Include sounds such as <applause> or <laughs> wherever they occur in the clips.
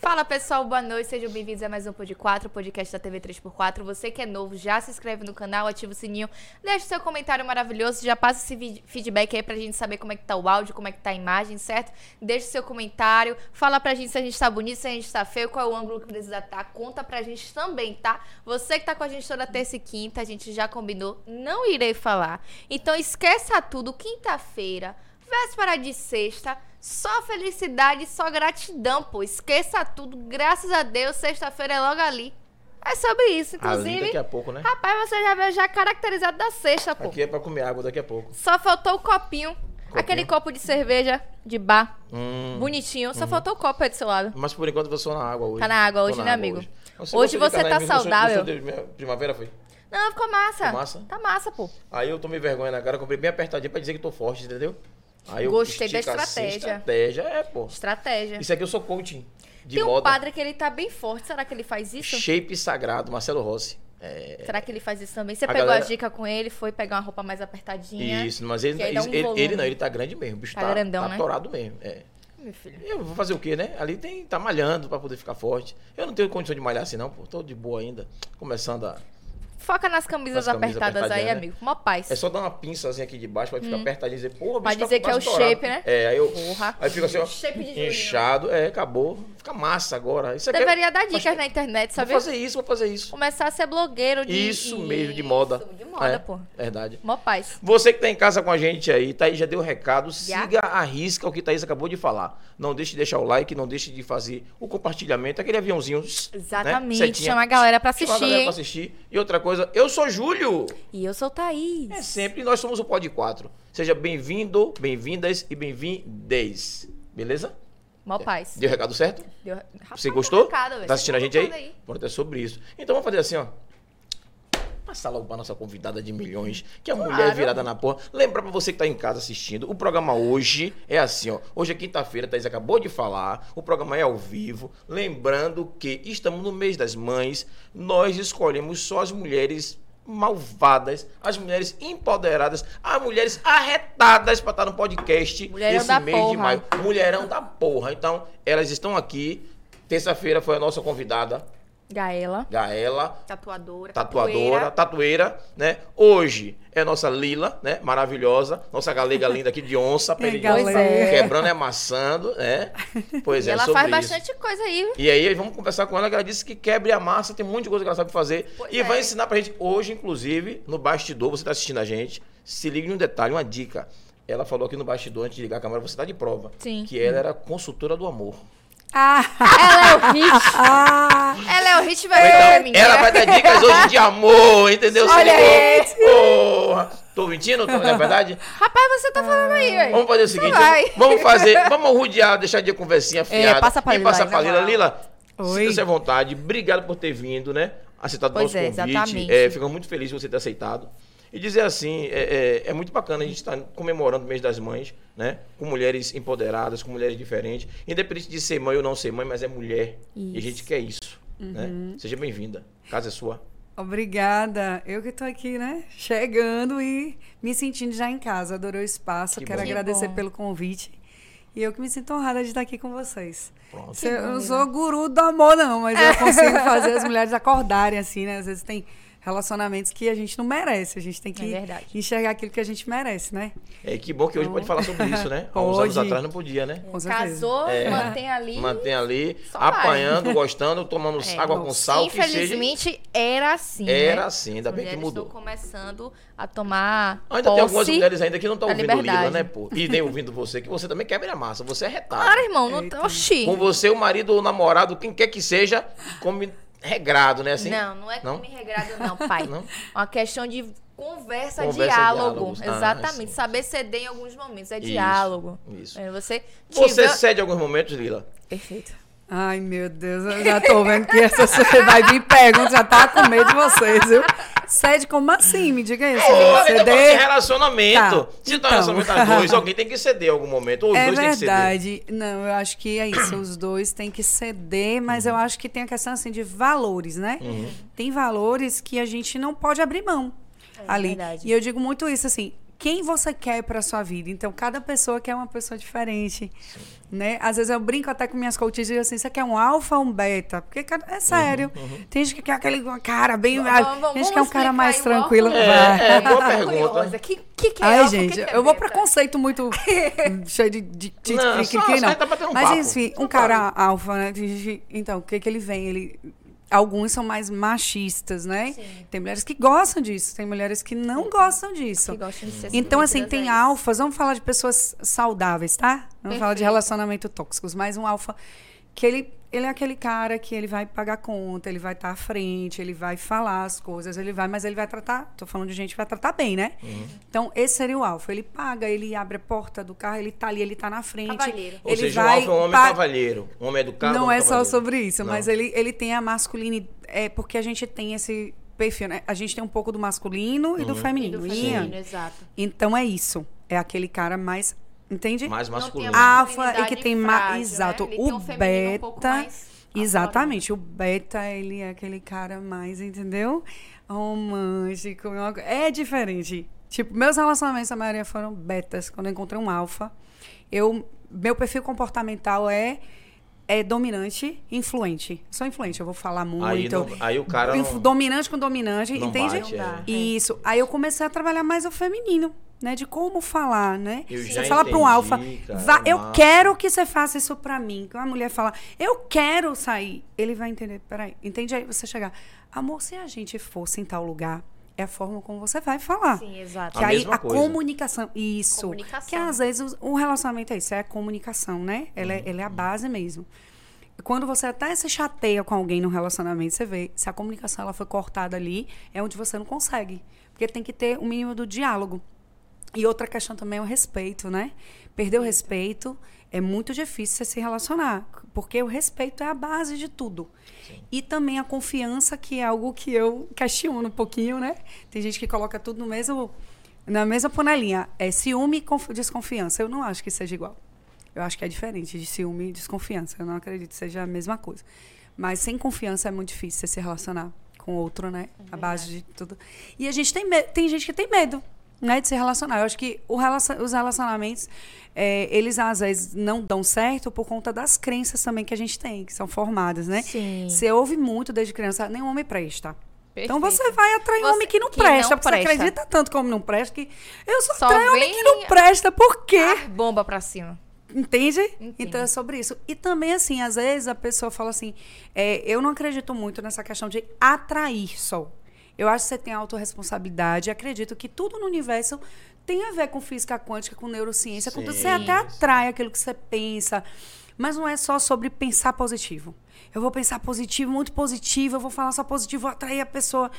Fala pessoal, boa noite, sejam bem-vindos a mais um Pod 4, podcast da TV 3x4. Você que é novo, já se inscreve no canal, ativa o sininho, deixa seu comentário maravilhoso, já passa esse feedback aí pra gente saber como é que tá o áudio, como é que tá a imagem, certo? Deixa seu comentário, fala pra gente se a gente tá bonito, se a gente tá feio, qual é o ângulo que precisa estar, conta pra gente também, tá? Você que tá com a gente toda terça e quinta, a gente já combinou, não irei falar. Então esqueça tudo, quinta-feira, véspera de sexta só felicidade, só gratidão, pô. Esqueça tudo. Graças a Deus, sexta-feira é logo ali. É sobre isso, inclusive. Ali daqui a pouco, né? Rapaz, você já veio já caracterizado da sexta, pô. Aqui é pra comer água daqui a pouco. Só faltou o copinho. Copinho? Aquele copo de cerveja de bar. Hum, bonitinho. Só faltou o copo aí do seu lado. Mas por enquanto você na água hoje. Tá na água hoje, né, amigo? Hoje, hoje, hoje você tá saudável. Você, você primavera foi? Não, ficou massa. Ficou massa? Tá massa, pô. Aí eu tomei vergonha na cara, comprei bem apertadinho pra dizer que tô forte, entendeu? Aí Gostei da assim, estratégia. Assim, estratégia, é, pô. Estratégia. Isso aqui eu sou coaching. De Tem um moda. padre que ele tá bem forte. Será que ele faz isso? Shape Sagrado, Marcelo Rossi. É... Será que ele faz isso também? Você a pegou galera... a dica com ele, foi pegar uma roupa mais apertadinha. Isso, mas ele, ele, um ele, ele, não, ele tá grande mesmo. O bicho tá, tá grandão, tá né? torado mesmo. É. Meu filho. Eu vou fazer o quê, né? Ali tem, tá malhando pra poder ficar forte. Eu não tenho condição de malhar assim, não, pô. Tô de boa ainda. Começando a Foca nas camisas, nas camisas apertadas aí, né? amigo. Mó paz. É só dar uma pinçazinha aqui de baixo pra ficar hum. apertadinho e dizer, porra, Pra dizer tá que é o shape, né? É, aí eu. Porra. Aí fica assim, ó. Shape de inchado. É, acabou. Fica massa agora. Isso Deveria é... dar dicas na internet, sabe? Vou fazer isso, vou fazer isso. Começar a ser blogueiro de. Isso mesmo, de moda. Isso, de moda, é, pô. Verdade. Mó paz. Você que tá em casa com a gente aí, Thaís já deu o recado. Já? Siga a risca o que Thaís acabou de falar. Não deixe de deixar o like, não deixe de fazer o compartilhamento, aquele aviãozinho. Né? Exatamente. Né? Chama a galera pra assistir. Chama a galera pra assistir. E outra coisa, eu sou Júlio. E eu sou Thaís. É sempre, nós somos o Pod 4. Seja bem-vindo, bem-vindas e bem-vindes. Beleza? Mó paz. Deu o recado certo? Deu... Rapaz, Você gostou? Recado, tá assistindo a gente aí? aí? Pronto, é sobre isso. Então vamos fazer assim, ó. Passar logo pra nossa convidada de milhões, que é a claro. mulher virada na porra. Lembrar pra você que tá em casa assistindo, o programa hoje é assim, ó. Hoje é quinta-feira, Thaís acabou de falar, o programa é ao vivo. Lembrando que estamos no mês das mães, nós escolhemos só as mulheres malvadas, as mulheres empoderadas, as mulheres arretadas para estar no podcast Mulherão esse mês porra. de maio. Mulherão da porra. Então, elas estão aqui. Terça-feira foi a nossa convidada. Gaela. Gaela. Tatuadora. Tatuadora, tatueira, né? Hoje é nossa Lila, né? Maravilhosa. Nossa galega <laughs> linda aqui de onça, pele de onça, é. quebrando e amassando, né? Pois e é, ela faz isso. bastante coisa aí. E aí, vamos conversar com ela, que ela disse que quebre a massa, tem um monte de coisa que ela sabe fazer. Pois e é. vai ensinar pra gente hoje, inclusive, no bastidor, você tá assistindo a gente, se ligue num detalhe, uma dica. Ela falou aqui no bastidor, antes de ligar a câmera, você tá de prova. Sim. Que ela era consultora do amor. Ah, ela é o hit. Ah, ela é o hit, vai então, Ela vai dar dicas hoje de amor, entendeu? Olha aí. Porra. Tô mentindo? Não é verdade? Rapaz, você tá falando aí, velho. Vamos fazer o seguinte, vamos fazer, vamos rodear, deixar de conversinha fiada. É, passa pra Lila. E passa pra Lila. Lila, sinta-se à vontade. Obrigado por ter vindo, né? Aceitado o nosso é, convite. Exatamente. É, fico muito feliz de você ter aceitado. E dizer assim, é, é, é muito bacana a gente estar tá comemorando o mês das mães, né? Com mulheres empoderadas, com mulheres diferentes. Independente de ser mãe ou não ser mãe, mas é mulher. Isso. E a gente quer isso. Né? Uhum. Né? Seja bem-vinda. Casa é sua. Obrigada. Eu que estou aqui, né? Chegando e me sentindo já em casa. Adorei o espaço. Que Quero bom. agradecer que pelo convite. E eu que me sinto honrada de estar aqui com vocês. Pronto. Eu não sou guru do amor, não, mas eu <laughs> consigo fazer as mulheres acordarem, assim, né? Às vezes tem relacionamentos que a gente não merece. A gente tem que é enxergar aquilo que a gente merece, né? É que bom que hoje então... pode falar sobre isso, né? <laughs> Há uns anos atrás não podia, né? Casou, é. mantém ali. Mantém ali, apanhando, vai. <laughs> gostando, tomando é. água com sal. Infelizmente, seja... era assim. Era né? assim, ainda bem que mudou. Estão começando a tomar. Ainda tem algumas mulheres ainda que não estão ouvindo liberdade. Lila, né, pô? E nem <laughs> ouvindo você, que você também quebra a massa. Você é retado. Claro, irmão. Não... Oxi. Com você, o marido ou o namorado, quem quer que seja, come regrado, né? Assim? Não, não é não? regrado, não, pai. Não? Uma questão de conversa, conversa diálogo. Ah, Exatamente. Saber ceder em alguns momentos. É isso, diálogo. Isso. É, você, você cede em alguns momentos, Lila? Perfeito. Ai, meu Deus, eu já tô vendo que essa vai vir pergunta, já tá com medo de vocês, viu? Cede como assim? Me diga isso. Oh, ceder... relacionamento. Tá. Se então. tá relacionamento a dois, alguém tem que ceder em algum momento. Ou os é dois verdade. Não, eu acho que é isso. Os dois têm que ceder, mas uhum. eu acho que tem a questão assim de valores, né? Uhum. Tem valores que a gente não pode abrir mão é ali. Verdade. E eu digo muito isso assim. Quem você quer para sua vida. Então, cada pessoa quer uma pessoa diferente, Sim. né? Às vezes eu brinco até com minhas coaches e digo assim, você quer um alfa ou um beta? Porque é sério. Uhum, uhum. Tem gente que quer aquele cara bem... Vamos, vamos, tem gente que é um cara mais tranquilo. É, é, boa pergunta. Que, que, que é Ai, alfa, gente, que que é eu vou para conceito muito <laughs> cheio de... de, de não, que, só, que, não. Tá um Mas, papo. enfim, um cara alfa, né? Então, o que que ele vem? Ele alguns são mais machistas, né? Sim. Tem mulheres que gostam disso, tem mulheres que não gostam disso. então, assim, tem alfas, vamos falar de pessoas saudáveis, tá? Vamos Perfeito. falar de relacionamento tóxicos, mas um alfa que ele ele é aquele cara que ele vai pagar conta, ele vai estar tá à frente, ele vai falar as coisas, ele vai, mas ele vai tratar, tô falando de gente que vai tratar bem, né? Uhum. Então, esse seria o alfa. Ele paga, ele abre a porta do carro, ele tá ali, ele tá na frente. Cavalheiro. Ou ele seja, vai, o alfa é um homem pa... cavalheiro, um homem educado. Não é cavalheiro. só sobre isso, Não. mas ele, ele tem a masculinidade, é porque a gente tem esse perfil, né? A gente tem um pouco do masculino uhum. e do feminino. E do feminino, exato. Então é isso. É aquele cara mais Entende? Mais masculino. Alfa e que tem mais. Exato. Né? O um beta. Um mais Exatamente. O beta, ele é aquele cara mais, entendeu? Romântico. É diferente. Tipo, meus relacionamentos, a maioria foram betas. Quando eu encontrei um alfa, eu, meu perfil comportamental é é dominante, influente. Sou influente, eu vou falar muito. Aí, não, aí o cara. Não, dominante com dominante, entende? Bate, é. Isso. Aí eu comecei a trabalhar mais o feminino né? De como falar, né? Eu você fala para um alfa, vá, eu quero que você faça isso para mim. Que uma mulher fala, eu quero sair. Ele vai entender, peraí, entende aí você chegar. Amor, se a gente fosse em tal lugar, é a forma como você vai falar. Sim, exato. Que a aí a coisa. comunicação, isso. Comunicação. Que às vezes o, o, relacionamento é isso, é a comunicação, né? Ela, é, uhum. é, ela é a base mesmo. Quando você até se chateia com alguém no relacionamento, você vê, se a comunicação ela foi cortada ali, é onde você não consegue. Porque tem que ter o um mínimo do diálogo. E outra questão também é o respeito, né? Perder o respeito é muito difícil você se relacionar, porque o respeito é a base de tudo. Sim. E também a confiança, que é algo que eu questiono um pouquinho, né? Tem gente que coloca tudo no mesmo, na mesma panelinha. É ciúme e desconfiança. Eu não acho que seja igual. Eu acho que é diferente de ciúme e desconfiança. Eu não acredito que seja a mesma coisa. Mas sem confiança é muito difícil você se relacionar com outro, né? É a base de tudo. E a gente tem, tem gente que tem medo né, de se relacionar. Eu acho que relacion, os relacionamentos, é, eles às vezes não dão certo por conta das crenças também que a gente tem, que são formadas, né? Sim. Você ouve muito desde criança, nenhum homem presta. Perfeito. Então você vai atrair você, homem que não que presta, não presta. Você acredita tanto como não presta que eu só, só atraio homem que não presta, por quê? Ah, bomba pra cima. Entende? Entendo. Então é sobre isso. E também, assim, às vezes a pessoa fala assim: é, eu não acredito muito nessa questão de atrair só. Eu acho que você tem autorresponsabilidade. Acredito que tudo no universo tem a ver com física quântica, com neurociência, com tudo. Você até atrai aquilo que você pensa. Mas não é só sobre pensar positivo. Eu vou pensar positivo, muito positivo, eu vou falar só positivo, vou atrair a pessoa.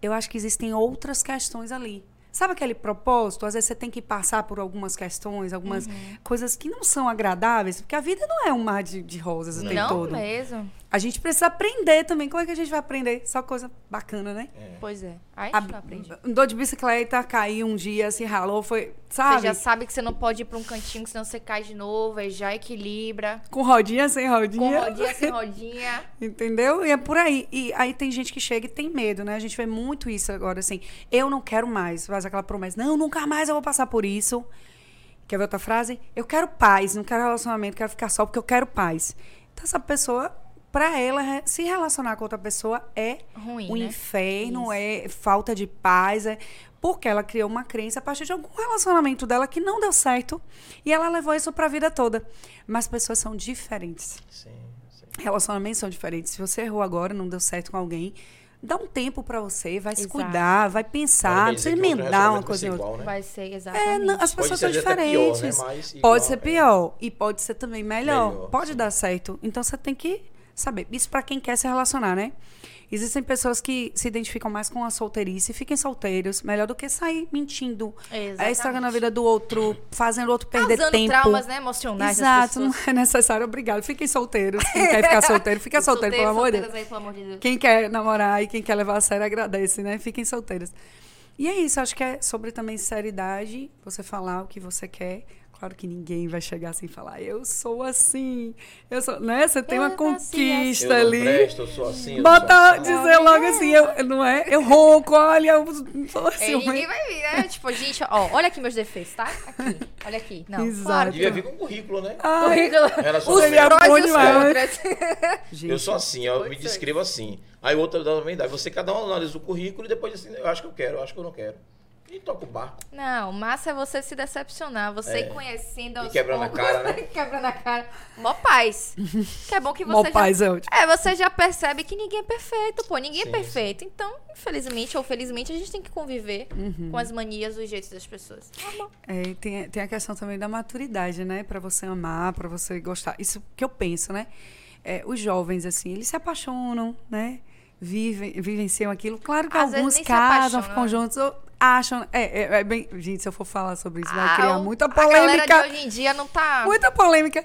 Eu acho que existem outras questões ali. Sabe aquele propósito? Às vezes você tem que passar por algumas questões, algumas uhum. coisas que não são agradáveis, porque a vida não é um mar de, de rosas o tempo não todo. Não mesmo. A gente precisa aprender também. Como é que a gente vai aprender? Só coisa bacana, né? É. Pois é. Aí a, não aprende. Andou de bicicleta, caiu um dia, se ralou, foi. Sabe? Você já sabe que você não pode ir pra um cantinho, senão você cai de novo, aí já equilibra. Com rodinha, sem rodinha. Com rodinha, sem rodinha. <laughs> Entendeu? E é por aí. E aí tem gente que chega e tem medo, né? A gente vê muito isso agora, assim. Eu não quero mais. Faz aquela promessa. Não, nunca mais eu vou passar por isso. Quer ver outra frase? Eu quero paz, não quero relacionamento, quero ficar só porque eu quero paz. Então essa pessoa para ela se relacionar com outra pessoa é Ruim, um né? inferno, Isso. é falta de paz, é porque ela criou uma crença a partir de algum relacionamento dela que não deu certo e ela levou isso para a vida toda. Mas pessoas são diferentes. Sim, sim. Relacionamentos são diferentes. Se você errou agora, não deu certo com alguém, dá um tempo para você, vai Exato. se cuidar, vai pensar, não precisa emendar uma coisa em outra. Né? Vai ser exatamente. É, não, as pessoas são diferentes. Pior, né? pode ser pior e pode ser também melhor. melhor pode sim. dar certo. Então você tem que saber. Isso para quem quer se relacionar, né? Existem pessoas que se identificam mais com a solteirice e fiquem solteiros, melhor do que sair mentindo, é, estragando a vida do outro, fazendo o outro perder Causando tempo. traumas, né, emocionais Exato, não é necessário. Obrigado. Fiquem solteiros. <laughs> Quem quer ficar solteiro, fica solteiro, pelo amor de Deus. Aí, pelo amor de Deus. Quem quer namorar e quem quer levar a sério, agradece, né? Fiquem solteiros. E é isso, acho que é sobre também sinceridade, você falar o que você quer, Claro que ninguém vai chegar assim e falar, eu sou assim, eu sou, né? Você tem eu uma conquista assim. ali. Eu presto, eu sou assim. Bota assim. dizer logo assim, eu, não é? Eu ronco, olha, eu sou assim. É, ninguém vai vir, né? tipo, gente, ó, olha aqui meus defeitos, tá? Aqui, olha aqui. Não, Exato. Claro. Devia vir com currículo, né? Ai, currículo. Era só Os prós e os Eu sou assim, eu me descrevo assim. Aí outra também dá. Você cada um analisa o currículo e depois assim, eu acho que eu quero, eu acho que eu não quero. E toca o barco. Não, massa é você se decepcionar, você é. conhecendo E quebrando a cara, né? <laughs> quebrando a cara. Mó paz. que é bom que <laughs> você Mó já... paz é ótimo. É, você já percebe que ninguém é perfeito, pô. Ninguém é sim, é perfeito. Sim. Então, infelizmente ou felizmente, a gente tem que conviver uhum. com as manias, os jeitos das pessoas. Tá é, tem, tem a questão também da maturidade, né? Pra você amar, pra você gostar. Isso que eu penso, né? É, os jovens, assim, eles se apaixonam, né? Vivem, vivenciam aquilo. Claro que Às alguns casam, ficam juntos acham. É, é, é, bem. Gente, se eu for falar sobre isso, vai ah, criar muita polêmica. A de hoje em dia não tá. Muita polêmica.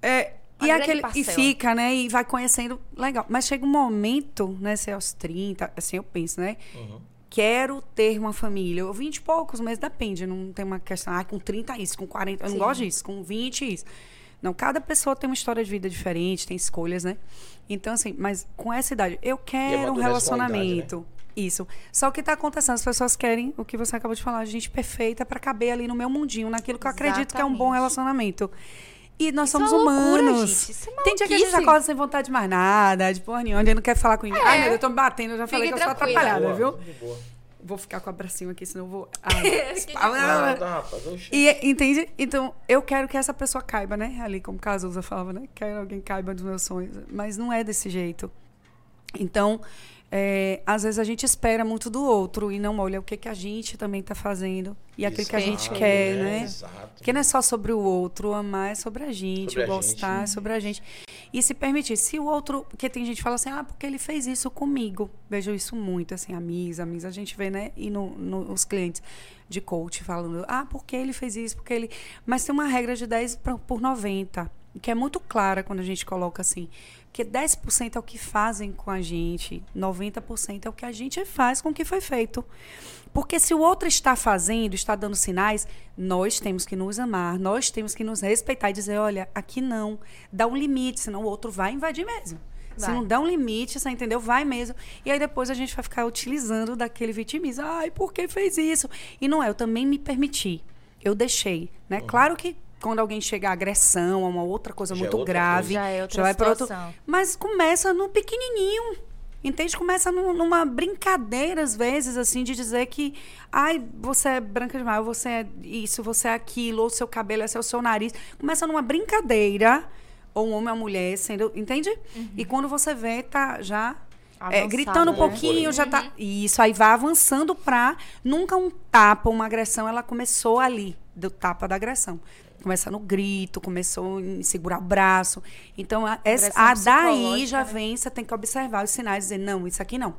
É, e, aquele, e fica, né? E vai conhecendo. Legal. Mas chega um momento, né? Se é aos 30, assim eu penso, né? Uhum. Quero ter uma família. Eu 20 e poucos, mas depende. Não tem uma questão. Ah, com 30 isso, com 40. Eu não gosto disso, com 20 isso. Não, cada pessoa tem uma história de vida diferente, tem escolhas, né? Então, assim, mas com essa idade, eu quero um relacionamento. Idade, né? Isso. Só o que está acontecendo, as pessoas querem o que você acabou de falar, gente perfeita para caber ali no meu mundinho, naquilo que eu acredito que é um bom relacionamento. E nós isso somos é humanos. é Tem dia que a gente acorda sem vontade de mais nada, de porra nenhuma, não quer falar com ninguém. É. Ai, meu Deus, eu tô me batendo, eu já falei que eu sou atrapalhada, boa, viu? Boa. Vou ficar com o abracinho aqui, senão eu vou. <laughs> Ah, tá, e, entende? Então, eu quero que essa pessoa caiba, né? Ali, como Cazuza falava, né? Quero alguém caiba dos meus sonhos. Mas não é desse jeito. Então, é, às vezes a gente espera muito do outro e não olha o que, que a gente também está fazendo e aquilo que a gente quer, é, né? Exato. Porque não é só sobre o outro, amar é sobre a gente, sobre gostar gente. é sobre a gente. E se permitir, se o outro, porque tem gente que fala assim, ah, porque ele fez isso comigo. Vejo isso muito, assim, amigos, amigos, a gente vê, né? E no, no, os clientes de coach falando, ah, porque ele fez isso, porque ele. Mas tem uma regra de 10 por 90, que é muito clara quando a gente coloca assim porque 10% é o que fazem com a gente, 90% é o que a gente faz com o que foi feito. Porque se o outro está fazendo, está dando sinais, nós temos que nos amar, nós temos que nos respeitar e dizer, olha, aqui não, dá um limite, senão o outro vai invadir mesmo. Vai. Se não dá um limite, você entendeu? Vai mesmo. E aí depois a gente vai ficar utilizando daquele vitimismo. Ai, por que fez isso? E não é, eu também me permiti. Eu deixei, né? Uhum. Claro que quando alguém chega a agressão, a uma outra coisa já é muito é grave, coisa. já é outra já vai para outro. Mas começa no pequenininho. Entende? Começa numa brincadeira, às vezes, assim, de dizer que, ai, você é branca demais, você é isso, você é aquilo, ou seu cabelo é seu, seu nariz. Começa numa brincadeira, ou um homem ou uma mulher, sendo. Entende? Uhum. E quando você vê, tá já é, gritando um né? pouquinho, já tá. Uhum. Isso aí vai avançando pra. Nunca um tapa, uma agressão, ela começou ali, do tapa da agressão começa no grito, começou em segurar o braço. Então, a, essa, a daí já né? vem, você tem que observar os sinais e dizer, não, isso aqui não.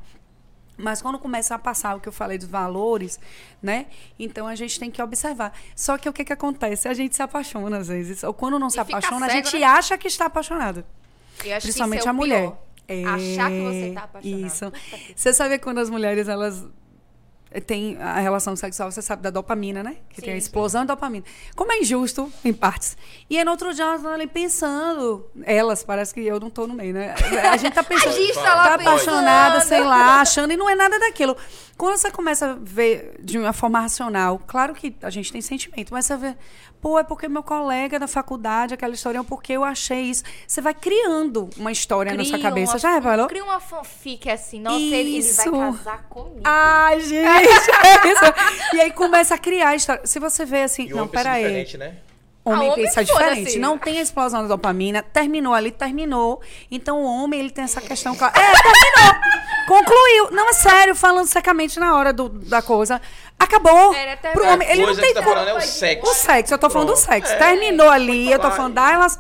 Mas quando começa a passar o que eu falei dos valores, né? Então a gente tem que observar. Só que o que, que acontece? A gente se apaixona às vezes. Ou quando não se apaixona, a gente né? acha que está apaixonado. Principalmente é a mulher. É, Achar que você está apaixonado. Isso. Você sabe quando as mulheres elas tem a relação sexual, você sabe, da dopamina, né? Que sim, tem a explosão sim. de dopamina. Como é injusto, em partes. E aí, no outro dia, elas estão ali pensando. Elas, parece que eu não estou no meio, né? A gente tá <laughs> pensando. a gente tá, lá tá apaixonada, sei lá, achando, e não é nada daquilo. Quando você começa a ver de uma forma racional, claro que a gente tem sentimento, mas você vê, pô, é porque meu colega da faculdade, aquela história, é porque eu achei isso. Você vai criando uma história cria na sua cabeça. Uma, Já reparou? Cria uma fanfic assim, nossa, isso. ele, ele vai casar comigo. Ai, gente, <laughs> é isso. E aí começa a criar a história. Se você vê assim, e não, peraí. diferente, né? Homem ah, pensa diferente. Assim. Não tem a explosão da dopamina. Terminou ali, terminou. Então o homem, ele tem essa questão. É, terminou. <laughs> Concluiu. Não, é sério, falando secamente na hora do, da coisa. Acabou. Pro homem. Ele não tem tá falando é o sexo. O sexo, eu tô falando do sexo. É, Terminou ali, eu tô falando da elas.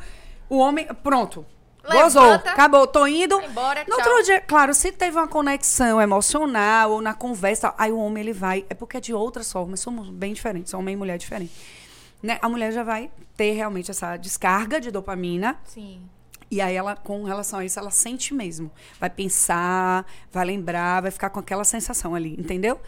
O homem. Pronto. Levanta, Gozou, acabou, tô indo. Embora, no outro dia, claro, se teve uma conexão emocional ou na conversa, aí o homem ele vai. É porque é de outras formas, somos bem diferentes, homem e mulher diferentes né, a mulher já vai ter realmente essa descarga de dopamina. Sim. E aí ela, com relação a isso, ela sente mesmo. Vai pensar, vai lembrar, vai ficar com aquela sensação ali, entendeu?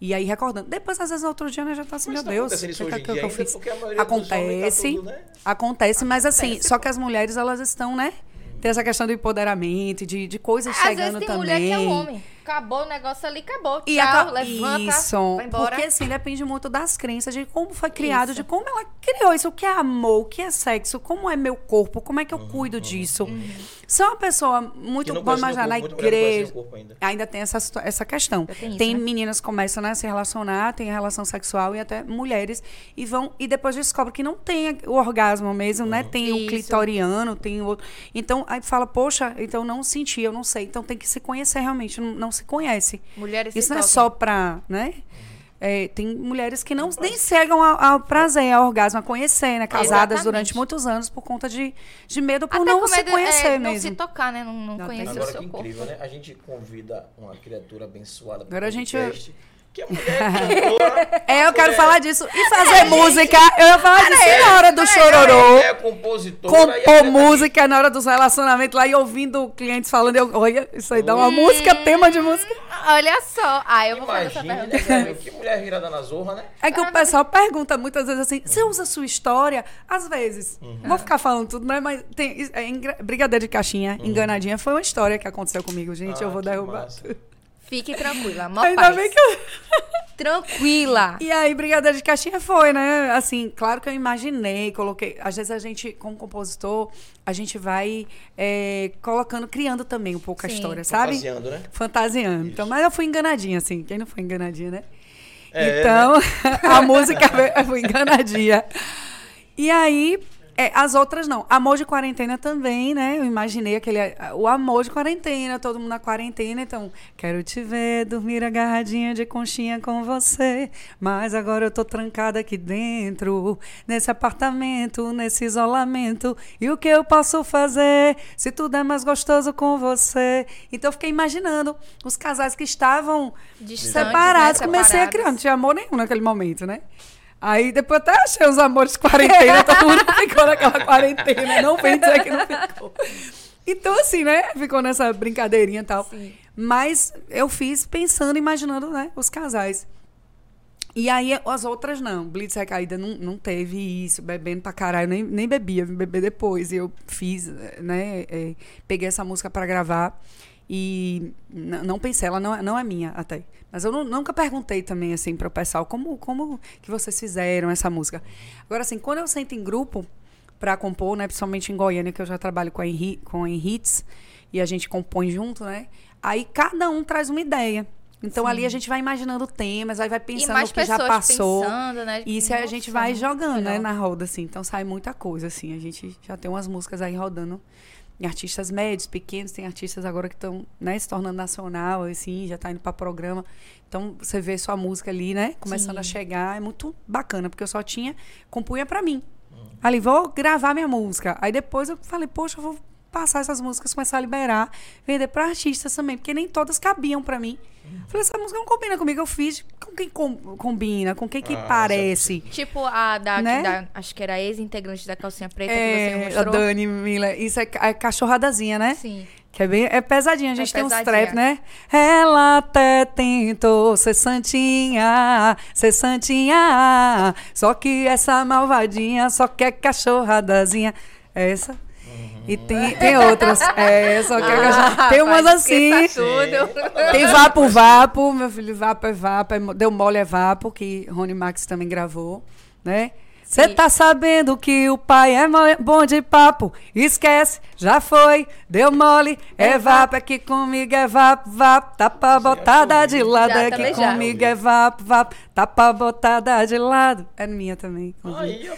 E aí recordando. Depois, às vezes, outro dia, né, já tá assim, mas meu tá Deus, o que, que, que eu fiz? Acontece, tá tudo, né? acontece, mas assim, acontece. só que as mulheres, elas estão, né? Tem essa questão do empoderamento, de, de coisas Às chegando vezes tem também. mulher que é homem. Acabou o negócio ali, acabou. E Tchau, a... levanta, isso, vai embora. Porque assim, depende muito das crenças, de como foi criado, isso. de como ela criou isso, o que é amor, o que é sexo, como é meu corpo, como é que eu uhum, cuido uhum, disso. Uhum. Se é uma pessoa muito, vamos imaginar, na igreja, ainda. ainda. tem essa, essa questão. Isso, tem né? meninas que começam né, a se relacionar, tem relação sexual e até mulheres, e vão, e depois descobrem que não tem o orgasmo mesmo, né? Uhum. Tem isso. o clitoriano, tem o outro. Então, aí fala, poxa, então não senti, eu não sei. Então tem que se conhecer realmente, não, não se conhece. Mulheres Isso não é só pra, né? É, tem mulheres que não nem chegam ao, ao, prazer, ao orgasmo, a conhecer, né? Casadas Exatamente. durante muitos anos por conta de, de medo por Até não se conhecer é, mesmo. Não se tocar, né? Não, não conhecer Agora, o seu que corpo. incrível, né? A gente convida uma criatura abençoada Agora a gente que a mulher cantora. <laughs> É, eu quero mulher... falar disso. E fazer música. Eu ia falar disso é, na hora do chororô. É compositora. Compor música na hora dos relacionamentos lá e ouvindo clientes falando. Eu, olha, isso aí dá uma hum, música, tema de música. Olha só. Ah, eu vou Imagine, fazer essa pergunta. Né, que mulher virada na zorra, né? É que o pessoal pergunta muitas vezes assim: você usa sua história? Às vezes. Uhum. Vou ficar falando tudo, né? Mas tem. É, Brigadeiro de caixinha, uhum. enganadinha, foi uma história que aconteceu comigo, gente. Ah, eu vou derrubar. Massa. Fique tranquila, mó Ainda paz. bem que eu... <laughs> Tranquila. E aí, Brigadeiro de Caixinha foi, né? Assim, claro que eu imaginei, coloquei. Às vezes a gente, como compositor, a gente vai é, colocando, criando também um pouco Sim. a história, sabe? Fantasiando, né? Fantasiando. Isso. Então, mas eu fui enganadinha, assim. Quem não foi enganadinha, né? É, então, né? <laughs> a música <laughs> eu fui enganadinha. E aí, é, as outras não. Amor de quarentena também, né? Eu imaginei aquele. O amor de quarentena, todo mundo na quarentena. Então, quero te ver, dormir agarradinha de conchinha com você. Mas agora eu tô trancada aqui dentro, nesse apartamento, nesse isolamento. E o que eu posso fazer se tudo é mais gostoso com você? Então, eu fiquei imaginando os casais que estavam Distantes, separados. Né? Comecei a criar, não tinha amor nenhum naquele momento, né? Aí depois até achei os amores de quarentena, <laughs> <laughs> todo mundo ficou naquela quarentena. Não vem dizer que não ficou. Então, assim, né? Ficou nessa brincadeirinha e tal. Sim. Mas eu fiz pensando, imaginando, né? Os casais. E aí as outras não. Blitz Recaída não, não teve isso, bebendo pra caralho. Nem, nem bebia, vim beber depois. E eu fiz, né? É, peguei essa música para gravar. E não pensei, ela não, é, não é minha até. Mas eu não, nunca perguntei também, assim, para o pessoal como, como que vocês fizeram essa música. Agora, assim, quando eu sento em grupo para compor, né, principalmente em Goiânia, que eu já trabalho com a, Henri, com a Henrites, e a gente compõe junto, né? Aí cada um traz uma ideia. Então Sim. ali a gente vai imaginando temas, aí vai pensando no que já passou. Pensando, né? E isso a gente vai jogando, né, na roda, assim. Então sai muita coisa, assim. A gente já tem umas músicas aí rodando artistas médios, pequenos, tem artistas agora que estão né, se tornando nacional, assim, já está indo para programa. Então você vê sua música ali, né, começando Sim. a chegar, é muito bacana, porque eu só tinha compunha para mim. Uhum. Ali vou gravar minha música. Aí depois eu falei, poxa, eu vou passar essas músicas, começar a liberar, vender para artistas também, porque nem todas cabiam para mim. Uhum. Falei, essa música não combina comigo, eu fiz com quem com, combina, com quem que ah, parece. Tipo a da, né? da, acho que era ex-integrante da calcinha preta é, que você mostrou. A Dani Miller, isso é, é cachorradazinha, né? Sim. Que é bem, é pesadinha, a gente é tem pesadinha. uns trap, né? Ela até tentou ser santinha, ser santinha, só que essa malvadinha só quer cachorradazinha. É essa? E tem, tem outras. É, só que ah, tem umas assim. Tudo. Tem Vapo Vapo, meu filho, Vapo é Vapo, é, Deu Mole é Vapo, que Rony Max também gravou, né? Você tá sabendo que o pai é bom de papo? Esquece, já foi, deu mole, é, é vapo, aqui comigo é vapo, vapo, tá pra botada de lado, aqui comigo é vapo, vapo, tá pra botada de lado. É minha também. Aí, eu,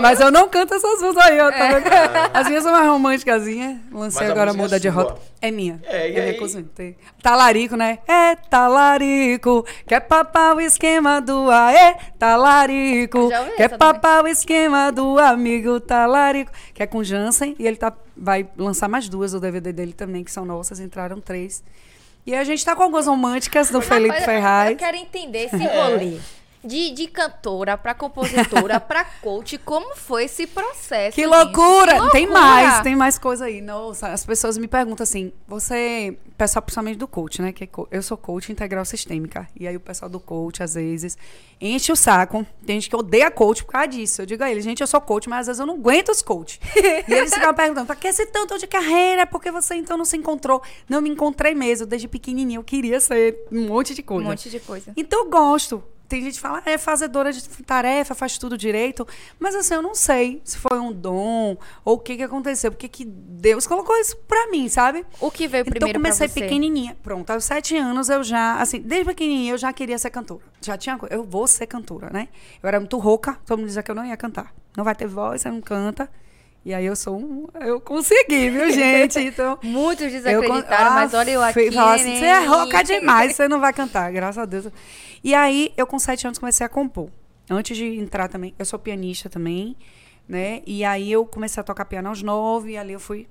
mas eu não canto essas músicas aí, ó. Tá é. As minhas são mais românticas. Lancei agora muda é de rota. É minha. É, e é minha cozinha. Tem... Talarico, né? É talarico. Quer papar o esquema do aê, talarico. Quer papar o esquema do amigo talarico. Que é com Jansen. E ele tá, vai lançar mais duas o DVD dele também, que são nossas. Entraram três. E a gente tá com algumas românticas do Felipe Ferraz. Eu quero entender esse rolê. De, de cantora pra compositora, pra <laughs> coach, como foi esse processo? Que loucura! que loucura! Tem mais, tem mais coisa aí. Nossa, as pessoas me perguntam assim, você, pessoal principalmente do coach, né? Que é eu sou coach integral sistêmica. E aí o pessoal do coach, às vezes, enche o saco. Tem gente que odeia coach por causa disso. Eu digo a eles, gente, eu sou coach, mas às vezes eu não aguento os coach. e eles ficam perguntando, pra que esse tanto de carreira? Por que você então não se encontrou? Não me encontrei mesmo, desde pequenininho eu queria ser um monte de coisa. Um monte de coisa. Então eu gosto tem gente que fala, é fazedora de tarefa, faz tudo direito. Mas assim, eu não sei se foi um dom ou o que, que aconteceu. Porque que Deus colocou isso pra mim, sabe? O que veio então, primeiro Então, comecei pequenininha. Pronto, aos sete anos eu já, assim, desde pequenininha eu já queria ser cantora. Já tinha, eu vou ser cantora, né? Eu era muito rouca, todo mundo dizia que eu não ia cantar. Não vai ter voz, você não canta. E aí eu sou um. Eu consegui, viu, gente? Então. <laughs> Muitos desacreditaram, eu, ah, mas olha eu aqui. Assim, você é rouca demais, você não vai cantar, graças a Deus. E aí, eu com sete anos comecei a compor. Antes de entrar também, eu sou pianista também, né? E aí eu comecei a tocar piano aos nove, e ali eu fui.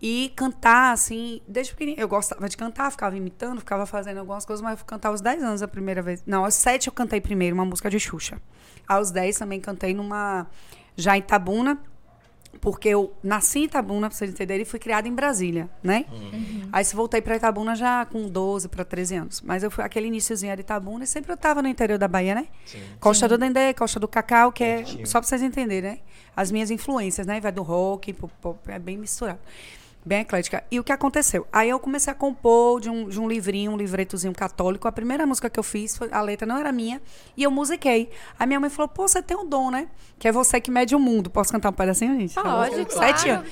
E cantar, assim, desde pequenininho. Eu gostava de cantar, ficava imitando, ficava fazendo algumas coisas, mas eu fui cantar aos dez anos a primeira vez. Não, aos sete eu cantei primeiro uma música de Xuxa. Aos dez também cantei numa. Já em Tabuna, porque eu nasci em Itabuna, pra vocês entenderem, e fui criada em Brasília, né? Uhum. Aí se voltei para Itabuna já com 12 para 13 anos. Mas eu fui aquele iníciozinho era Itabuna e sempre eu tava no interior da Bahia, né? Sim. Costa Sim. do Dendê, Costa do Cacau, que é, só para vocês entenderem, né? As minhas influências, né? Vai do rock, pop, pop, é bem misturado bem eclética. E o que aconteceu? Aí eu comecei a compor de um, de um livrinho, um livretozinho católico. A primeira música que eu fiz, foi, a letra não era minha, e eu musiquei. A minha mãe falou: pô, você tem um dom, né? Que é você que mede o mundo. Posso cantar um pedacinho, gente? Pode, claro. Sete anos.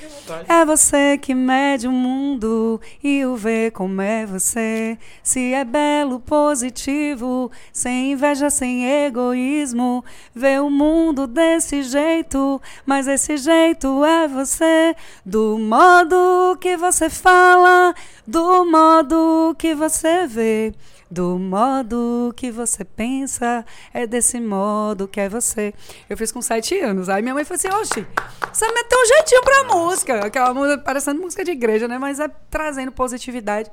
É você que mede o mundo e o vê como é você. Se é belo, positivo, sem inveja, sem egoísmo. Vê o mundo desse jeito, mas esse jeito é você. Do modo que você fala, do modo que você vê, do modo que você pensa, é desse modo que é você. Eu fiz com sete anos. Aí minha mãe falou assim: Oxi, você meteu um jeitinho pra música. Aquela música, parecendo música de igreja, né? Mas é trazendo positividade.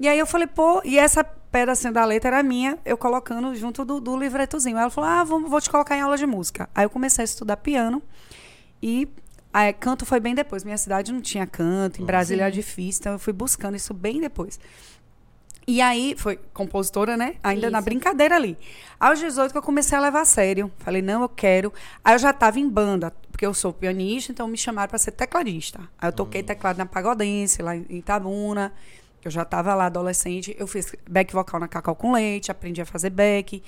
E aí eu falei, pô, e essa pedacinho da letra era minha, eu colocando junto do, do livretozinho. Ela falou, ah, vou, vou te colocar em aula de música. Aí eu comecei a estudar piano e ah, canto foi bem depois. Minha cidade não tinha canto, em Brasília Sim. era difícil, então eu fui buscando isso bem depois. E aí, foi compositora, né? Ainda isso. na brincadeira ali. Aos 18 que eu comecei a levar a sério. Falei, não, eu quero. Aí eu já estava em banda, porque eu sou pianista, então me chamaram para ser tecladista. Aí eu toquei uhum. teclado na Pagodense, lá em Itabuna. Eu já estava lá adolescente. Eu fiz back vocal na Cacau com Leite, aprendi a fazer back.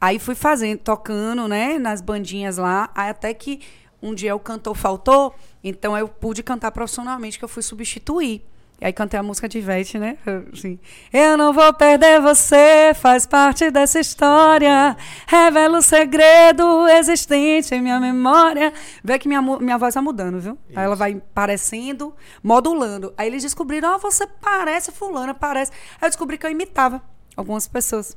Aí fui fazendo, tocando, né, nas bandinhas lá, aí até que um dia o cantor faltou, então eu pude cantar profissionalmente, que eu fui substituir. E aí cantei a música de Ivete, né? Assim, eu não vou perder você, faz parte dessa história. Revela o segredo existente em minha memória. Vê que minha, minha voz tá mudando, viu? Isso. Aí ela vai parecendo, modulando. Aí eles descobriram, ó, oh, você parece fulana, parece. Aí eu descobri que eu imitava algumas pessoas.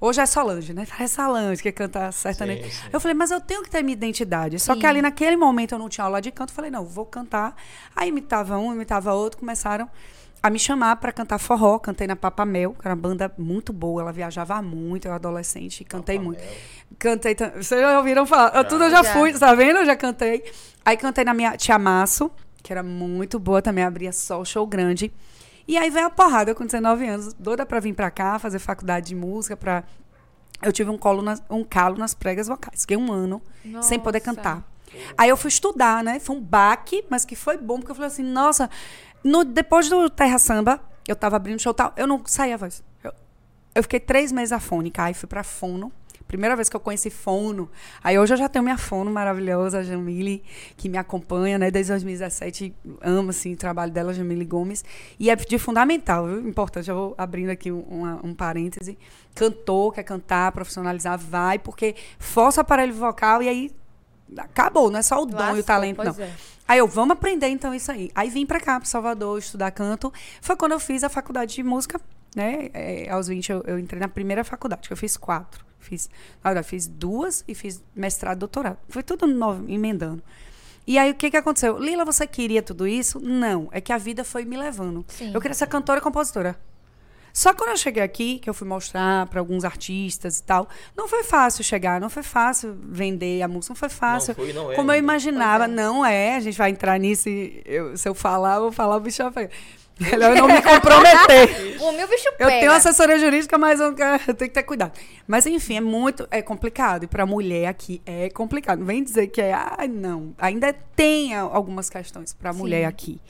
Hoje é Solange, né? <laughs> É Solange que canta sertanejo. Sim, sim. Eu falei, mas eu tenho que ter minha identidade. Só sim. que ali naquele momento eu não tinha aula de canto. Falei, não, vou cantar. Aí imitava um, imitava outro. Começaram a me chamar para cantar forró. Cantei na Papa Mel, que era uma banda muito boa. Ela viajava muito, eu era adolescente, cantei Papa muito. Mel. Cantei. Vocês já ouviram falar? Já. Tudo eu já, já fui, tá vendo? Eu já cantei. Aí cantei na minha Tia Maço, que era muito boa também, abria só show grande. E aí veio a porrada com 19 anos, doida para vir para cá, fazer faculdade de música, para eu tive um, colo na, um calo nas pregas vocais. Fiquei um ano nossa. sem poder cantar. Aí eu fui estudar, né? Foi um baque, mas que foi bom, porque eu falei assim, nossa, no, depois do Terra Samba, eu tava abrindo show tal, eu não saía a voz. Eu, eu fiquei três meses afônica, aí fui pra fono. Primeira vez que eu conheci fono. Aí hoje eu já tenho minha fono maravilhosa, a Jamile, que me acompanha, né? Desde 2017, amo, assim, o trabalho dela, Jamile Gomes. E é de fundamental, viu? Importante, eu vou abrindo aqui um, um parêntese. Cantor, quer cantar, profissionalizar, vai, porque força o aparelho vocal e aí acabou, não é só o dom Lascou, e o talento, não. É. Aí eu, vamos aprender então isso aí. Aí vim para cá, para Salvador, estudar canto. Foi quando eu fiz a faculdade de música, né? É, aos 20 eu, eu, entrei na primeira faculdade, que eu fiz quatro. Fiz, olha, fiz duas e fiz mestrado, doutorado. Foi tudo novo, emendando. E aí, o que, que aconteceu? Lila, você queria tudo isso? Não. É que a vida foi me levando. Sim. Eu queria ser cantora e compositora. Só que quando eu cheguei aqui, que eu fui mostrar para alguns artistas e tal, não foi fácil chegar, não foi fácil vender a música, não foi fácil. Não foi, não é, como eu imaginava, é. não é. A gente vai entrar nisso e eu, se eu falar, eu vou falar o bicho vai Melhor não me comprometer. <laughs> o meu bicho pega. Eu tenho assessoria jurídica, mas eu, eu tenho que ter cuidado. Mas enfim, é muito é complicado. E para mulher aqui é complicado. Não vem dizer que é, ah, não. Ainda tem algumas questões para mulher aqui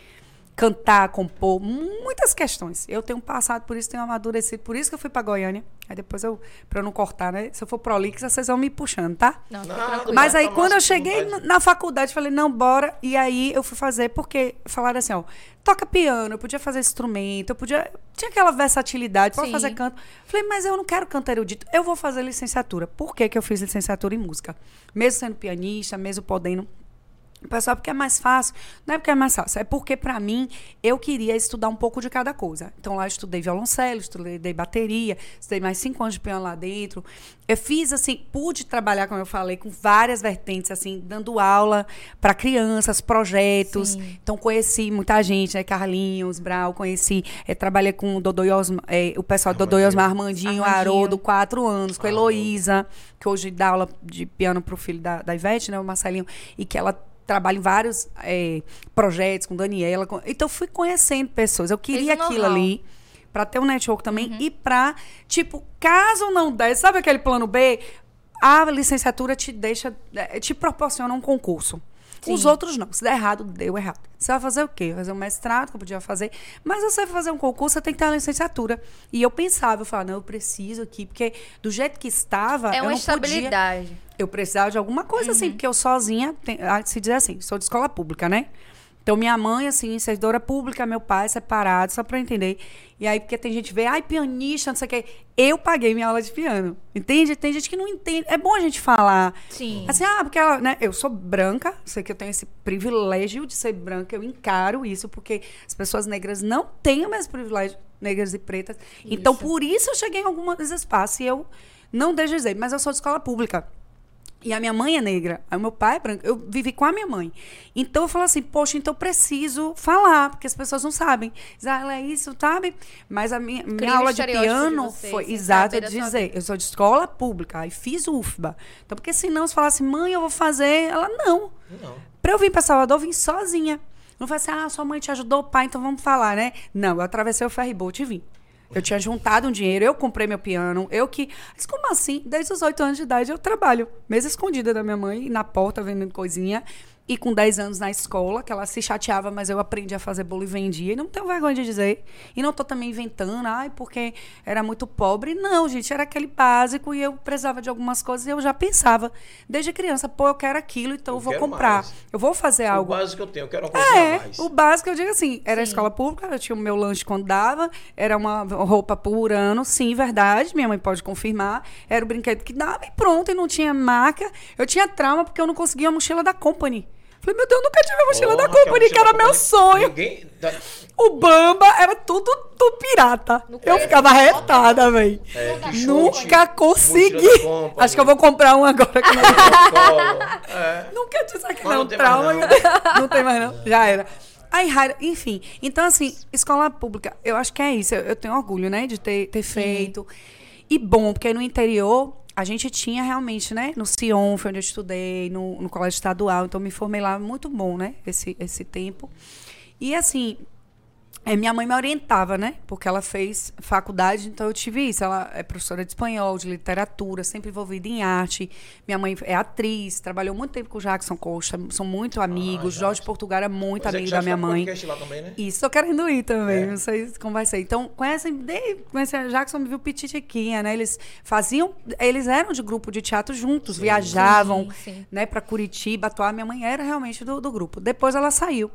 cantar, compor, muitas questões. Eu tenho passado por isso, tenho amadurecido, por isso que eu fui para Goiânia. Aí depois eu, para eu não cortar, né? Se eu for prolixa, vocês vão me puxando, tá? Não, não, Mas aí quando eu cheguei na faculdade, falei, não, bora. E aí eu fui fazer, porque falaram assim, ó, toca piano, eu podia fazer instrumento, eu podia. Tinha aquela versatilidade, pode fazer canto. Falei, mas eu não quero cantar erudito, eu vou fazer licenciatura. Por que, que eu fiz licenciatura em música? Mesmo sendo pianista, mesmo podendo Pessoal, porque é mais fácil. Não é porque é mais fácil, é porque, para mim, eu queria estudar um pouco de cada coisa. Então, lá eu estudei violoncelo, estudei bateria, estudei mais cinco anos de piano lá dentro. Eu fiz, assim, pude trabalhar, como eu falei, com várias vertentes, assim, dando aula para crianças, projetos. Sim. Então, conheci muita gente, né? Carlinhos, Brau, conheci, é, trabalhei com o Dodô Osmar, é, o pessoal do Dodô Osmar Armandinho, Armandinho. Haroldo, quatro anos, com a Heloísa, que hoje dá aula de piano pro filho da, da Ivete, né? O Marcelinho, e que ela trabalho em vários é, projetos com Daniela. Com... Então, fui conhecendo pessoas. Eu queria aquilo ali para ter um network também uhum. e para, tipo, caso não desse, sabe aquele plano B? A licenciatura te deixa, é, te proporciona um concurso. Sim. Os outros não. Se der errado, deu errado. Você vai fazer o quê? Fazer um mestrado, que eu podia fazer. Mas você vai fazer um concurso, você tem que ter uma licenciatura. E eu pensava, eu falava, não, eu preciso aqui, porque do jeito que estava. É uma estabilidade. Podia, eu precisava de alguma coisa assim, uhum. assim, porque eu sozinha, ah, se diz assim, sou de escola pública, né? Então, minha mãe, assim, servidora pública, meu pai separado, só pra entender. E aí, porque tem gente que vê, ai, pianista, não sei o quê. Eu paguei minha aula de piano. Entende? Tem gente que não entende. É bom a gente falar. Sim. Assim, ah, porque ela, né, eu sou branca, sei que eu tenho esse privilégio de ser branca, eu encaro isso, porque as pessoas negras não têm o mesmo privilégio, negras e pretas. Então, isso. Então, por isso eu cheguei em alguns espaços e eu não deixo dizer, mas eu sou de escola pública. E a minha mãe é negra, aí o meu pai é branco. Eu vivi com a minha mãe. Então eu falo assim, poxa, então eu preciso falar, porque as pessoas não sabem. Ah, ela é isso, sabe? Mas a minha, minha aula de piano de vocês, foi exato eu dizer, eu sou de escola pública, aí fiz UFBA. Então, porque senão se falasse, mãe, eu vou fazer, ela não. Não. Pra eu vir pra Salvador, eu vim sozinha. Não foi assim, ah, sua mãe te ajudou, pai, então vamos falar, né? Não, eu atravessei o ferryboat e vim. Eu tinha juntado um dinheiro, eu comprei meu piano, eu que. Mas como assim? Desde os oito anos de idade eu trabalho, mesa escondida da minha mãe, na porta vendendo coisinha. E com 10 anos na escola, que ela se chateava, mas eu aprendi a fazer bolo e vendia. E não tenho vergonha de dizer. E não tô também inventando, ai, porque era muito pobre. Não, gente, era aquele básico e eu precisava de algumas coisas e eu já pensava, desde criança, pô, eu quero aquilo, então eu, eu vou comprar. Mais. Eu vou fazer o algo. O básico que eu tenho, eu quero uma coisa é, mais. O básico eu digo assim, era sim. escola pública, eu tinha o meu lanche quando dava, era uma roupa por ano, sim, verdade, minha mãe pode confirmar. Era o brinquedo que dava e pronto, e não tinha marca. Eu tinha trauma porque eu não conseguia a mochila da Company. Falei, meu Deus, eu nunca tive a mochila Porra, da Company, que, era meu sonho. Ninguém... O Bamba era tudo do pirata. eu ficava retada, velho. É, nunca consegui. Acho que eu vou comprar um agora. Que <laughs> é. Nunca disse aqui não, não trauma. Não. <laughs> não tem mais não. Já era. Aí, enfim. Então, assim, escola pública, eu acho que é isso. Eu, eu tenho orgulho, né, de ter, ter feito. E bom, porque no interior a gente tinha realmente, né? No Sion, foi onde eu estudei, no, no colégio estadual, então me formei lá, muito bom, né? Esse, esse tempo. E assim, é, minha mãe me orientava, né? Porque ela fez faculdade, então eu tive isso. Ela é professora de espanhol, de literatura, sempre envolvida em arte. Minha mãe é atriz, trabalhou muito tempo com o Jackson Costa, são muito amigos. Ah, Jorge Portugal é muito Mas é amigo é da minha mãe. Lá também, né? Isso, tô querendo ir também, é. não sei como vai ser. Então, conhecem, conhecem Jackson, me viu Petitiquinha, né? Eles faziam, eles eram de grupo de teatro juntos, sim, viajavam, sim, sim. né, para Curitiba, atuar. Minha mãe era realmente do, do grupo. Depois ela saiu.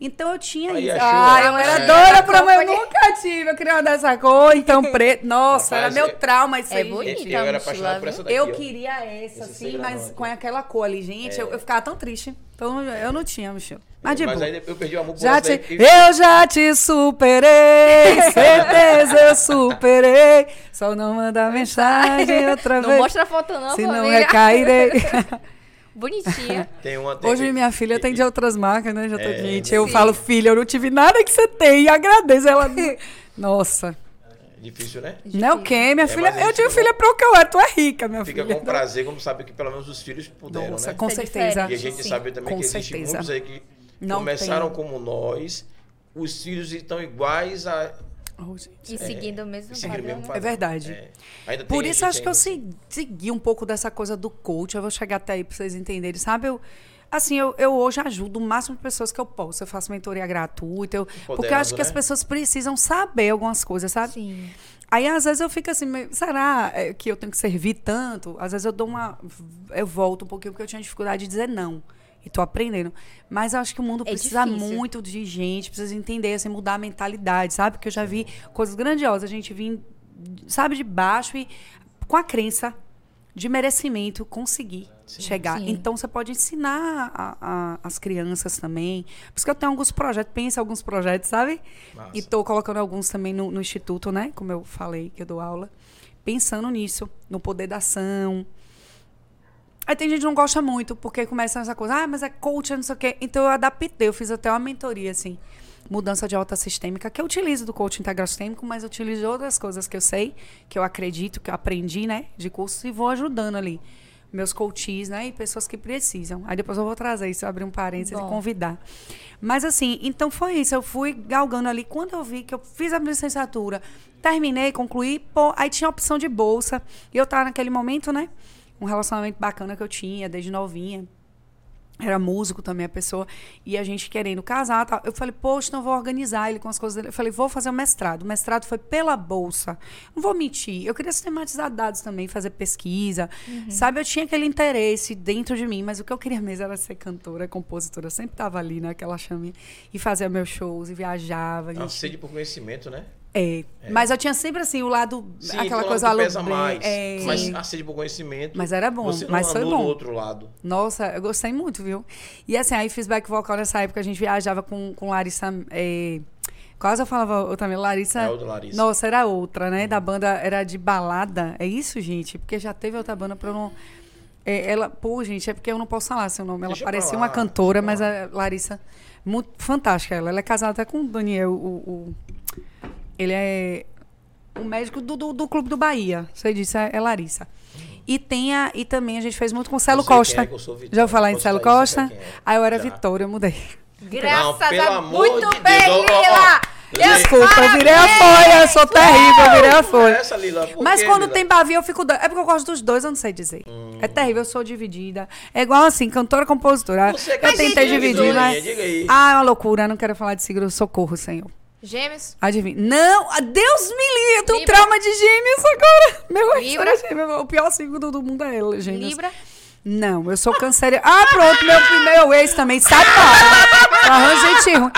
Então eu tinha Aí, isso. Ah, eu era é. doida pra mãe. Eu nunca tive. Eu queria uma dessa cor, então <laughs> preto. Nossa, Rapaz, era meu trauma isso é aí. Bonita, eu era apaixonada por essa daqui. Eu ó. queria essa, assim, mas com aquela cor ali, gente. É. Eu, eu, ficava tão triste. Então eu não tinha mochila. Mas de Mas aí eu perdi o amor por já te, Eu já te superei, <laughs> certeza eu superei. Só não manda mensagem outra não vez. Não mostra a foto não, Se não recairei. <laughs> Bonitinha. <laughs> Tem uma, tem, Hoje minha filha tem de outras marcas, né? Já tô é, Eu Sim. falo, filha, eu não tive nada que você tem. E agradeço. Ela. <laughs> Nossa. É difícil, né? É não, quem, minha é, filha? Eu tive filha pro que eu era, tu é rica, minha fica filha. Fica com prazer quando sabe que pelo menos os filhos puderam, Nossa, né? com certeza. E a gente Sim. sabe também com que existem muitos aí que não começaram tem. como nós, os filhos estão iguais a Oh, e é, seguindo o mesmo padrão. Mesmo padrão. É verdade. É. Por isso acho que eu segui um pouco dessa coisa do coach. Eu vou chegar até aí para vocês entenderem. Sabe, eu, assim, eu, eu hoje ajudo o máximo de pessoas que eu posso. Eu faço mentoria gratuita. Eu, porque eu acho que né? as pessoas precisam saber algumas coisas, sabe? Sim. Aí, às vezes, eu fico assim, será é, que eu tenho que servir tanto? Às vezes eu dou uma. Eu volto um pouquinho porque eu tinha dificuldade de dizer não. E tô aprendendo. Mas eu acho que o mundo é precisa difícil. muito de gente, precisa entender, assim, mudar a mentalidade, sabe? Porque eu já vi coisas grandiosas. A gente vir, sabe, de baixo e com a crença de merecimento conseguir sim, chegar. Sim. Então você pode ensinar a, a, as crianças também. Por isso que eu tenho alguns projetos, pensa alguns projetos, sabe? Massa. E estou colocando alguns também no, no, instituto, né? Como eu falei, que eu dou aula. Pensando nisso, no poder da ação, Aí tem gente que não gosta muito, porque começa essa coisa, ah, mas é coach, não sei o quê. Então eu adaptei, eu fiz até uma mentoria, assim, mudança de alta sistêmica, que eu utilizo do coach integral sistêmico, mas eu utilizo outras coisas que eu sei, que eu acredito, que eu aprendi, né, de curso, e vou ajudando ali. Meus coaches, né, e pessoas que precisam. Aí depois eu vou trazer isso, abrir um parênteses Bom. e convidar. Mas assim, então foi isso. Eu fui galgando ali. Quando eu vi que eu fiz a licenciatura, terminei, concluí, pô, aí tinha a opção de bolsa. E eu tava naquele momento, né? Um relacionamento bacana que eu tinha desde novinha. Era músico também a pessoa. E a gente querendo casar. Tal. Eu falei, poxa, não vou organizar ele com as coisas dele. Eu falei, vou fazer o um mestrado. O mestrado foi pela bolsa. Não vou mentir. Eu queria sistematizar dados também, fazer pesquisa. Uhum. Sabe, eu tinha aquele interesse dentro de mim, mas o que eu queria mesmo era ser cantora, compositora. Eu sempre estava ali naquela né, chame e fazia meus shows e viajava. É uma sede por conhecimento, né? É. é. Mas eu tinha sempre assim o lado. Sim, aquela coisa lado pesa mais. É... Mas a sede por conhecimento. Mas era bom. Você não mas foi bom. do outro lado. Nossa, eu gostei muito, viu? E assim, aí fiz back vocal nessa época, a gente viajava com, com Larissa. É... Quase eu falava também, Larissa. É outra Larissa. Nossa, era outra, né? Da banda era de balada. É isso, gente? Porque já teve outra banda pra eu não. É, ela, pô, gente, é porque eu não posso falar seu nome. Ela Deixa parecia uma cantora, mas a Larissa, muito fantástica ela. Ela é casada até com o Daniel, o, o ele é o médico do, do, do Clube do Bahia. Você disse, é, é Larissa. E, tem a, e também a gente fez muito com Celo Costa. É, Já vou falar em Celo Costa? É. Aí eu era Já. Vitória, eu mudei. Graças a Muito de bem, Deus. Lila! Desculpa, eu virei a folha, eu sou terrível, eu virei a folha. Essa, Lila, Mas quando Lila? tem Bavi, eu fico. É porque eu gosto dos dois, eu não sei dizer. Hum. É terrível, eu sou dividida. É igual assim, cantora, compositora. Você eu tentei dividir, mas. Ah, é uma loucura, eu não quero falar de signo, socorro, Senhor. Gêmeos? Adivinha. Não, ah, Deus me livre, eu tenho Libra. trauma de gêmeos agora. <laughs> Meu Libra. Gêmeo, o pior signo do mundo é ele, gêmeos. Libra? Não, eu sou canceriana. Ah, pronto, meu primeiro ex também, sabe? Arranja gente ruim.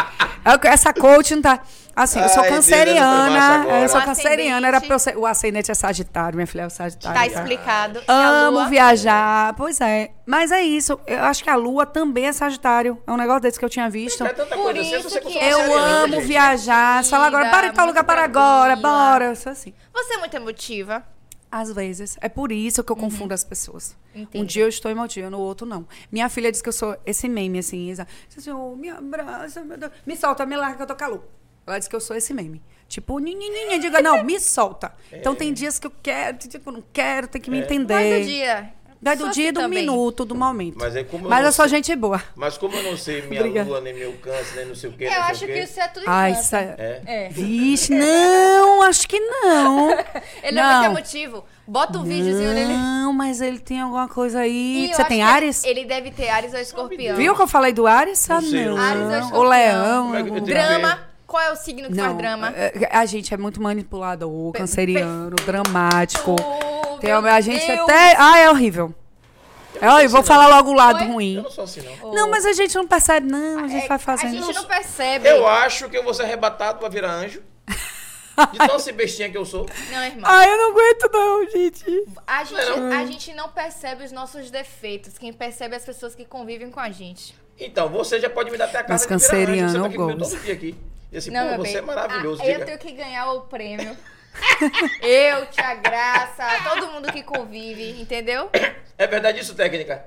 Essa coach não tá... Assim, eu sou canceriana. Eu sou canceriana. Era pra ser, o ascendente é Sagitário, minha filha é Sagitário. Tá explicado. Amo viajar. Pois é. Mas é isso. Eu acho que a Lua também é Sagitário. É um negócio desse que eu tinha visto. É tanta Por coisa assim, isso que eu amo gente. viajar. Fala agora, para em tal lugar para agora, bora. Eu sou assim. Você é muito emotiva. Às vezes. É por isso que eu uhum. confundo as pessoas. Entendi. Um dia eu estou emotiva, no outro não. Minha filha diz que eu sou esse meme, assim. Assim, oh, me abraça, meu Deus. Me solta, me larga que eu tô calor. Ela diz que eu sou esse meme. Tipo, ninguém diga, não, me solta. É. Então tem dias que eu quero, tipo, não quero, tem que me é. entender. Vai do dia. Vai do dia, assim do também. minuto, do momento. Mas é como Mas eu, eu sou gente boa. Mas como eu não sei <laughs> minha lua, nem meu câncer, nem não sei o quê. Eu acho que isso é tudo Ai, isso é... é. é. Vixe, <laughs> não, acho que não. <laughs> ele não. é muito emotivo. Bota um não, videozinho nele. Não, mas ele tem alguma coisa aí. Você tem Ares? Ele deve ter Ares ou Escorpião. Viu que eu falei do Ares? Ah, não. Ares ou Escorpião. O Leão. É Drama. Qual é o signo que não, faz drama? É, a gente é muito manipulador, canceriano, dramático. Oh, Tem, a gente Deus. até. Ah, é horrível. Eu, é, eu vou falar logo o lado Oi? ruim. Eu não sou assim, não. Não, mas a gente não percebe, não. A gente é, vai fazendo. A gente não percebe. Eu acho que eu vou ser arrebatado pra virar anjo. De tão ser <laughs> bestinha que eu sou. Não, irmão. Ai, eu não aguento, não, gente. A gente, não. A gente não percebe os nossos defeitos. Quem percebe é as pessoas que convivem com a gente. Então, você já pode me dar até a casa Mas canceriano, de virar anjo. Você tá aqui todo dia aqui. E assim, não, pô, você bem. é maravilhoso. Ah, eu tenho que ganhar o prêmio. Eu, Tia Graça, todo mundo que convive, entendeu? É verdade isso, técnica?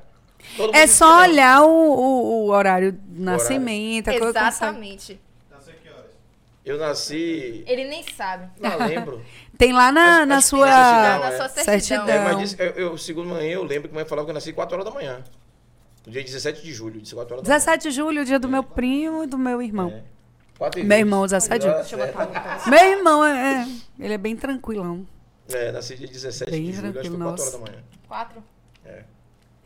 é só olhar o, o, o, horário do nascimento. Exatamente. Eu nasci. Ele nem sabe. Não lembro. <laughs> Tem lá na, na sua. certidão, na sua certidão. É, mas disse, eu, eu, segundo manhã, eu lembro que a mãe falava que eu nasci 4 horas da manhã. No dia 17 de julho, de 4 horas da 17 de julho, dia do meu primo e do meu irmão. É. Quatro Meu irmão, 17 de julho. Deixa eu botar um Meu irmão, é, é, ele é bem tranquilão. É, nasci dia 17 Bem de julho, acho que foi 4 tranquilo, horas da manhã. Quatro.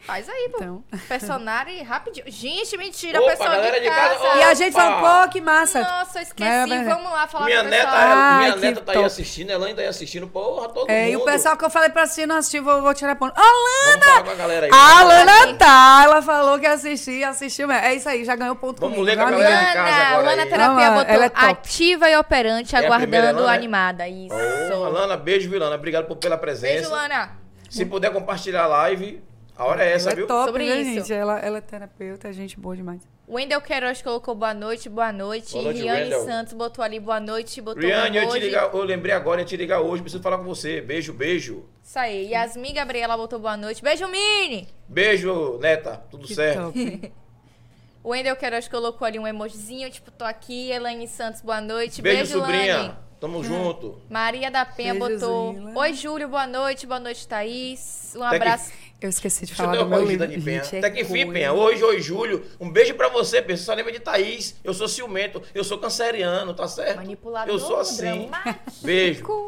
Faz aí, pô. Então. Personagem rapidinho. Gente, mentira, Opa, pessoal galera de de casa, casa. E a gente falou, pô, que massa. Nossa, esqueci. Mas é. Vamos lá falar Minha com o neta, pessoal. Ah, minha que neta tá aí top. assistindo, ela ainda aí assistindo, porra, todo É, mundo. e o pessoal que eu falei pra assistir não assistiu, vou, vou tirar ponto. Ô, Vamos falar com a galera aí. A Vamos falar. Lana tá, ela falou que assistiu, assistiu mesmo. É isso aí, já ganhou ponto Vamos comigo. ler com a galera de casa agora Lana aí. Terapia Ela- botou ela é top. ativa e operante, É a primeira, aguardando Lana, é? animada. Isso. Ô, Lana, beijo, Vilana. Obrigado por, pela presença. Beijo, Lana. Se puder compartilhar a live, a hora é essa, Ela é viu? top, Sobre viu, isso. gente? Ela, ela é terapeuta, é gente boa demais. Wendel Queiroz colocou boa noite, boa noite. Boa noite, Riane. Santos botou ali boa noite, botou Riane, eu, te ligar, eu lembrei agora, eu te ligar hoje, preciso falar com você. Beijo, beijo. Isso aí. Yasmin Gabriela botou boa noite. Beijo, Mini. Beijo, neta. Tudo Que certo. O <laughs> Wendel Queiroz colocou ali um emojizinho, tipo, tô aqui. Elaine Santos, boa noite. Beijo, Beijo, sobrinha. Lani. Tamo junto. Maria da Penha Beijo, botou. Oi, Júlio, boa noite. Boa noite, Thaís. Um Até que- abraço. Eu esqueci de falar dar do uma meu corrigida livro. de Penha. Gente, é Até que enfim, coisa. Penha. Hoje, oi, Júlio. Um beijo pra você, Penha. Você só lembra de Thaís. Eu sou ciumento. Eu sou canceriano, tá certo? Manipulador. Eu sou assim. dramático. Beijo.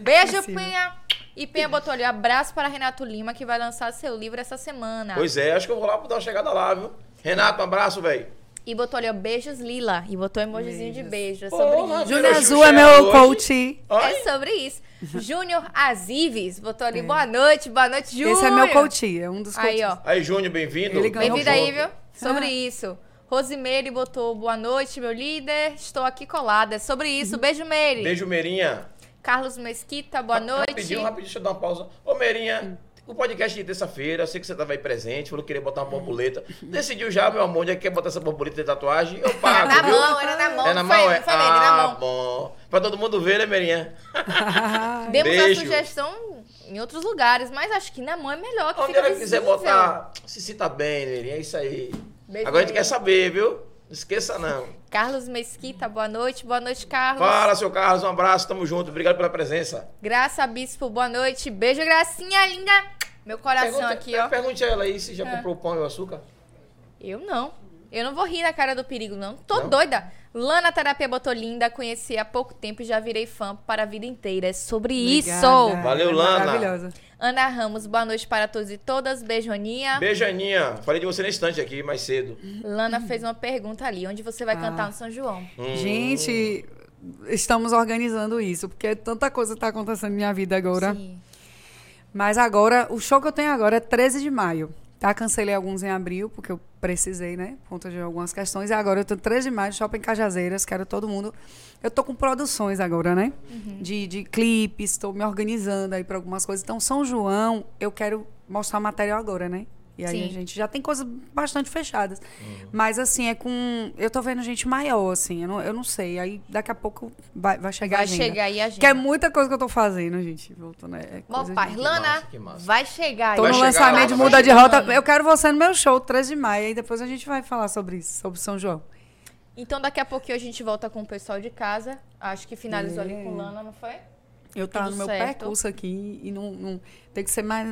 Beijo, Esqueci. Penha. E Penha botou ali, abraço para Renato Lima, que vai lançar seu livro essa semana. Pois é, acho que eu vou lá dar uma chegada lá, viu? Renato, um abraço, velho. E botou ali, ó, beijos Lila. E botou emojizinho de beijo. É sobre Júnior isso. Júnior Xuxa Azul é é meu hoje. coach. Ai, É sobre isso. Júnior Azives botou ali, boa noite, boa noite, Júnior. Esse é meu coach, é um dos coaches. Aí, ó. Aí, Júnior, bem-vindo. Bem-vindo aí, viu? Sobre isso. Rosimeire botou boa noite, meu líder. Estou aqui colada. É sobre isso. Beijo, Meire. Beijo, Meirinha. Carlos Mesquita, boa noite. Rapidinho, rapidinho, deixa eu dar uma pausa. Ô, Meirinha, o podcast de terça-feira, eu sei que você tava aí presente, falou que queria botar uma borboleta. Decidiu já, meu amor, onde é que quer botar essa borboleta de tatuagem? Eu Era <laughs> pago, na viu? mão, era na mão. É na mão, foi, é? Meire, ah, na mão. bom. Pra todo mundo ver, né, Meirinha? <laughs> Demos Beijo. a sugestão em outros lugares, mas acho que na mão é melhor que Onde ela quiser visível. botar, se cita bem, Meirinha, é isso aí. Beijo, Agora a gente quer saber, viu? Não esqueça, não. Carlos Mesquita, boa noite. Boa noite, Carlos. Fala, seu Carlos, um abraço, tamo junto. Obrigado pela presença. Graça Bispo, boa noite. Beijo, Gracinha linda. Meu coração Pergunta- aqui, ó. Pergunte a ela aí se já É. comprou pão e açúcar. Eu não. Eu não vou rir na cara do perigo, não. Tô Não? doida. Lana Terapia botou linda, conheci há pouco tempo e já virei fã para a vida inteira. É sobre isso. Obrigada. Valeu, É Lana. Maravilhosa. Ana Ramos, boa noite para todos e todas. Beijo, Aninha. Beijo, Aninha. Falei de você na estante aqui mais cedo. Lana fez uma pergunta ali. Onde você vai Ah. cantar no São João? Hum. Gente, estamos organizando isso, porque tanta coisa está acontecendo na minha vida agora. Sim. Mas agora, o show que eu tenho agora é 13 de maio. Tá? Cancelei alguns em abril, porque eu precisei, né? Por conta de algumas questões. E agora eu tenho 13 de maio, Shopping Cajazeiras, quero todo mundo. Eu tô com produções agora, né? De, de clipes, estou me organizando aí para algumas coisas. Então, São João, eu quero mostrar material agora, né? E aí Sim. a gente já tem coisas bastante fechadas. Uhum. Mas assim, é com. Eu tô vendo gente maior, assim, eu não, eu não sei. Aí daqui a pouco vai, vai chegar a Vai agenda. chegar aí a gente. Que é muita coisa que eu tô fazendo, gente. Voltando, é Bom, coisa pai, de- Lana, massa, que massa. vai chegar aí. Tô Vai no lançamento lá, de vai Muda de chegar Rota. Eu quero você no meu show, 13 de maio. Aí depois a gente vai falar sobre isso, sobre São João. Então daqui a pouquinho a gente volta com o pessoal de casa. Acho que finalizou ali É. com Lana, não foi? Eu tava Tudo no meu certo. percurso aqui e não, não- tem que ser mais,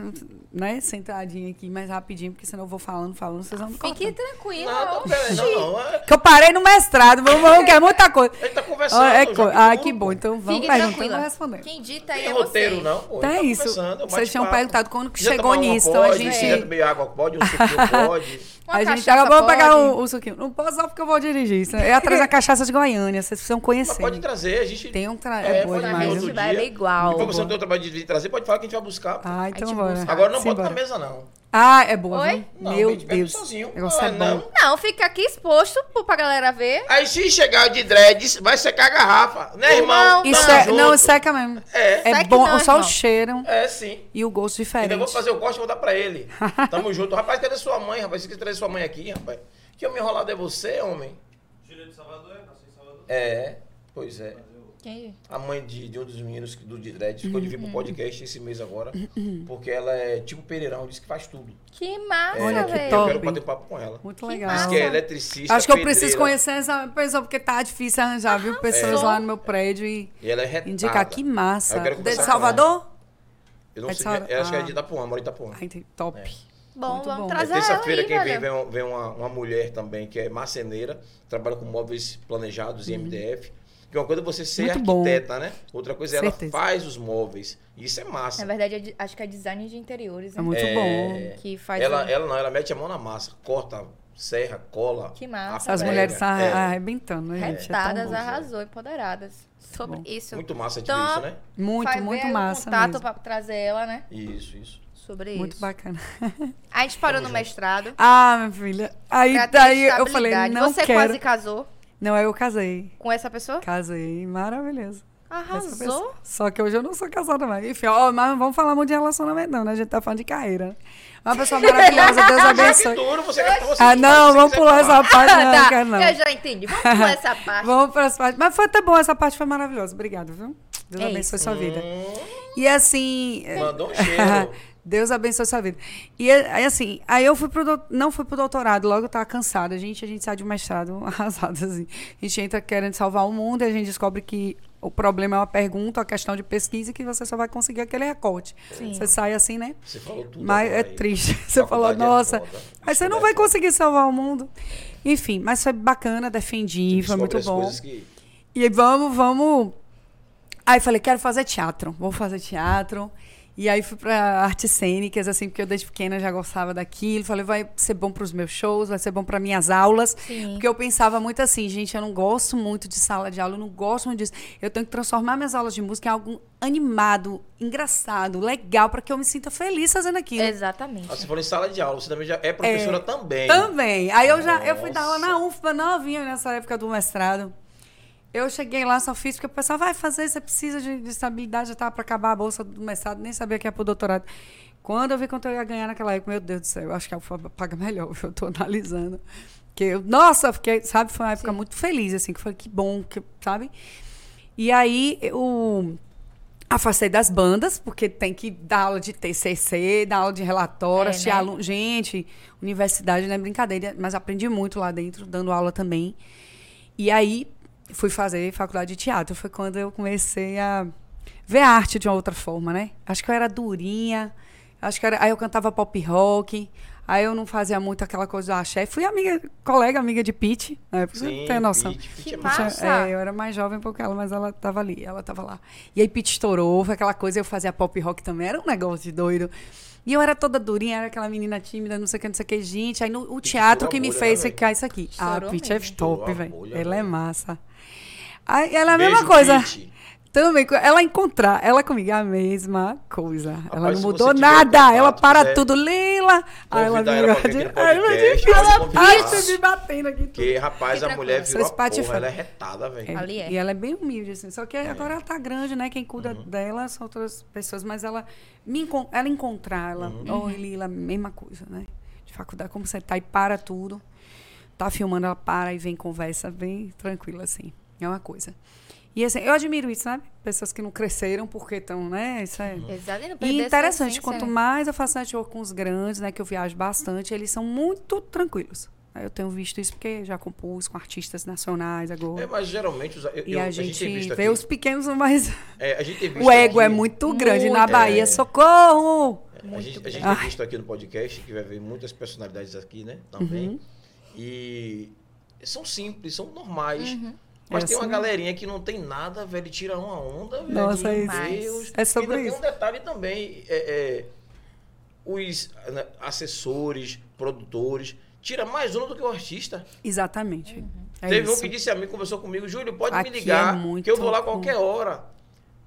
né, centradinha aqui, mais rapidinho, porque senão eu vou falando, falando, vocês vão me Fique cortando. tranquila. Não, oxi. peraí, não, não. É, Que eu parei no mestrado, vamos, vamos, que é muita coisa. a gente tá conversando. Ó, é já co- ah, que bom. Então vamos Fique perguntando, responder. Quem dita aí tem é roteiro, não, pô. Então A é tá isso. é um Vocês tinham perguntado quando que Quiser chegou nisso, então a pode, gente... quiser beber água, pode. Um suquinho, <laughs> pode. Uma a gente acabou de pegar pode? o, o suquinho. Não posso só porque eu vou dirigir. Isso. Eu ia trazer a cachaça de Goiânia, vocês precisam Mas conhecer. pode trazer, a gente... Tem um tra... É, boa pode demais. vir gente vai dia. igual. Depois você não tem o trabalho de trazer, pode falar que a gente vai buscar. Ah, então bora. Agora não bota Simbora. na mesa, não. Ah, é boa, Oi? viu? Não, Meu Deus. sozinho. O negócio Ah, é bom. não. Não, fica aqui exposto pra galera ver. Aí se chegar de dreads, vai secar a garrafa. Né, irmão? Não, Isso é, junto. não, seca mesmo. É. É Seque bom, não, só o irmão. cheiro É, sim. e o gosto Ainda diferente. vou fazer o corte e vou dar pra ele. <laughs> Tamo junto. Rapaz, cadê sua mãe, rapaz? Você quer trazer sua mãe aqui, rapaz? Que homem enrolado é você, homem? Júlia de Salvador, nasceu em Salvador. É. Pois é. Quem? A mãe de, de um dos meninos do Dread ficou de vir pro podcast esse mês agora. Porque ela é tipo Pereirão, diz que faz tudo. Que massa, Olha que velho. top. Eu quero bater papo com ela. Muito legal. Diz que é eletricista. Acho que eu preciso pedreira, conhecer essa pessoa, porque tá difícil arranjar, viu? Pessoas É. lá no meu prédio e E ela é retada. indicar que massa. Eu quero De Salvador? Eu não É de sei, Salvador? eu acho que é Ah. de Itapuã, mora em Itapuã. Ai, tem- top. É. Bom, Muito vamos bom. É trazer ela terça-feira quem vem, vem, vem uma, uma mulher também que é marceneira, trabalha com móveis planejados em MDF. Que uma coisa é você ser. Muito bom. arquiteta, né? Outra coisa é Certeza. ela faz os móveis. Isso é massa. Na verdade, é acho que é design de interiores, né? É muito É, bom. Que faz ela, o- ela não, ela mete a mão na massa, corta, serra, cola. Que massa, As mulheres tá É. arrebentando, né, gente? É Retadas, bom. arrasou, empoderadas. Sobre Bom. isso. Muito massa de Então, isso, né? Muito, muito massa contato mesmo. pra trazer ela, né? Isso, isso. Sobre Muito isso. bacana. A gente parou Tamo no junto. mestrado. Ah, minha filha. Aí daí eu falei, não Você quero. quase casou Não, eu casei. com essa pessoa? Casei, maravilhoso. Essa Arrasou. pessoa. Só que hoje eu não sou casada mais. Enfim, ó, mas não vamos falar muito de relacionamento, não, né? A gente tá falando de carreira. Uma pessoa <laughs> maravilhosa, Deus abençoe. duro, você quer você Ah, não, vamos pular falar. essa parte, <laughs> não, tá, quero não. eu já entendi. Vamos pular essa <laughs> parte. Vamos para as partes. Mas foi até bom, essa parte foi maravilhosa. Obrigado, viu? Deus É abençoe sua vida. Hum, E assim. mandou um cheiro. Deus abençoe sua vida. E aí, assim, aí eu fui pro não fui pro doutorado, logo eu tava cansada. A gente, a gente sai de um mestrado <laughs> arrasado, assim. A gente entra querendo salvar o mundo e a gente descobre que o problema é uma pergunta, uma questão de pesquisa e que você só vai conseguir aquele recorte. Sim. Você sai assim, né? Você falou tudo. Mas agora é aí. triste. <laughs> Você falou, Faculdade é nossa, foda. mas você não vai é conseguir salvar o mundo. Enfim, mas foi bacana, defendi, foi muito bom. que- E aí, vamos, vamos. Aí falei, quero fazer teatro, vou fazer teatro. E aí fui para artes cênicas, assim, porque eu desde pequena já gostava daquilo. Falei, vai ser bom para os meus shows, vai ser bom para minhas aulas. Sim. Porque eu pensava muito assim, gente, eu não gosto muito de sala de aula, eu não gosto muito disso. Eu tenho que transformar minhas aulas de música em algo animado, engraçado, legal, para que eu me sinta feliz fazendo aquilo. Exatamente. Ah, você falou em sala de aula, você também já é professora também. Também. Aí eu já eu fui dar aula Nossa. na UFBA novinha nessa época do mestrado. Eu cheguei lá, só fiz, porque o pessoal vai fazer, você precisa de, de estabilidade, já estava para acabar a bolsa do mestrado, nem sabia que ia pro doutorado. Quando eu vi quanto eu ia ganhar naquela época, meu Deus do céu, eu acho que a UFBA paga melhor, <laughs> eu tô analisando. Que eu, nossa, fiquei, sabe, foi uma época Sim. muito feliz, assim, que foi que bom, que, sabe? E aí eu afastei das bandas, porque tem que dar aula de TCC, dar aula de relatório, É, né? aluno. Gente, universidade não é brincadeira, mas aprendi muito lá dentro, dando aula também. E aí fui fazer faculdade de teatro. Foi quando eu comecei a ver a arte de uma outra forma, né? Acho que eu era durinha, acho que era, aí eu cantava pop rock. Aí eu não fazia muito aquela coisa do axé. Fui amiga, colega, amiga de Pete, né? Pra você Sim, ter noção. Pete, Pete Que é massa. É, eu era mais jovem um pouco ela, mas ela tava ali, ela tava lá. E aí Pete estourou, foi aquela coisa, eu fazia pop rock também, era um negócio de doido. E eu era toda durinha, era aquela menina tímida, não sei o que, não sei o que, gente. Aí no, o teatro que a me bolha, fez né, ficar isso aqui. Estourou ah, Pete é top, a velho. Ela é massa. Aí ela é a Beijo, mesma coisa. Pete. Também, ela encontrar, ela comigo é a mesma coisa. ela Rapaz, não se mudou nada. contato, ela para tudo, Lila. Aí ela me ela de- ela me batendo aqui. tudo. Porque, rapaz, a mulher virou a porra, ela é retada, velho. É, é. E ela é bem humilde, assim. Só que agora ela tá grande, né? Quem cuda Uhum. dela são outras pessoas. Mas ela me encon- ela encontrar, ela... Uhum. Oi, Lila, mesma coisa, né? De faculdade, como você tá e para tudo. Tá filmando, ela para e vem conversa bem tranquila, assim. É uma coisa. E assim, eu admiro isso, sabe? Pessoas que não cresceram porque estão, né? Isso é... Exato. E, E interessante, quanto né? mais eu faço network com os grandes, né, que eu viajo bastante, eles são muito tranquilos. Eu tenho visto isso porque já compus com artistas nacionais agora. É, mas geralmente os- eu- e a gente, visto vê aqui- os pequenos, mas é, a gente tem visto o ego aqui- é muito grande. Na Muito. Bahia, É. socorro! A gente, a gente tem visto aqui no podcast que vai ver muitas personalidades aqui, né? Também. Uhum. E são simples, são normais. Uhum. Mas É tem uma assim. galerinha que não tem nada, velho, e tira uma onda, velho. Nossa, é meu isso. Deus. É sobre e ainda isso. tem um detalhe também. é, é, os né, assessores, produtores, tira mais onda do que o artista. Exatamente. É Teve um isso. que disse a mim, conversou comigo, Júlio, pode Aqui me ligar, é muito que eu vou lá qualquer hora.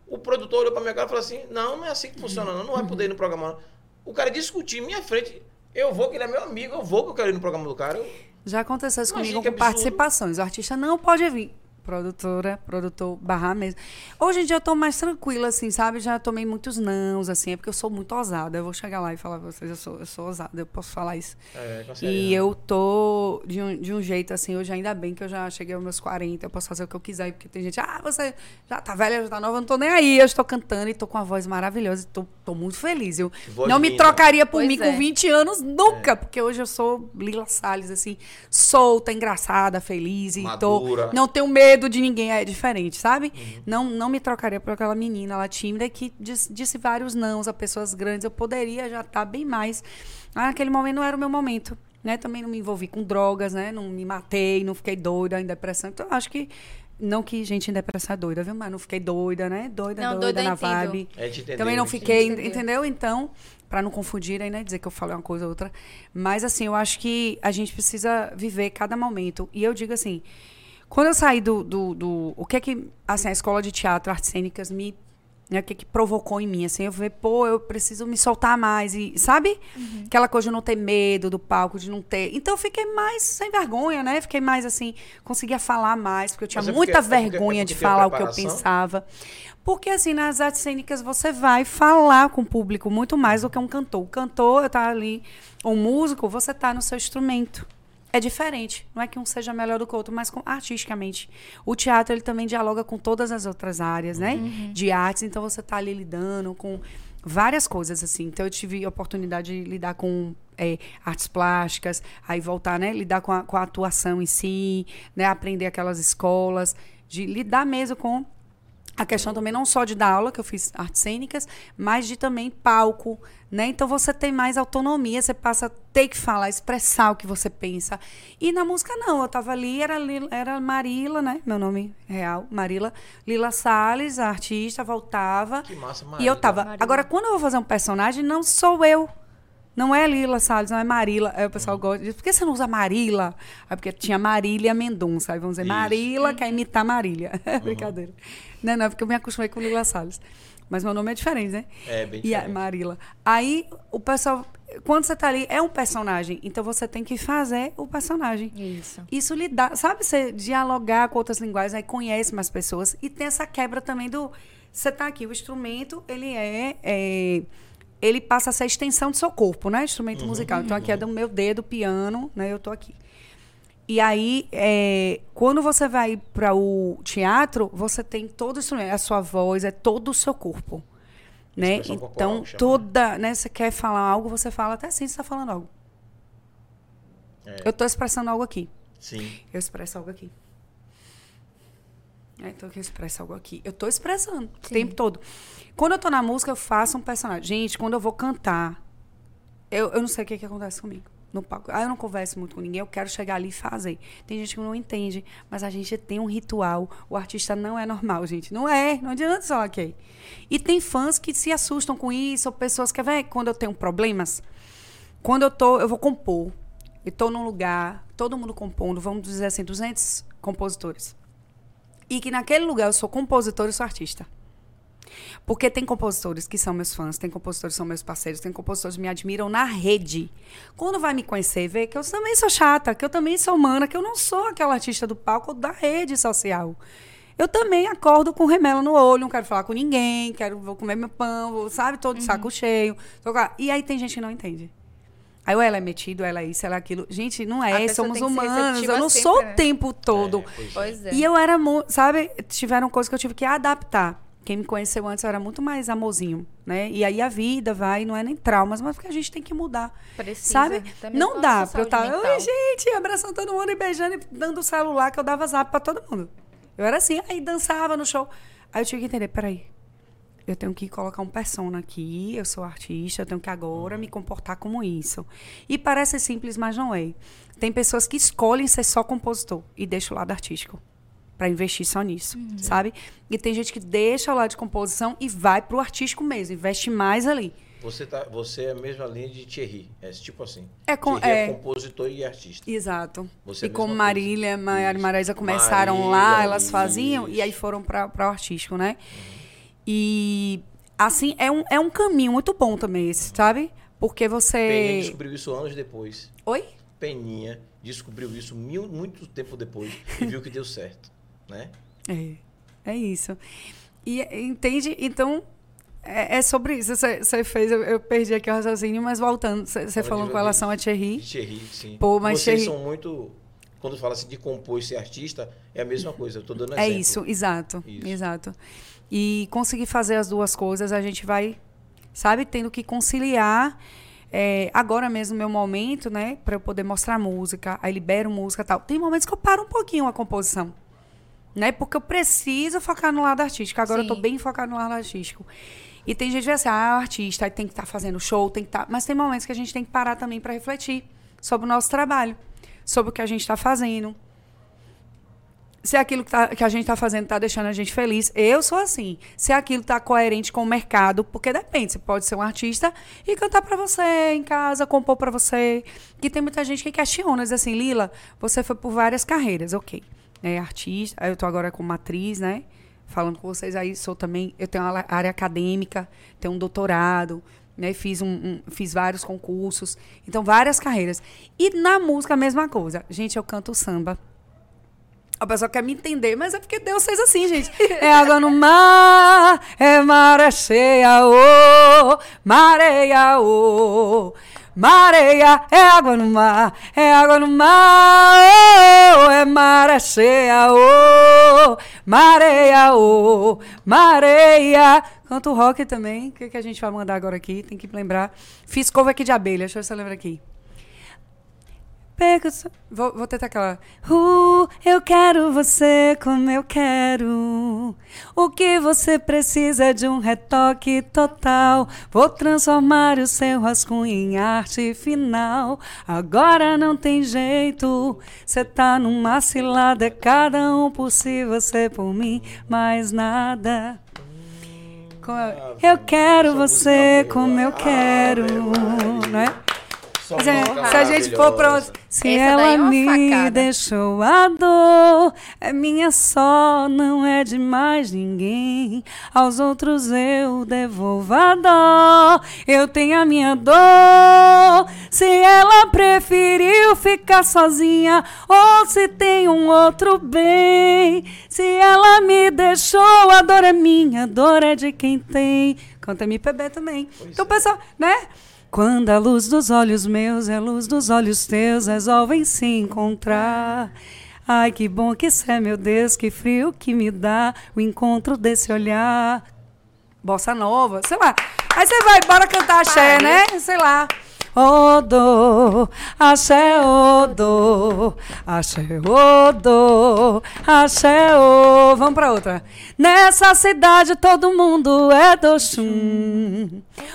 O produtor olhou pra minha cara e falou assim, não, não é assim que funciona, não, não vai poder ir no programa. não. O cara discutir em minha frente, eu vou, que ele é meu amigo, eu vou que eu quero ir no programa do cara. Eu- Já aconteceu isso Imagina comigo que com absurdo. participações. O artista não pode vir. Produtora, produtor barra mesmo. Hoje em dia eu tô mais tranquila, assim, sabe? Já tomei muitos nãos, assim, é porque eu sou muito ousada. Eu vou chegar lá e falar pra vocês, eu sou, eu sou ousada, eu posso falar isso. É, e eu tô de um, de um jeito, assim, hoje ainda bem que eu já cheguei aos meus 40, eu posso fazer o que eu quiser, porque tem gente, ah, você já tá velha, já tá nova, eu não tô nem aí. Eu estou cantando e tô com uma voz maravilhosa, e tô, tô muito feliz. Eu voz não linda. me trocaria por pois mim é. com 20 anos nunca, é. porque hoje eu sou Lila Salles, assim, solta, engraçada, feliz e Madura. tô, não tenho medo de ninguém, é diferente, sabe? Uhum. Não, não me trocaria por aquela menina lá tímida que disse, disse vários nãos a pessoas grandes. Eu poderia já estar tá bem mais. Mas naquele momento não era o meu momento. Né? Também não me envolvi com drogas, né? Não me matei, não fiquei doida em depressão. Então, acho que não que gente em depressão é doida, viu? Mas não fiquei doida, né? Doida, não, doida, doida na vibe. É entender, Também não fiquei, entendeu? Então, para não confundir aí, né? Dizer que eu falei uma coisa ou outra. Mas, assim, eu acho que a gente precisa viver cada momento. E eu digo assim, quando eu saí do, do, do, o que é que assim a escola de teatro, artes cênicas me né, o que, é que provocou em mim assim, eu falei, pô, eu preciso me soltar mais e sabe? Uhum. Aquela coisa de não ter medo do palco, de não ter. Então eu fiquei mais sem vergonha, né? Fiquei mais assim, conseguia falar mais, porque eu tinha é muita porque, vergonha é porque, é porque de falar o que eu pensava. Porque, assim, nas artes cênicas você vai falar com o público muito mais do que um cantor. O cantor está ali, um músico, você está no seu instrumento é diferente. Não é que um seja melhor do que o outro, mas com, artisticamente. O teatro ele também dialoga com todas as outras áreas, né? Uhum. De artes. Então você está ali lidando com várias coisas assim. Então eu tive a oportunidade de lidar com é, artes plásticas, aí voltar, né? Lidar com a, com a atuação em si, né? Aprender aquelas escolas, de lidar mesmo com a questão também não só de dar aula, que eu fiz artes cênicas, mas de também palco, né? Então você tem mais autonomia, você passa a ter que falar, expressar o que você pensa. E na música não, eu tava ali, era, era Marila, né? Meu nome real, Marila. Lila Salles, a artista, voltava. Que massa, Marila. E eu tava. Marila. Agora, quando eu vou fazer um personagem, não sou eu. Não é Lila Salles, não é Marila. Aí o pessoal uhum. gosta de por que você não usa Marila? Aí porque tinha Marília Mendonça. Aí vamos dizer, Isso. Marila quer imitar Marília. <laughs> Uhum. Brincadeira. Não, não, porque eu me acostumei com Lila Salles. Mas meu nome é diferente, né? É, bem diferente. E a Marila. Aí o pessoal, quando você tá ali, é um personagem. Então você tem que fazer o personagem. Isso. Isso lhe dá, sabe, você dialogar com outras linguagens, aí conhece mais pessoas. E tem essa quebra também do. Você tá aqui, o instrumento, ele é, é ele passa a ser a extensão do seu corpo, né? Instrumento uhum, musical. Então aqui é do meu dedo, piano, né? Eu tô aqui. E aí, é, quando você vai para o teatro, você tem todo o instrumento, a sua voz, é todo o seu corpo. Né? Então, toda. Né, você quer falar algo, você fala até assim, você está falando algo. É. Eu estou expressando algo aqui. Sim. Eu expresso algo aqui. É, então eu expresso algo aqui. Eu estou expressando Sim. o tempo todo. Quando eu estou na música, eu faço um personagem. Gente, quando eu vou cantar, eu, eu não sei o que, que acontece comigo no palco. Ah, eu não converso muito com ninguém, eu quero chegar ali e fazer. Tem gente que não entende, mas a gente tem um ritual. O artista não é normal, gente. Não é, não adianta só ok. E tem fãs que se assustam com isso, ou pessoas que, ver quando eu tenho problemas, quando eu tô, eu vou compor, e tô num lugar, todo mundo compondo, vamos dizer assim, 200 compositores. E que naquele lugar eu sou compositor e sou artista. Porque tem compositores que são meus fãs, tem compositores que são meus parceiros, tem compositores que me admiram na rede. Quando vai me conhecer, vê que eu também sou chata, que eu também sou humana, que eu não sou aquela artista do palco da rede social. Eu também acordo com remela no olho, não quero falar com ninguém, quero vou comer meu pão, vou, sabe, todo de saco uhum. cheio. E aí tem gente que não entende. Aí ou ela é metido, ela é isso, ela é aquilo. Gente, não é, somos humanos. Eu não sempre, sou né? o tempo todo. É, pois é. E eu era, sabe, tiveram coisas que eu tive que adaptar. Quem me conheceu antes era muito mais amorzinho, né? E aí a vida vai, não é nem traumas, mas porque a gente tem que mudar. Precisa. Sabe? não dá pra eu estar, tá, oi, gente, abraçando todo mundo e beijando e dando o celular que eu dava zap pra todo mundo. Eu era assim, aí dançava no show. Aí eu tive que entender, peraí, eu tenho que colocar um persona aqui, eu sou artista, eu tenho que agora me comportar como isso. E parece simples, mas não é. Tem pessoas que escolhem ser só compositor e deixam o lado artístico para investir só nisso, uhum. sabe? E tem gente que deixa o lado de composição e vai pro artístico mesmo, investe mais ali. Você, tá, você é a mesma linha de Thierry, é tipo assim. É, com, Thierry é, é compositor e artista. Exato. Você é e como Marília, Maiara e Maraísa começaram Marília, lá, elas faziam, isso. e aí foram para o artístico, né? Uhum. E, assim, é um, é um caminho muito bom também esse, sabe? Porque você... Peninha descobriu isso anos depois. Oi? Peninha descobriu isso mil, muito tempo depois e viu que deu certo. Né? É, é isso. E entende? Então, é, é sobre isso. Você fez, eu, eu, perdi aqui o raciocínio, mas voltando, você falou com relação a Thierry. Thierry, sim. Pô, mas Vocês Thierry... são muito. Quando fala assim de compor e ser artista, é a mesma coisa. Eu tô dando é exemplo. É isso, exato. Isso. Exato. E conseguir fazer as duas coisas, a gente vai, sabe, tendo que conciliar. É, agora mesmo, meu momento, né, para eu poder mostrar música, aí libero música tal. Tem momentos que eu paro um pouquinho a composição, né, porque eu preciso focar no lado artístico. Agora Sim. eu tô bem focado no lado artístico. E tem gente que vai assim, ah, o artista tem que estar tá fazendo show, tem que estar. Tá... Mas tem momentos que a gente tem que parar também para refletir sobre o nosso trabalho, sobre o que a gente está fazendo, se aquilo que, tá, que a gente está fazendo está deixando a gente feliz. Eu sou assim. Se aquilo está coerente com o mercado, porque depende. Você pode ser um artista e cantar para você em casa, compor para você. Que tem muita gente que questiona, diz assim, Lila, você foi por várias carreiras, ok. É artista, eu estou agora como atriz, né? Falando com vocês aí, sou também, eu tenho uma área acadêmica, tenho um doutorado, né? Fiz, um, um, fiz vários concursos, então várias carreiras. E na música a mesma coisa. Gente, eu canto samba a pessoa quer me entender, mas é porque Deus fez assim, gente. <laughs> É água no mar, é maré cheia, ô, mareia, ô. Mareia, é água no mar, é água no mar, oh, é maré cheia, ô, mareia, ô, mareia. Canto rock também, o que, que a gente vai mandar agora aqui? Tem que lembrar. Fiz cover aqui de abelha, deixa eu ver se eu lembro aqui. Pega vou, vou tentar aquela. Uh, eu quero você como eu quero. O que você precisa é de um retoque total. Vou transformar o seu rascunho em arte final. Agora não tem jeito. Cê tá numa cilada. Cada um por si, você por mim. Mais nada. Eu quero você como eu quero. Não é? Se, se a gente for pra. Se Essa ela é me facada. deixou a dor, é minha só, não é de mais ninguém. Aos outros eu devolvo a dó. Eu tenho a minha dor. Se ela preferiu ficar sozinha, ou se tem um outro bem. Se ela me deixou, a dor é minha, a dor é de quem tem. Canta MPB também. Pois então, é. pessoal, né? Quando a luz dos olhos meus e a luz dos olhos teus resolvem se encontrar. Ai, que bom que isso é, meu Deus, que frio que me dá o encontro desse olhar. Bossa nova, sei lá. Aí você vai, bora cantar axé, né? Sei lá. Odo, axé, odo, axé, odo, axé, o. Vamos pra outra. Nessa cidade todo mundo é do.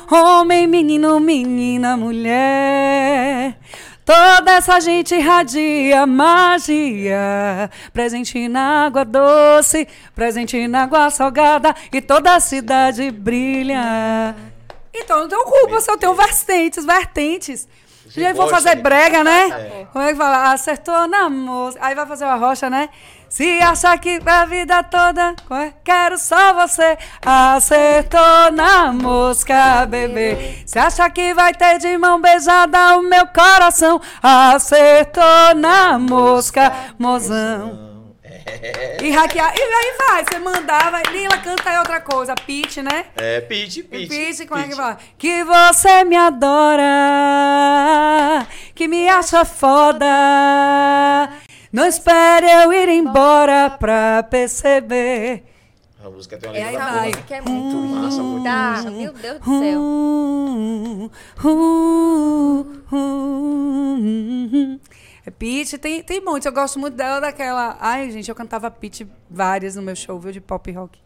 Homem, menino, menina, mulher. Toda essa gente irradia magia. Presente na água doce, presente na água salgada. E toda a cidade brilha. Então não tenho culpa se eu tenho vertentes, vertentes. Já vou fazer brega, né? É. Como é que fala? Acertou na moça. Aí vai fazer uma rocha, né? Se achar que a vida toda é? quero só você, acertou na mosca, bebê. Se acha que vai ter de mão beijada o meu coração, acertou na mosca, mozão. E hackear. E aí vai, você mandava. Lila, canta aí outra coisa. Pitch, né? É, pitch, pitch. Pitch, como é que fala? Que você me adora. Que me acha foda. Não espere eu ir embora pra perceber. A música tem uma letra Essa boa. música é muito massa, muito massa. Meu Deus do céu. É Pitch, tem, tem muitos. Eu gosto muito dela daquela. Ai, gente, eu cantava Pitch várias no meu show, viu? De pop rock.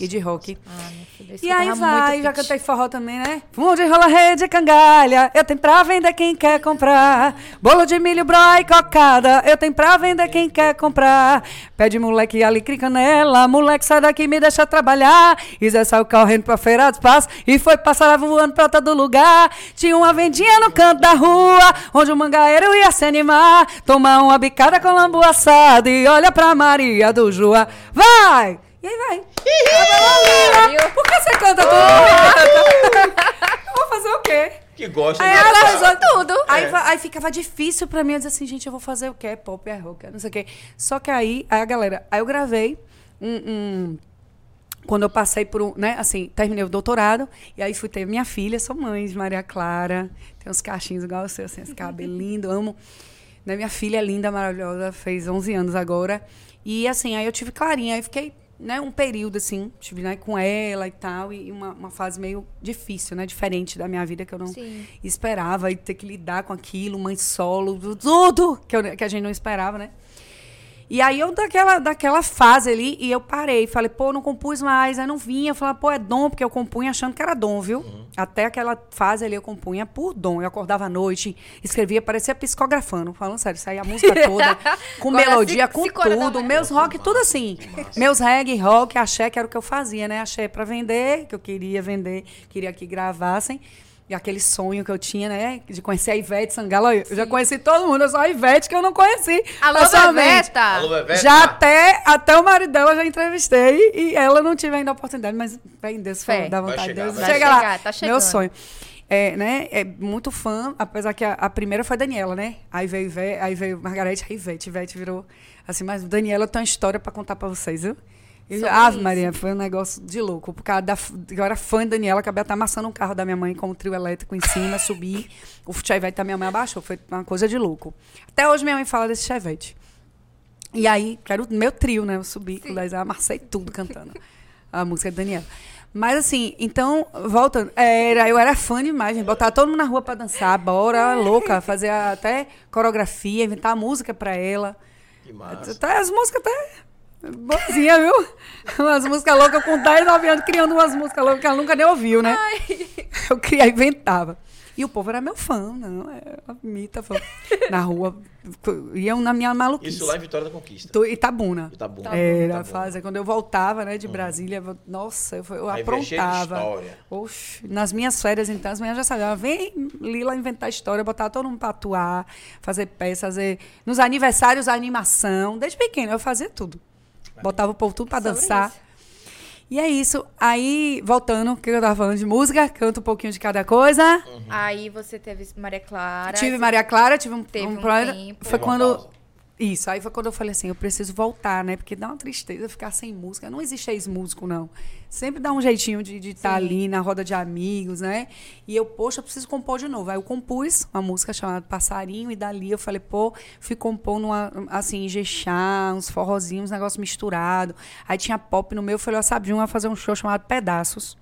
E de rock. Ah, e aí vai, já cantei forró também, né? Fumo de rola rede cangalha, eu tenho pra vender quem quer comprar. Bolo de milho, broa e cocada, eu tenho pra vender quem quer comprar. Pede moleque alecrim canela, moleque sai daqui me deixa trabalhar. E Zé saiu correndo pra feira dos passos e foi passar voando pra todo lugar. Tinha uma vendinha no canto da rua, onde o mangaeiro ia se animar. Tomar uma bicada com lambu assado e olha pra Maria do Jua. Vai! E aí vai. Por que você canta tudo? <laughs> Vou fazer o quê? Que gosta. Aí ela resolve tudo. Aí, é. aí ficava difícil pra mim, eu dizer assim, gente, eu vou fazer o quê? Pop, é rock, não sei o quê. Só que aí, aí a galera, aí eu gravei um, um quando eu passei por um, né, assim, terminei o doutorado, e aí fui ter minha filha, sou mãe de Maria Clara, tem uns cachinhos igual o seu, assim, esse cabelo <laughs> lindo, amo. Né, minha filha é linda, maravilhosa, fez 11 anos agora. E assim, aí eu tive Clarinha, aí fiquei, né, um período assim, tive né, com ela e tal, e uma, uma fase meio difícil, né, diferente da minha vida que eu não Sim. esperava e ter que lidar com aquilo, mãe solo, tudo que, eu, que a gente não esperava, né? E aí eu daquela, daquela fase ali, e eu parei, falei, pô, não compus mais, aí não vinha, eu falava, pô, é dom, porque eu compunha achando que era dom, viu? Uhum. Até aquela fase ali eu compunha por dom. Eu acordava à noite, escrevia, parecia psicografando, falando sério, saía a música toda, <laughs> com melodia, com tudo, meus rock, tudo assim. Meus reggae, rock, axé, que era o que eu fazia, né? Axé para vender, que eu queria vender, queria que gravassem. E aquele sonho que eu tinha, né? De conhecer a Ivete Sangalo. Eu já conheci todo mundo, eu só a Ivete que eu não conheci. Alô, Beveta! Alô, Beveta! Já até, até o marido dela já entrevistei e ela não tive ainda a oportunidade, mas, bem, Deus, Fé. dá vontade de Deus. Chega chegar, lá. Tá chegando. Meu sonho. É, né, é muito fã, apesar que a, a, primeira foi Daniela, né? Aí veio, Ivete, aí veio Margarete, aí Ivete, Ivete virou assim, mas Daniela tem uma história para contar para vocês, viu? Ave Maria, foi um negócio de louco. Por causa da, eu era fã de Daniela, acabei até amassando um carro da minha mãe com um trio elétrico em cima, <laughs> subi. O chevette da minha mãe abaixou. Foi uma coisa de louco. Até hoje minha mãe fala desse chevette. E aí, quero meu trio, né? Eu subi Sim. com 10 amassei tudo cantando a música de Daniela. Mas assim, então, voltando, era, eu era fã demais, gente. Botar todo mundo na rua pra dançar, bora, louca, fazer até coreografia, inventar música pra ela. Que massa. Até as músicas até Boazinha, viu? Umas músicas loucas com 10, 9 anos, criando umas músicas loucas que ela nunca nem ouviu, né? Ai. Eu criava, inventava. E o povo era meu fã, não, é a Mita fã. Na rua, iam na minha maluquice. Isso lá em Vitória da Conquista. Do Itabuna. Itabuna. Era Itabuna. a fase, quando eu voltava, né, de hum. Brasília, nossa, eu, eu Aí aprontava. Oxe, nas minhas férias, então, as meninas já sabiam, vem Lila inventar história, botar todo mundo pra atuar, fazer peça, fazer... Nos aniversários, a animação. Desde pequeno, eu fazia tudo. Botava o povo tudo pra dançar. Isso. E é isso. Aí, voltando, que eu tava falando de música, canto um pouquinho de cada coisa. Uhum. Aí você teve Maria Clara. Tive Maria Clara, tive um, teve um, um tempo. Foi quando. Isso, aí foi quando eu falei assim, eu preciso voltar, né? Porque dá uma tristeza ficar sem música. Não existe ex-músico, não. Sempre dá um jeitinho de estar tá ali na roda de amigos, né? E eu, poxa, eu preciso compor de novo. Aí eu compus uma música chamada Passarinho, e dali eu falei, pô, fui compondo uma, assim, Jexá, uns forrozinhos, uns negócios misturados. Aí tinha pop no meu, eu falei, ó, sabe, um vai fazer um show chamado Pedaços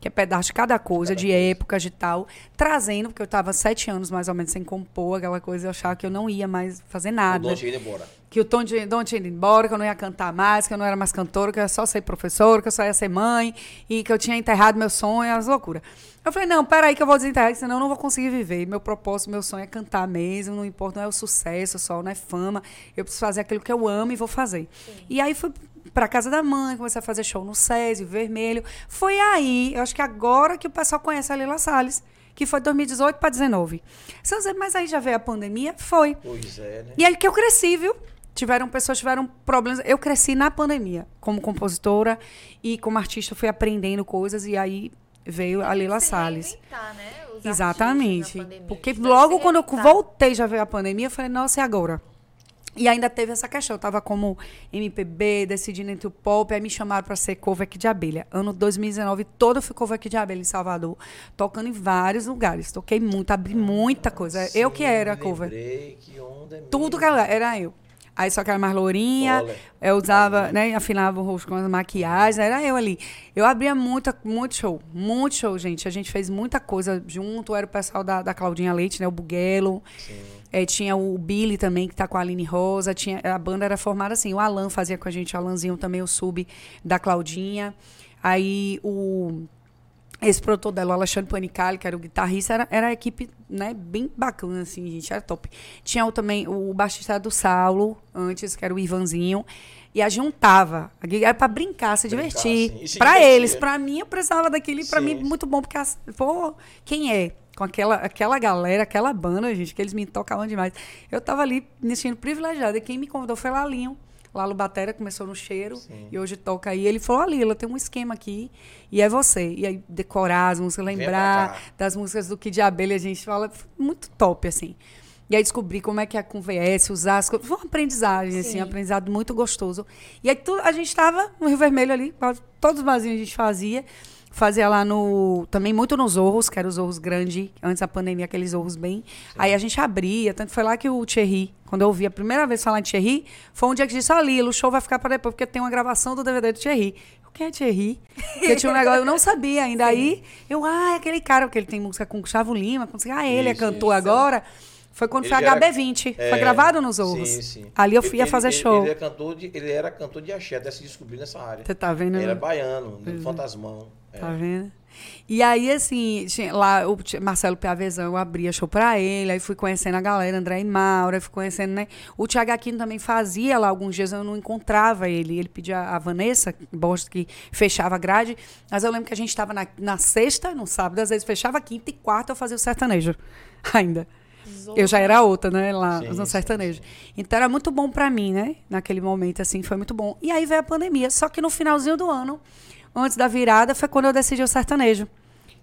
que é pedaço de cada coisa, cada de coisa. épocas de tal, trazendo, porque eu estava sete anos mais ou menos sem compor aquela coisa, eu achava que eu não ia mais fazer nada. O Dom tinha ido embora. Que o Tom tinha ido embora, que eu não ia cantar mais, que eu não era mais cantora, que eu ia só ser professora, que eu só ia ser mãe, e que eu tinha enterrado meu sonho, as loucuras. Eu falei, não, peraí que eu vou desenterrar, senão eu não vou conseguir viver. Meu propósito, meu sonho é cantar mesmo, não importa, não é o sucesso só, não é fama. Eu preciso fazer aquilo que eu amo e vou fazer. Sim. E aí fui para casa da mãe, comecei a fazer show no SESI, Vermelho. Foi aí, eu acho que agora que o pessoal conhece a Lila Salles, que foi 2018 para 2019. mas aí já veio a pandemia? Foi. Pois é, né? E aí que eu cresci, viu? Tiveram pessoas tiveram problemas. Eu cresci na pandemia, como compositora e como artista fui aprendendo coisas e aí veio a Lila Salles. Né? Exatamente. Porque logo quando eu voltei já veio a pandemia, eu falei, nossa, e agora? E ainda teve essa questão. Eu estava como MPB, decidindo entre o pop, aí me chamaram para ser cover aqui de abelha. Ano 2019, todo eu fui cover aqui de abelha em Salvador, tocando em vários lugares. Toquei muito, abri muita coisa. Sim, eu que era cover. Que onda é Tudo que era, era eu. Aí só que era mais lourinha, Olha. eu usava, né, afinava o rosto com as maquiagens, era eu ali. Eu abria muita, muito show, muito show, gente. A gente fez muita coisa junto, era o pessoal da, da Claudinha Leite, né, o Buguelo. Sim. É, tinha o Billy também, que está com a Aline Rosa. Tinha, a banda era formada assim. O Alan fazia com a gente, o Alanzinho também, o sub da Claudinha. Aí o. Esse produtor dela, o Alexandre Panicali, que era o guitarrista, era, era a equipe né, bem bacana, assim, gente, era top. Tinha o, também o baixista do Saulo, antes, que era o Ivanzinho. E a juntava. Era para brincar, se divertir. Para eles. Para mim, eu precisava daquele. Para mim, muito bom, porque, pô, quem é? Com aquela, aquela galera, aquela banda, gente, que eles me tocavam demais. Eu tava ali me sentindo privilegiada. E quem me convidou foi Lalinho. Lalo Batera começou no cheiro Sim. e hoje toca aí. Ele falou: Lila, tem um esquema aqui e é você. E aí decorar as músicas, lembrar das músicas do Kid de Abelha, a gente fala muito top, assim. E aí descobri como é que é com VS, usar as coisas. Foi uma aprendizagem, assim, Sim. assim, um aprendizado muito gostoso. E aí tu, a gente estava no Rio Vermelho ali, todos os barzinhos a gente fazia. Fazia lá no. Também muito nos Zorros, que eram os Zorros grandes, antes da pandemia, aqueles Zorros bem. Sim. Aí a gente abria, tanto foi lá que o Thierry, quando eu ouvi a primeira vez falar em Thierry, foi um dia que disse: Ó, Lilo, o show vai ficar para depois, porque tem uma gravação do DVD do Thierry. O que é Thierry? Porque tinha um negócio, eu não sabia ainda. Sim. Aí eu, ah, é aquele cara, porque ele tem música com Gustavo Lima, com, ah, ele é isso, é cantor isso. agora. Foi quando ele foi HB20. É, foi gravado nos Ouros. Sim, sim. Ali eu fui ele, fazer ele, show. Ele, cantor de, ele era cantor de axé, até se descobrir nessa área. Você tá vendo? Ele era baiano, no é. Fantasmão. É. Tá vendo? E aí, assim, lá o Marcelo Piavezão, eu abria show pra ele, aí fui conhecendo a galera, André e Maura, fui conhecendo, né? O Thiago Aquino também fazia lá alguns dias, eu não encontrava ele. Ele pedia a Vanessa, Borges, que fechava a grade, mas eu lembro que a gente estava na, na sexta, no sábado, às vezes fechava quinta e quarta eu fazia o sertanejo <laughs> ainda. Eu já era outra, né, lá sim, no sertanejo. Então era muito bom para mim, né? Naquele momento, assim, foi muito bom. E aí veio a pandemia. Só que no finalzinho do ano, antes da virada, foi quando eu decidi o sertanejo.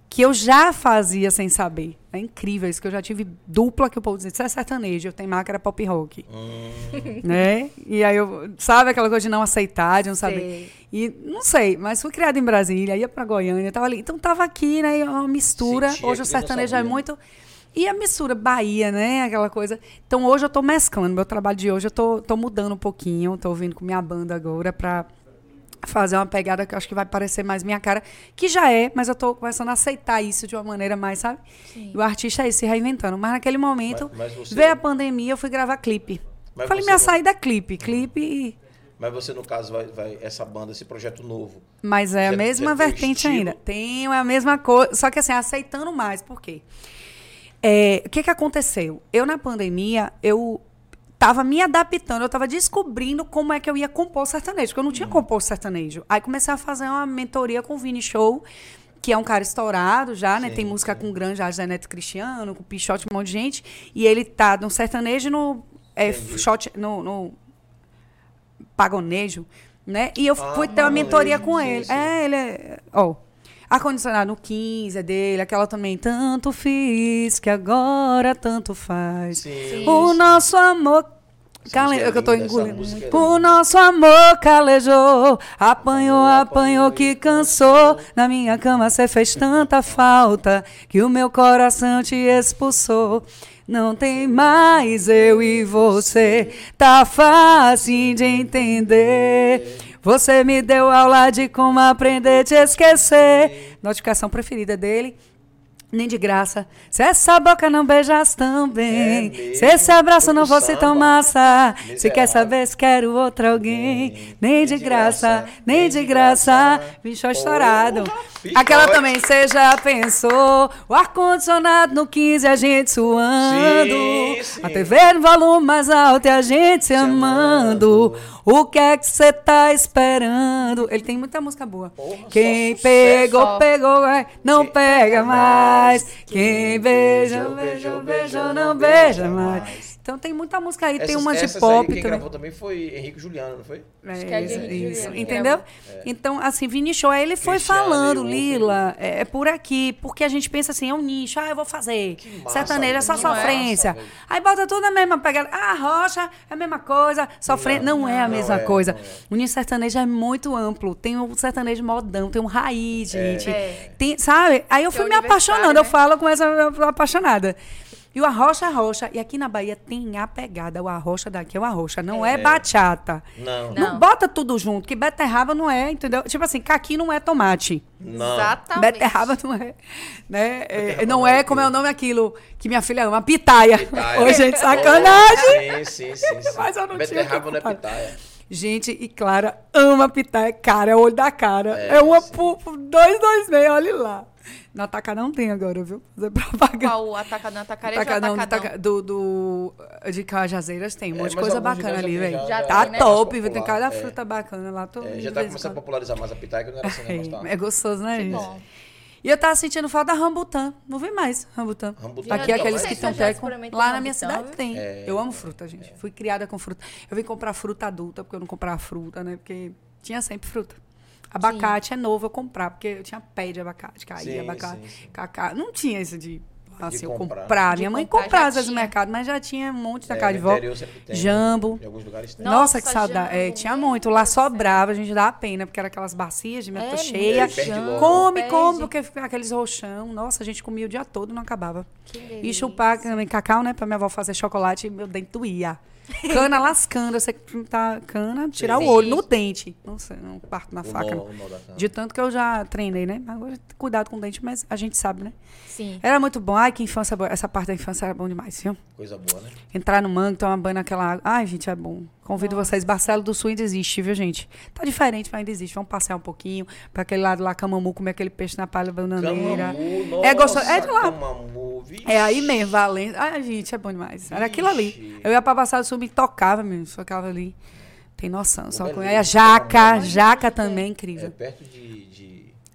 Que eu já fazia sem saber. É incrível isso, que eu já tive dupla que o povo dizia, isso é sertanejo, eu tenho máquina pop rock. Hum. Né? E aí eu, sabe aquela coisa de não aceitar, de não saber. Sei. E não sei, mas fui criada em Brasília, ia para Goiânia, tava ali. Então tava aqui, né? Uma mistura. Sentia Hoje o sertanejo é muito e a mistura Bahia, né? Aquela coisa. Então hoje eu estou mesclando. Meu trabalho de hoje eu tô, tô mudando um pouquinho. Estou vindo com minha banda agora para fazer uma pegada que eu acho que vai parecer mais minha cara, que já é, mas eu estou começando a aceitar isso de uma maneira mais, sabe? Sim. E o artista é se reinventando. Mas naquele momento, mas, mas você... veio a pandemia, eu fui gravar clipe. Mas Falei, minha não... saída é clipe, clipe Mas você, no caso, vai, vai essa banda, esse projeto novo. Mas é a mesma vertente ainda. Tem a mesma coisa, só que assim, aceitando mais. Por quê? É, o que, que aconteceu? Eu, na pandemia, eu estava me adaptando, eu estava descobrindo como é que eu ia compor sertanejo, porque eu não tinha uhum. composto sertanejo. Aí comecei a fazer uma mentoria com o Vini Show, que é um cara estourado já, né? Sim, Tem música sim. com Grande José Neto Cristiano, com Pichote, um monte de gente. E ele tá no sertanejo no. É, shot, no, no pagonejo, né? E eu ah, fui ter uma mentoria com sim, ele. É, ele é. Ó, Ar-condicionado no 15 é dele, aquela também. Tanto fiz que agora tanto faz. Sim. O nosso amor. Cale... É que eu tô engolindo. O nosso amor calejou, apanhou, apanhou que cansou. Na minha cama você fez tanta falta que o meu coração te expulsou. Não tem mais eu e você, tá fácil de entender. Você me deu aula de como aprender a te esquecer. Notificação preferida dele. Nem de graça. Se essa boca não beijasse também, é se esse abraço não fosse tão massa, se quer saber se quero outro alguém, nem de graça, nem de graça, bicho estourado. Aquela também, você já pensou, o ar-condicionado no 15, a gente suando, a TV no volume mais alto e a gente se amando. O que é que você tá esperando? Ele tem muita música boa. Quem pegou, pegou, é, não pega mais mais. Quem beija, beija, beija, não beija mais. Então tem muita música aí, essas, tem uma de pop aí, quem também. gravou também foi Henrique Juliano, não foi? É, isso, isso. entendeu? É. Então, assim, Vini Show, aí ele foi Cristiano, falando, Lila, é, é, por aqui, porque a gente pensa assim, é um nicho, ah, eu vou fazer. Sertanejo é só sofrência. Massa, aí bota tudo na mesma pegada. Ah, rocha é a mesma coisa, sofrência. Não, não, é a mesma é, coisa. É. O nicho sertanejo é muito amplo. Tem um sertanejo modão, tem um raiz, é. gente. Tem, sabe? Aí eu fui me apaixonando, né? eu falo com essa apaixonada. E o arrocha, arrocha. E aqui na Bahia tem a pegada. O arrocha daqui é o arrocha. Não é, é bachata. Não. não. Não bota tudo junto, que beterraba não é, entendeu? Tipo assim, caqui não é tomate. Não. Exatamente. Beterraba não é. Né? É, não é, como é o nome aquilo que minha filha ama, pitaia. pitaia. Ô, gente, sacanagem. sim, sim, sim. sim. Mas eu não beterraba tinha não é pitaia. Gente, e Clara ama pitaia. Cara, é o olho da cara. É, é uma por dois, dois meio, olha lá. No Atacadão tem agora, viu? Fazer propaganda. Qual? Atacadão, Atacarejo Atacadão, Atacadão? Do, do, de Cajazeiras tem um é, monte de coisa bacana ali, velho. Tá né? top, viu? Tem cada é. fruta bacana lá. Tô é, já tá começando a popularizar mais a pitaia, que não era assim, né? É, é gostoso, né, gente? Bom. E eu tava sentindo falta da rambutan. Não vi mais rambutan. Rambutan. Aqui aqueles que estão já teco. experimentei Lá na minha rambutan, cidade viu? tem. É. Eu amo fruta, gente. Fui criada com fruta. Eu vim comprar fruta adulta, porque eu não comprava fruta, né? Porque tinha sempre fruta. Abacate é novo eu comprar, porque eu tinha pé de abacate, caía Sim, abacate, sim, sim. cacá. Não tinha isso de, assim, eu comprar. comprar. De Minha mãe comprar, comprava já às vezes no mercado, mas já tinha um monte da É, de vó. Jambo. Em alguns lugares tem. Nossa, Nossa, que saudade. É, jambo, tinha meu muito. Lá sobrava, a gente dava pena, porque era aquelas bacias de meta É, cheia. logo. Come, Perde. come, porque aqueles roxão. Nossa, a gente comia o dia todo não acabava. Que E delícia. chupar também cacau, né? Pra minha avó fazer chocolate, meu dente doía. <laughs> Cana lascando, você tá cana, tirar Sim. o olho no dente. Não sei, não parto na O faca. nó-. De tanto que eu já treinei, né? Agora, cuidado com o dente, mas a gente sabe, né? Sim. Era muito bom. Ai, que infância boa. Essa parte da infância era bom demais, viu? Coisa boa, né? Entrar no mangue, tomar banho naquela água. Ai, gente, é bom. Convido vocês. Barcelo do Sul ainda existe, viu, gente? Tá diferente, mas ainda existe. Vamos passear um pouquinho pra aquele lado lá, Camamu, comer aquele peixe na palha bananeira. Camamu, nossa, É gostoso. É de lá. Camamu, vixe. É aí mesmo, Valência. Ai, gente, é bom demais. Era aquilo ali. Vixe. Eu ia pra Barcelo do Sul, me tocava mesmo. Só ficava ali. Tem noção. Só com... Aí a jaca, Camamu. jaca também, É incrível. perto de... de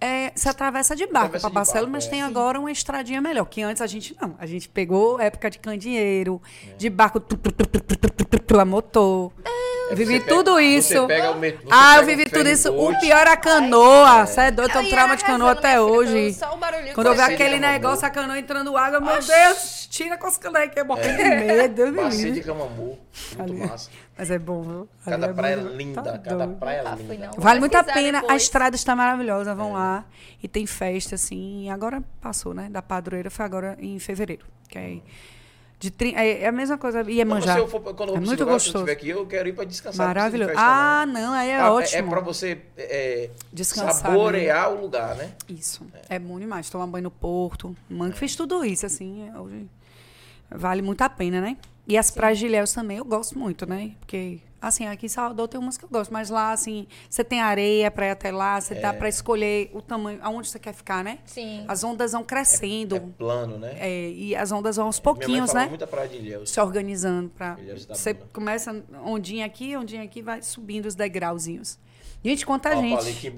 é, se atravessa de barco para Barcelos, mas é. tem agora uma estradinha melhor. Que antes a gente não. A gente pegou época de candeeiro, é. de barco tu, tu, tu, a motor. Eu vivi tudo isso. Metrô, ah, eu vivi tudo isso. Boat. O pior é a canoa. É. Você é doido, eu tô trauma de canoa até hoje. Quando eu vi aquele negócio, a canoa entrando água, meu Oxi. Deus, tira com as canais que eu morri de medo. Passei de camambu. Muito massa. Mas é bom, viu? Ali Cada é praia bom. linda, Tá cada doido. praia Nunca fui, linda. não. Vale muito a pena, a depois. estrada está maravilhosa, É. vão lá. E tem festa, assim. Agora passou, né? Da padroeira foi agora em fevereiro. Que é, de, tri- é, é a mesma coisa. E é Quando manjar. você for, quando eu É for pra esse muito lugar, se eu gostoso. estiver aqui, eu quero ir pra descansar. Maravilhoso. festa, Ah, não. não, aí é Ah, ótimo. É pra você é, Descansar, saborear o lugar, né? Isso. É. bom demais. Tomar banho no porto. Mãe fez tudo isso, assim. é, Hoje vale muito a pena, né? E as praias de Ilhéus também eu gosto muito, né? Porque, assim, aqui em Salvador tem umas que eu gosto, mas lá, assim, você tem areia pra ir até lá, você É. dá pra escolher o tamanho, aonde você quer ficar, né? Sim. As ondas vão crescendo. É plano, né? É, e as ondas vão aos Minha mãe pouquinhos, né? muita praia de Ilhéus. Se organizando para você começa ondinha aqui, ondinha aqui, vai subindo os degrauzinhos. Gente, quanta Ó, gente.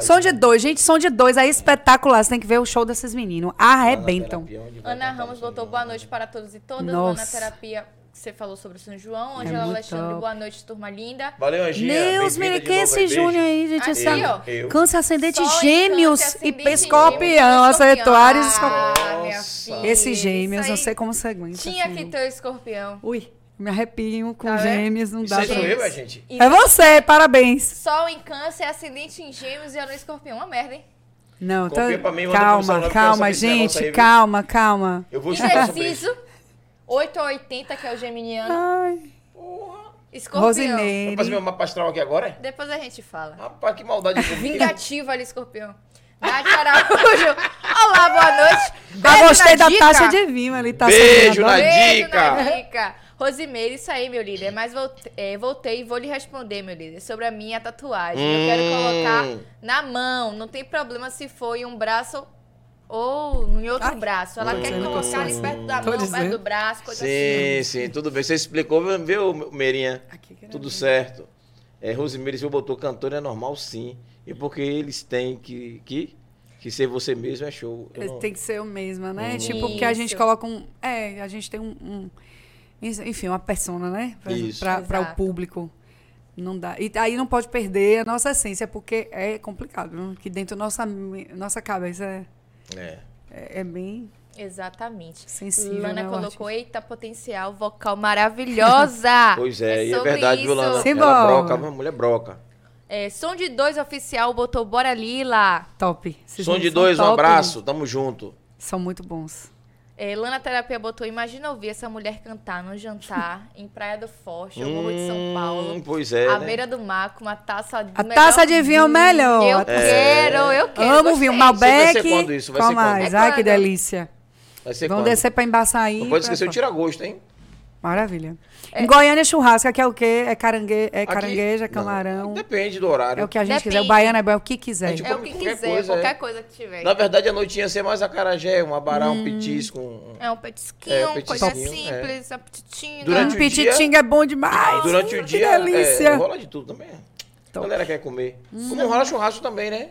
Som de dois, gente, som de dois, é espetacular. Você tem que ver o show desses meninos. Arrebentam. Ana Ramos São botou boa noite para todos e todas. Nossa. Ana Terapia, você falou sobre o São João. É Angela muito Alexandre, top. boa noite, turma linda. Valeu, Anginha. Deus, menino, é esse. Júnior aí, gente? Aqui, Esse ó. Eu. Câncer ascendente Sol gêmeos Câncer, e ascendente escorpião. Acertou Ares e escorpião. Ah, minha Nossa. filha, Esses gêmeos, não aí sei como você aguenta. Tinha assim. que ter o escorpião. Ui, me arrepio com Tá gêmeos, não Isso dá aí pra... sou eu, é, gente? É você, parabéns. Sol em câncer, ascendente em gêmeos e a no escorpião. Uma merda, hein? Não, tá... Pra mim, calma, calma, negócio gente, aí, calma, calma. Eu vou. Indeciso. 8 a 80, que é o geminiano. Ai, Escorpião. Rosineire. Vou fazer meu mapa astral aqui agora, é? Depois a gente fala. Rapaz, que maldade. Vingativo ali, escorpião. Nath Araújo. Olá, boa noite. Eu Beijo gostei na da dica. taxa de vinho ali, tá Beijo na Beijo dica. na dica. Rosimeire, isso aí, meu líder. Mas voltei, é, voltei e vou lhe responder, meu líder, sobre a minha tatuagem. Eu quero Hum. colocar na mão. Não tem problema se for em um braço ou em outro Ai, braço. Ela quer colocar ali perto da Tô mão, perto dizendo. do braço, coisa assim. Sim, sim, tudo bem. Você explicou, viu, Meirinha? Tudo bem. certo. É, se eu botou cantor é normal, sim. E porque eles têm que, que, que ser você mesmo é show. Não- Tem que ser eu mesma, né? Uhum. Tipo, porque a gente coloca um. É, a gente tem um. um- enfim, uma persona, né? Pra o público. Não dá. E aí não pode perder a nossa essência, porque é complicado. Viu? Que dentro da nossa, nossa cabeça é, É. é, é bem Exatamente. sensível. Lana né, colocou, artista. eita, potencial vocal maravilhosa. <laughs> Pois é, e é verdade, viu, isso. Lana? Simbora. Ela broca, uma mulher broca. É, som de dois oficial botou Bora Lila. Top. Esses Som de dois, um top, abraço, gente. tamo junto. São muito bons. É, Lana Terapia botou, imagina ouvir essa mulher cantar num jantar <laughs> em Praia do Forte, ou Morro de São Hum, Paulo. Pois é, à né? beira do mar, com uma taça de A taça de vinho é o melhor. Eu taça- quero, eu quero. Amo gostei. vinho Vai Malbec. ser quando isso? Vai Qual ser quando? mais? É Ai, que delícia. Vai ser Vamos quando? descer pra Embaçaí. Não pode pra- esquecer o tira-gosto, hein? Maravilha. Em Goiânia, churrasca, que é o quê? É, carangue... é Aqui- carangueja, Não, camarão. Depende do horário. É o que a gente Depende. quiser. O baiano é bom, é o que quiser. É tipo- É o que Qualquer quiser, coisa, qualquer é. coisa que tiver. Na verdade, a noite ia ser mais acarajé, um abará, um petisco. Um... É um petisquinho, É, coisa petisquinho, é. simples, apetitinho. Durante um o pititinho é bom demais. Durante o que dia, delícia. é, rola de tudo também. A Top. galera quer comer. Como rola churrasco também, né?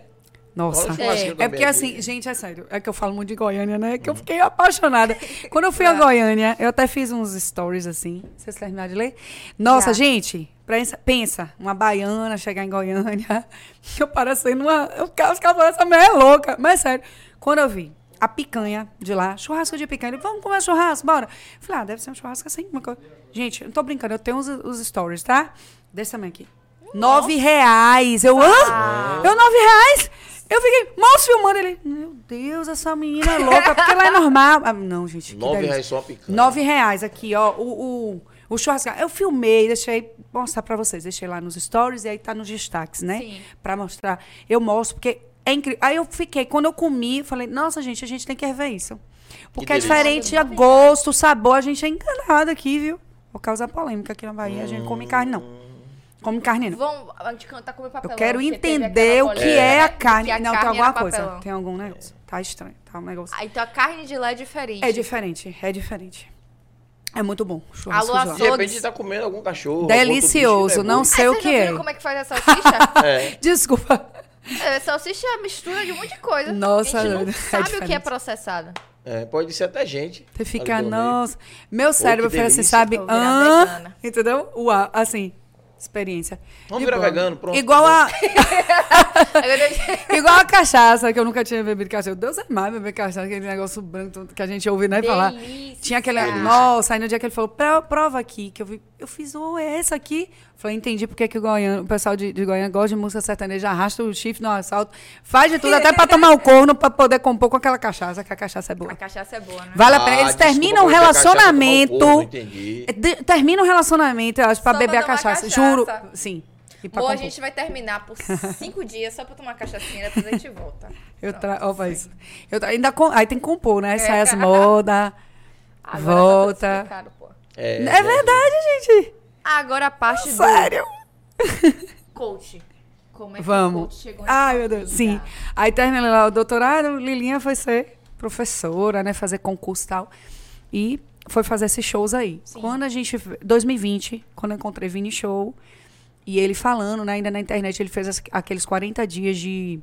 Nossa. É, é porque assim, gente, é sério. É que eu falo muito de Goiânia, né? Que eu fiquei apaixonada. Quando eu fui a <laughs> Goiânia, eu até fiz uns stories assim. Vocês terminaram de ler? Nossa, Já. gente, pensa, pensa, uma baiana chegar em Goiânia. <laughs> Eu parecendo uma. Os caras mulher é louca. Mas é sério. Quando eu vi a picanha de lá, churrasco de picanha. Ele, vamos comer churrasco, bora. Eu falei, ah, deve ser um churrasco assim. Uma coisa. Gente, não tô brincando, eu tenho os, os stories, tá? Desse tamanho aqui. Nove reais. Eu, ah. Eu, nove reais? Eu fiquei, mal filmando ele. Meu Deus, essa menina é louca, porque lá é normal. Ah, não, gente. Nove reais só a picanha. Nove reais aqui, ó. O, o, o churrasco. Eu filmei, deixei mostrar pra vocês. Deixei lá nos stories e aí tá nos destaques, né? Sim. Pra mostrar. Eu mostro, porque é incrível. Aí eu fiquei, quando eu comi, falei, nossa, gente, a gente tem que rever isso. Porque é diferente a gosto, sabor, a gente é enganado aqui, viu? Vou causar polêmica aqui na Bahia, hum. a gente come carne, não. Come carne não. Vamos, a gente tá comendo papelão. Eu quero entender o que é, a carne. Que a não, carne tem alguma coisa. Tem algum negócio. Tá estranho. Tá um negócio. Ah, então a carne de lá é diferente. É diferente, é diferente. É muito bom. Alô, de, de repente tá comendo algum cachorro. Delicioso, bicho, né? não sei o que é. como é que faz a salsicha? <laughs> é. Desculpa. É, salsicha é mistura de um monte de coisa. Nossa, a gente não é sabe diferente. o que é processado. É, pode ser até gente. Você fica, nossa. Meu cérebro fez assim, sabe? Ah, entendeu? Uau, assim experiência. Vamos virar vegano, pronto. Igual a. <laughs> Igual a cachaça, que eu nunca tinha bebido cachaça. Deus é mais beber cachaça, aquele negócio branco que a gente ouve, né? Falar. Tinha aquele. Nossa, aí no dia que ele falou, prova aqui, que eu vi. Eu fiz, oh, é essa aqui? Falei, entendi porque que o, Goiânia, o pessoal de, de Goiânia gosta de música sertaneja, arrasta o chifre no assalto, faz de tudo, até pra tomar o corno, pra poder compor com aquela cachaça, que a cachaça é boa. A cachaça é boa, né? Vale a pena. Eles ah, terminam o relacionamento. Corno, entendi. Terminam o relacionamento, eu acho, pra Só beber a cachaça. cachaça. Juro. Sim. Ou a gente vai terminar por cinco dias só pra tomar cachaçinha, depois a gente volta. <laughs> Eu trago. Ó, faz. Eu tra... ainda com... Aí tem que compor, né? É. Sai as modas. Volta. É, é, verdade, gente. Agora a parte do. Sério? <laughs> Coach. Como é que Vamos. o coach chegou Ai, meu Deus. Sim. Aí terminei lá o doutorado, Lilinha foi ser professora, né? Fazer concurso e tal. E foi fazer esses shows aí. Sim. Quando a gente. 2020, quando eu encontrei Vini Show, e ele falando, né, ainda na internet, ele fez aqueles 40 dias de.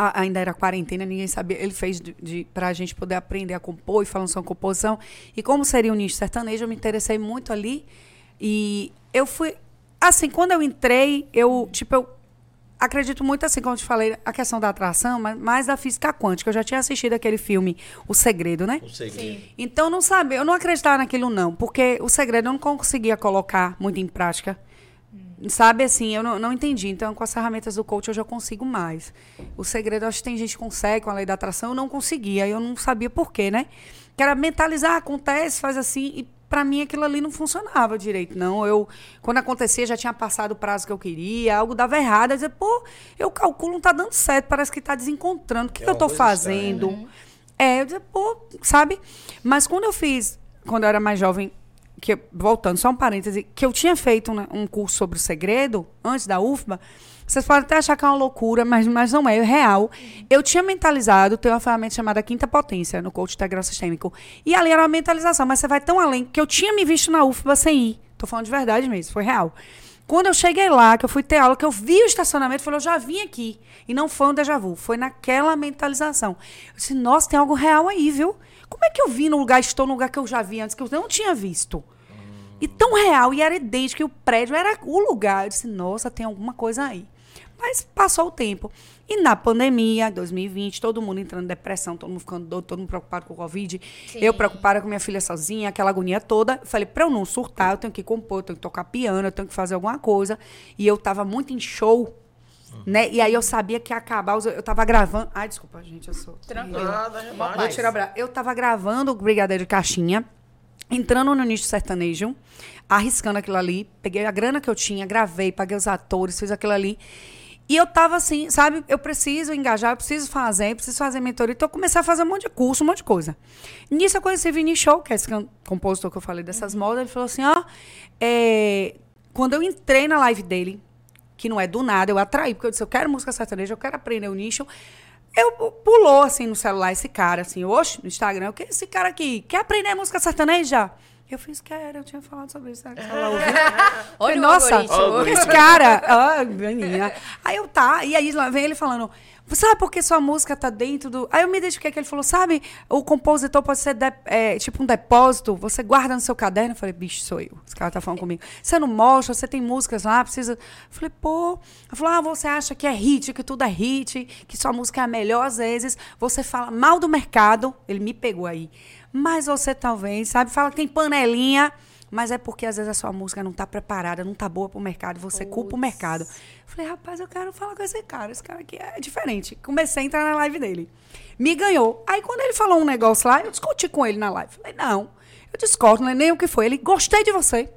A, ainda era quarentena, ninguém sabia. Ele fez de, de, pra gente poder aprender a compor e falando sobre composição. E como seria o nicho sertanejo, eu me interessei muito ali. E eu fui. Assim, quando eu entrei, eu, tipo, eu acredito muito, assim, como eu te falei, a questão da atração, mas mais da física quântica. Eu já tinha assistido aquele filme O Segredo, né? O Segredo. Sim. Então, não sabia, eu não acreditava naquilo, não. Porque o segredo eu não conseguia colocar muito em prática. Sabe, assim, eu não, não entendi. Então, com as ferramentas do coach, eu já consigo mais. O segredo, acho que tem gente que consegue com a lei da atração, eu não conseguia. Eu não sabia por quê, né? Que era mentalizar, acontece, faz assim, e para mim aquilo ali não funcionava direito, não. Eu, quando acontecia, já tinha passado o prazo que eu queria, algo dava errado. Eu dizia, pô, eu calculo, não tá dando certo, parece que tá desencontrando. O que, é que eu tô fazendo? Estranha, né? É, eu dizia, pô, sabe? Mas quando eu fiz, quando eu era mais jovem, que voltando, só um parêntese, que eu tinha feito né, um curso sobre o segredo, antes da UFBA, vocês podem até achar que é uma loucura, mas, mas não é, é real. Eu tinha mentalizado ter uma ferramenta chamada Quinta Potência no coach integral sistêmico. E ali era uma mentalização, mas você vai tão além que eu tinha me visto na UFBA sem ir. Tô falando de verdade mesmo, foi real. Quando eu cheguei lá, que eu fui ter aula, que eu vi o estacionamento, eu falei, eu já vim aqui. E não foi um déjà vu, foi naquela mentalização. Eu disse, nossa, tem algo real aí, viu? Como é que eu vi no lugar, estou no lugar que eu já vi antes, que eu não tinha visto? E tão real, e era idêntico, que o prédio era o lugar. Eu disse, nossa, tem alguma coisa aí. Mas passou o tempo. E na pandemia, 2020, todo mundo entrando em depressão, todo mundo ficando doido, todo mundo preocupado com o Covid. Sim. Eu preocupada com minha filha sozinha, aquela agonia toda. Falei, para eu não surtar, eu tenho que compor, eu tenho que tocar piano, eu tenho que fazer alguma coisa. E eu tava muito em show. Né? E aí eu sabia que ia acabar, eu tava gravando. Ai, desculpa, gente, eu sou. Tranquila. Vou tirar o Eu tava gravando o Brigadeiro de Caixinha, entrando no nicho sertanejo, arriscando aquilo ali. Peguei a grana que eu tinha, gravei, paguei os atores, fiz aquilo ali. E eu tava assim, sabe? Eu preciso engajar, eu preciso fazer, eu preciso fazer mentoria. Então eu comecei a fazer um monte de curso, um monte de coisa. Nisso eu conheci Vini Show, que é esse compositor que eu falei dessas uhum. modas. Ele falou assim: ó, é... quando eu entrei na live dele, que não é do nada, eu atraí, porque eu disse: eu quero música sertaneja, eu quero aprender o nicho. Eu pulou assim no celular esse cara, assim, oxe, no Instagram, eu quero esse cara aqui, quer aprender música sertaneja? Eu fiz, quero, eu tinha falado sobre isso. Ela ouviu. <laughs> Olha, nossa, <laughs> esse cara. Ah, aí eu tá, e aí vem ele falando, Sabe por que sua música tá dentro do. Aí eu me identifiquei que ele falou: sabe, o compositor pode ser de... é, tipo um depósito, você guarda no seu caderno. Eu falei: bicho, sou eu. Esse cara tá falando comigo. Você não mostra, você tem músicas lá, precisa. Eu falei: pô. Ele falou: ah, você acha que é hit, que tudo é hit, que sua música é a melhor às vezes. Você fala mal do mercado. Ele me pegou aí. Mas você talvez, sabe, fala que tem panelinha. Mas é porque às vezes a sua música não está preparada, não está boa para o mercado, você Puts. culpa o mercado. Falei, rapaz, eu quero falar com esse cara. Esse cara aqui é diferente. Comecei a entrar na live dele. Me ganhou. Aí quando ele falou um negócio lá, eu discuti com ele na live. Falei, não, eu discordo, não é nem o que foi. Ele, gostei de você.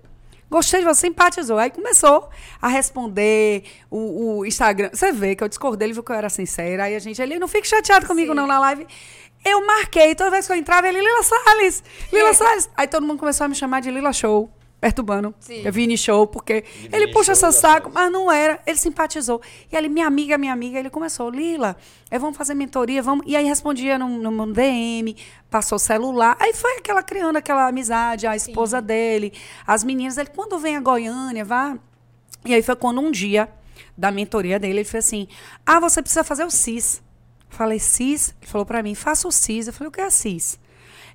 Gostei de você, simpatizou. Aí começou a responder o, o Instagram. Você vê que eu discordei, ele viu que eu era sincera. Aí a gente, ele não fique chateado comigo Sim. não na live. Eu marquei, toda vez que eu entrava, ele, Lila Salles, Lila Salles. Aí todo mundo começou a me chamar de Lila Show, perturbando. Sim. Eu Vini Show, porque Vini ele puxa seu saco, mas não era. Ele simpatizou. E ele, minha amiga, minha amiga, ele começou, Lila, é, vamos fazer mentoria, vamos. E aí respondia no, no DM, passou o celular. Aí foi aquela criando aquela amizade, a esposa Sim. dele, as meninas. Ele, quando vem a Goiânia, vá. E aí foi quando um dia da mentoria dele, ele fez assim: Ah, você precisa fazer o CIS. Falei, CIS? Ele falou para mim, faça o CIS. Eu falei, o que é CIS?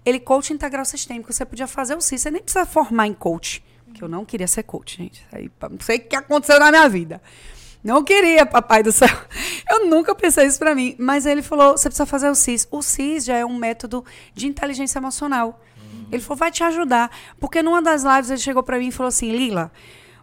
Ele, coach integral sistêmico. Você podia fazer o CIS. Você nem precisa formar em coach. Que eu não queria ser coach, gente. Aí, não sei o que aconteceu na minha vida. Não queria, papai do céu. <laughs> Eu nunca pensei isso para mim. Mas ele falou, você precisa fazer o CIS. O CIS já é um método de inteligência emocional. Ele falou, vai te ajudar. Porque numa das lives ele chegou para mim e falou assim, Lila,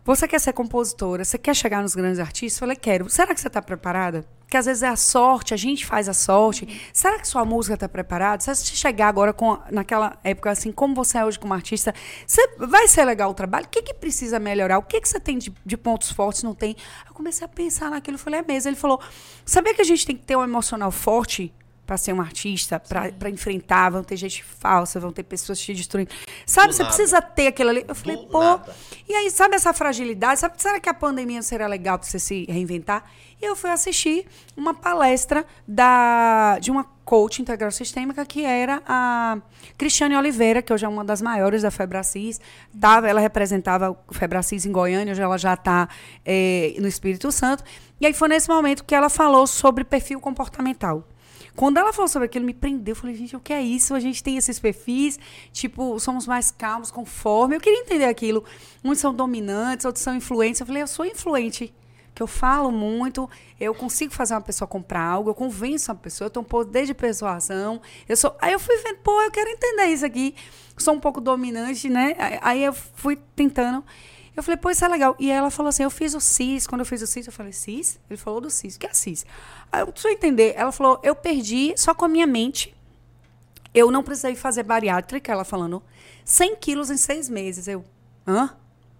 você quer ser compositora? Você quer chegar nos grandes artistas? Eu falei, quero. Será que você está preparada? Porque às vezes é a sorte, a gente faz a sorte. Uhum. Será que sua música está preparada? Se você chegar agora com naquela época assim, como você é hoje como artista, você, vai ser legal o trabalho? O que, que precisa melhorar? O que, que você tem de, de pontos fortes? Não tem? Eu comecei a pensar naquilo. Falei, é mesmo. Ele falou, sabia que a gente tem que ter um emocional forte? Para ser um artista, para enfrentar, vão ter gente falsa, vão ter pessoas te destruindo. Sabe, Do você nada. precisa ter aquilo ali. Eu falei, Do pô. Nada. E aí, sabe essa fragilidade? Sabe, será que a pandemia seria legal para você se reinventar? E eu fui assistir uma palestra da, de uma coach integral sistêmica que era a Cristiane Oliveira, que hoje é uma das maiores da Febracis. Tava, ela representava o Febracis em Goiânia, hoje ela já está é, no Espírito Santo. E aí foi nesse momento que ela falou sobre perfil comportamental. Quando ela falou sobre aquilo, me prendeu. Eu falei, gente, o que é isso? A gente tem esses perfis, tipo, somos mais calmos, conforme. Eu queria entender aquilo. Uns são dominantes, outros são influentes. Eu falei, eu sou influente que eu falo muito, eu consigo fazer uma pessoa comprar algo, eu convenço uma pessoa, eu tenho um poder de persuasão. Eu sou, aí eu fui vendo, pô, eu quero entender isso aqui. Sou um pouco dominante, né? Aí eu fui tentando. Eu falei, pô, isso é legal. E ela falou assim: eu fiz o CIS. Quando eu fiz o CIS, eu falei, CIS? Ele falou do CIS. O que é CIS? Aí eu preciso entender. Ela falou, eu perdi só com a minha mente. Eu não precisei fazer bariátrica, ela falando, 100 quilos em seis meses. Eu, hã?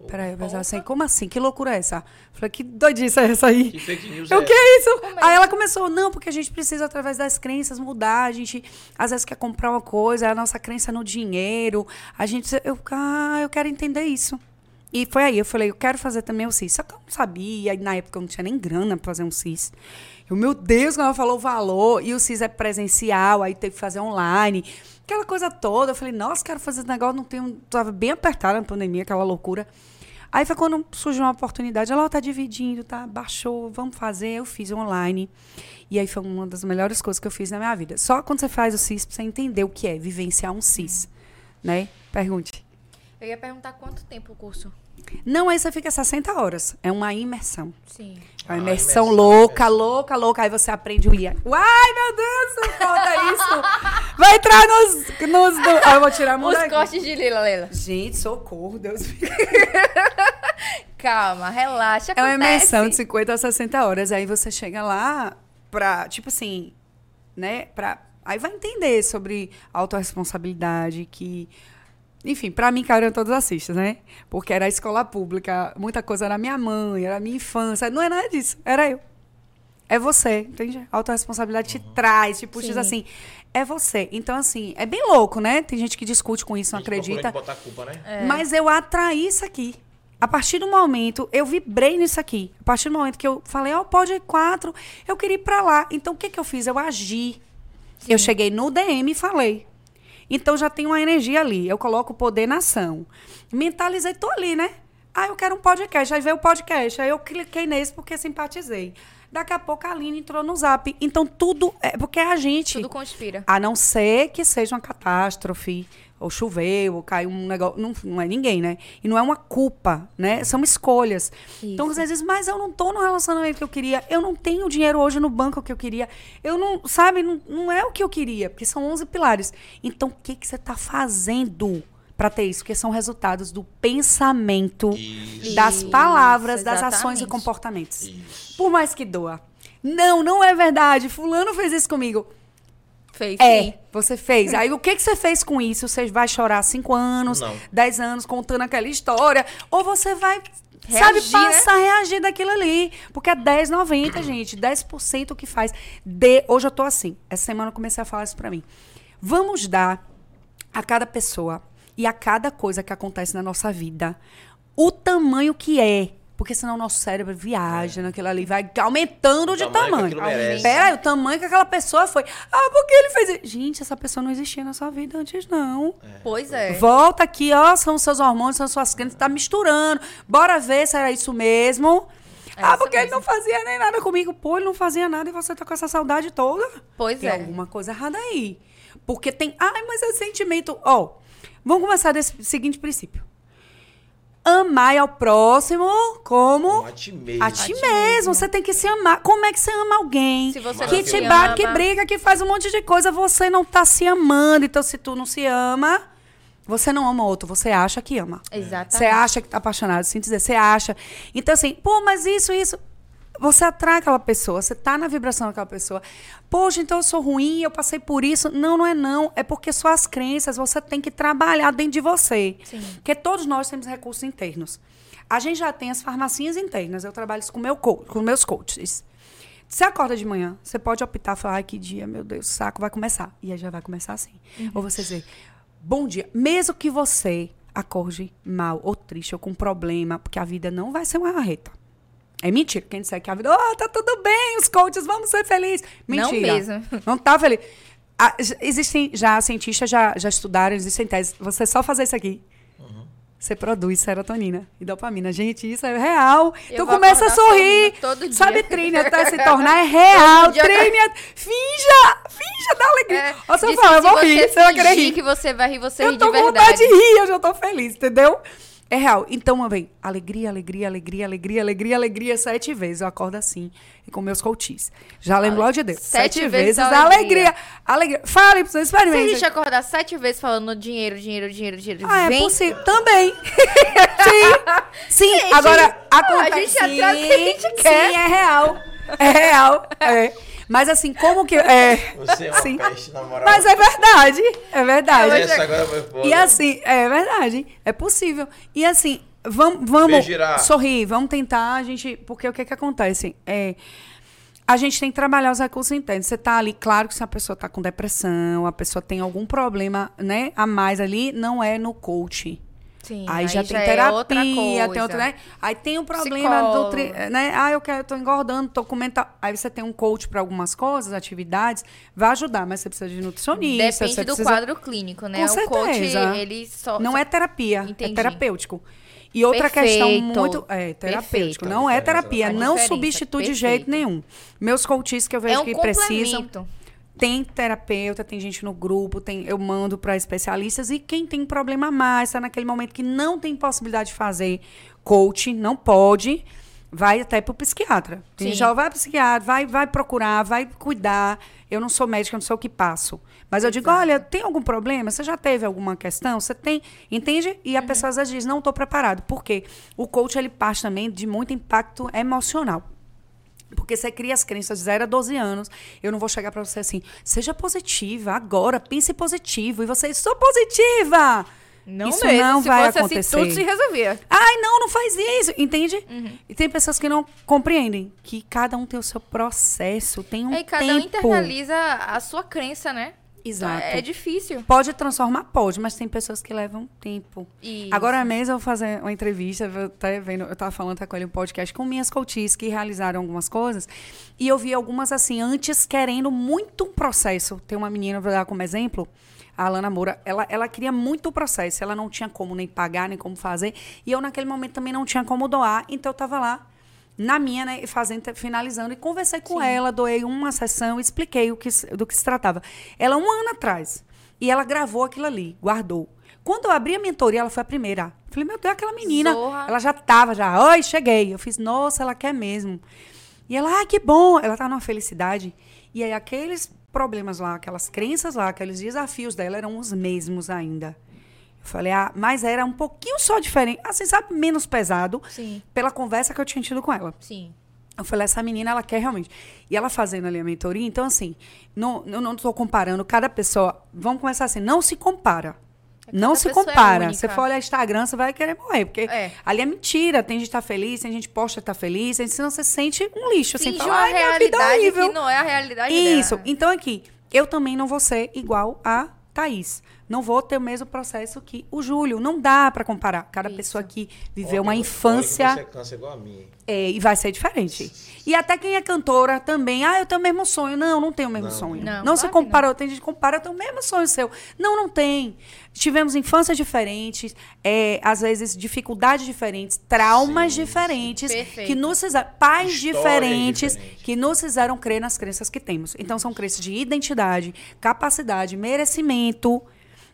Peraí, eu pensava assim, como assim? Que loucura é essa? Falei, que doidice é essa aí? Que fake news eu, é? O que é isso? É? Aí ela começou, não, porque a gente precisa, através das crenças, mudar. A gente, às vezes, quer comprar uma coisa, a nossa crença no dinheiro. A gente, eu, ah, eu quero entender isso. E foi aí, eu falei, eu quero fazer também o CIS. Só que eu não sabia, e na época eu não tinha nem grana para fazer um CIS. Eu, meu Deus, quando ela falou o valor, e o CIS é presencial, aí teve que fazer online, aquela coisa toda. Eu falei, nossa, quero fazer esse negócio, não tenho. Tava bem apertada na pandemia, aquela loucura. Aí foi quando surgiu uma oportunidade. Ela, tá dividindo, tá? Baixou, vamos fazer. Eu fiz online. E aí foi uma das melhores coisas que eu fiz na minha vida. Só quando você faz o CIS, pra você entender o que é vivenciar um CIS. Né? Pergunte. Eu ia perguntar quanto tempo o curso? Não, aí você fica 60 horas. É uma imersão. Sim. É uma imersão, ah, imersão louca, imersão. louca, louca. Aí você aprende o IA. Uai, meu Deus, falta isso. Vai entrar nos. nos do... ah, eu vou tirar a mão Os daqui. cortes de Lila, Leila. Gente, socorro, Deus <laughs> Calma, relaxa. Acontece. É uma imersão de 50 a 60 horas. Aí você chega lá pra, tipo assim, né? Pra, aí vai entender sobre autorresponsabilidade, que enfim, para mim, cara, todos assistem, né? Porque era escola pública, muita coisa era minha mãe, era minha infância. Não é nada disso, era eu. É você, entende? A autorresponsabilidade uhum. te traz, te puxa assim. É você. Então, assim, é bem louco, né? Tem gente que discute com isso, não acredita. Botar culpa, né? É. Mas eu atraí isso aqui. A partir do momento, eu vibrei nisso aqui. A partir do momento que eu falei, ó, oh, pode ir quatro, eu queria ir pra lá. Então, o que, que eu fiz? Eu agi. Sim. Eu cheguei no DM e falei. Então já tem uma energia ali. Eu coloco o poder na ação. Mentalizei, tô ali, né? Ah, eu quero um podcast. Aí veio o podcast. Aí eu cliquei nesse porque simpatizei. Daqui a pouco a Aline entrou no zap. Então tudo. É porque a gente. Tudo conspira. A não ser que seja uma catástrofe ou choveu, ou caiu um negócio. Não, não é ninguém, né? E não é uma culpa, né? São escolhas. Isso. Então, às vezes, mas eu não tô no relacionamento que eu queria, eu não tenho dinheiro hoje no banco que eu queria, eu não, sabe, não, não é o que eu queria, porque são 11 pilares. Então, o que, que você tá fazendo? para ter isso, porque são resultados do pensamento, isso. das palavras, isso, das ações e comportamentos. Isso. Por mais que doa. Não, não é verdade. Fulano fez isso comigo. Fez, é, sim. você fez. Aí o que, que você fez com isso? Você vai chorar cinco anos, Não. dez anos contando aquela história? Ou você vai, reagir, sabe, passar, né? reagir daquilo ali? Porque é 10,90, gente. 10% o que faz. De, hoje eu tô assim. Essa semana eu comecei a falar isso pra mim. Vamos dar a cada pessoa e a cada coisa que acontece na nossa vida o tamanho que é porque senão o nosso cérebro viaja é. naquilo ali, vai aumentando o de tamanho. tamanho. Pera aí, o tamanho que aquela pessoa foi. Ah, porque ele fez isso? Gente, essa pessoa não existia na sua vida antes, não. É. Pois é. Volta aqui, ó, são seus hormônios, são suas crenças, tá misturando. Bora ver se era isso mesmo. É ah, porque mesmo. ele não fazia nem nada comigo. Pô, ele não fazia nada e você tá com essa saudade toda. Pois tem é. Tem alguma coisa errada aí. Porque tem. Ai, mas é sentimento. Ó, oh, vamos começar desse seguinte princípio amar ao próximo como a ti mesmo. A ti, mesmo. Você tem que se amar. Como é que você ama alguém? Se você que te bate, que briga, que faz um monte de coisa, você não tá se amando. Então, se tu não se ama, você não ama outro, você acha que ama. Exatamente. Você acha que tá apaixonado, sem dizer, você acha. Então, assim, pô, mas isso, isso você atrai aquela pessoa, você tá na vibração daquela pessoa. Poxa, então eu sou ruim, eu passei por isso. Não, não é não. É porque suas crenças você tem que trabalhar dentro de você. Sim. Porque todos nós temos recursos internos. A gente já tem as farmacinhas internas. Eu trabalho isso com, meu com meus coaches. Você acorda de manhã, você pode optar e falar, ai, que dia, meu Deus, o saco vai começar. E aí já vai começar assim. Uhum. Ou você dizer, bom dia. Mesmo que você acorde mal, ou triste, ou com problema, porque a vida não vai ser uma reta. É mentira. Quem disser que a vida, oh, tá tudo bem, os coaches, vamos ser felizes. Mentira. Não mesmo. <laughs> Não tá feliz. Ah, existem já cientistas já, já estudaram, existem teses. Você só fazer isso aqui. Uhum. Você produz serotonina e dopamina. Gente, isso é real. Eu então começa a sorrir. Todo dia. Sabe, Trini, até se <laughs> tornar é real. Trini, finja, finja da alegria. É, você fala, eu vou rir, você vai querer rir. que você vai rir, você eu ri de verdade. Eu tô com vontade de rir, eu já tô feliz, entendeu? É real. Então, vem, alegria, alegria, alegria, alegria, alegria, alegria, sete vezes. Eu acordo assim, e com meus coaches. Já lembro de Deus. Sete, sete vezes, alegria. alegria. Alegria. Fale, pra vocês experimentem. Se a gente acordar sete vezes falando dinheiro, dinheiro, dinheiro, dinheiro, ah, vem. é possível. Também. <laughs> sim. Sim. Gente, Agora, acontece. A gente atrasa o que a gente quer. Sim, é real. É real. É. Mas assim, como que. É, Você é uma sim. peste, na moral. Mas é verdade. É verdade. É, Essa agora foi foda. E assim, é verdade. É possível. E assim, vamos, vamos sorrir, vamos tentar, a gente. Porque o que, que acontece? É. A gente tem que trabalhar os recursos internos. Você está ali, claro que se a pessoa está com depressão, a pessoa tem algum problema, né, a mais ali, não é no coach. Sim, aí, aí já tem é terapia, tem outro, né? Aí tem o problema Psicólogo. do, tri, né? Ah, eu quero, tô engordando, tô comendo. Aí você tem um coach para algumas coisas, atividades, vai ajudar, mas você precisa de nutricionista. Depende do precisa... quadro clínico, né? Com o certeza. coach, ele só. Não é terapia, é Entendi. é terapêutico. E outra Perfeito. questão muito. É, terapêutico. Perfeito. Não é terapia. Não substitui Perfeito. de jeito nenhum. Meus coaches que eu vejo é um que precisam. Tem terapeuta, tem gente no grupo, tem, eu mando para especialistas e quem tem problema mais, está naquele momento que não tem possibilidade de fazer coaching, não pode, vai até para o psiquiatra. Sim. Já vai para o psiquiatra, vai, vai procurar, vai cuidar. Eu não sou médica, eu não sei o que passo. Mas eu digo, olha, tem algum problema? Você já teve alguma questão? Você tem, entende? E a uhum. pessoa às vezes diz, não estou preparado. Por quê? O coach, ele parte também de muito impacto emocional. Porque você cria as crenças de 0 a 12 anos. Eu não vou chegar para você assim, seja positiva agora, pense positivo. E você, sou positiva! Não isso mesmo. não se vai fosse acontecer. Assim, tudo se resolvia. Ai, não, não faz isso, entende? Uhum. E tem pessoas que não compreendem que cada um tem o seu processo, tem um é, e cada tempo. um internaliza a sua crença, né? Exato. É difícil. Pode transformar? Pode, mas tem pessoas que levam tempo. Isso. Agora mesmo eu vou fazer uma entrevista, eu tava, vendo, eu tava falando com ele um podcast com minhas coaches que realizaram algumas coisas. E eu vi algumas assim, antes querendo muito um processo. Tem uma menina, vou dar como exemplo, a Alana Moura, ela, ela queria muito o processo. Ela não tinha como nem pagar, nem como fazer. E eu, naquele momento, também não tinha como doar. Então, eu estava lá na minha, né, fazendo, finalizando, e conversei com Sim. ela, doei uma sessão, expliquei o que, do que se tratava. Ela, um ano atrás, e ela gravou aquilo ali, guardou. Quando eu abri a mentoria, ela foi a primeira. Falei, meu Deus, aquela menina. Zorra. Ela já estava, já. Oi, cheguei. Eu fiz, nossa, ela quer mesmo. E ela, ah, que bom. Ela tá numa felicidade. E aí, aqueles problemas lá, aquelas crenças lá, aqueles desafios dela eram os mesmos ainda. Falei, ah, mas era um pouquinho só diferente. Assim, sabe, menos pesado. Sim. Pela conversa que eu tinha tido com ela. Sim. Eu falei, essa menina, ela quer realmente. E ela fazendo ali a mentoria, então, assim, não, eu não estou comparando cada pessoa. Vamos começar assim, não se compara. É não se é compara. É você for olhar Instagram, você vai querer morrer. Porque é. ali é mentira. Tem gente que tá feliz, tem gente que posta que tá feliz. Senão você sente um lixo. Assim, fala, uma realidade que não é a realidade Isso. Dela. Então, aqui, eu também não vou ser igual a Thaís não vou ter o mesmo processo que o Júlio. Não dá para comparar. Cada Isso. pessoa que viveu uma infância. Você cansa igual a mim. É, e vai ser diferente. E até quem é cantora também. Ah, eu tenho o mesmo sonho. Não, não tenho o mesmo não. sonho. Não, não claro se compara. Não. Tem gente que compara, eu tenho o mesmo sonho seu. Não, não tem. Tivemos infâncias diferentes, é, às vezes dificuldades diferentes, traumas sim, diferentes, sim. que nos fizeram, pais diferentes, diferente. que nos fizeram crer nas crenças que temos. Então são crenças de identidade, capacidade, merecimento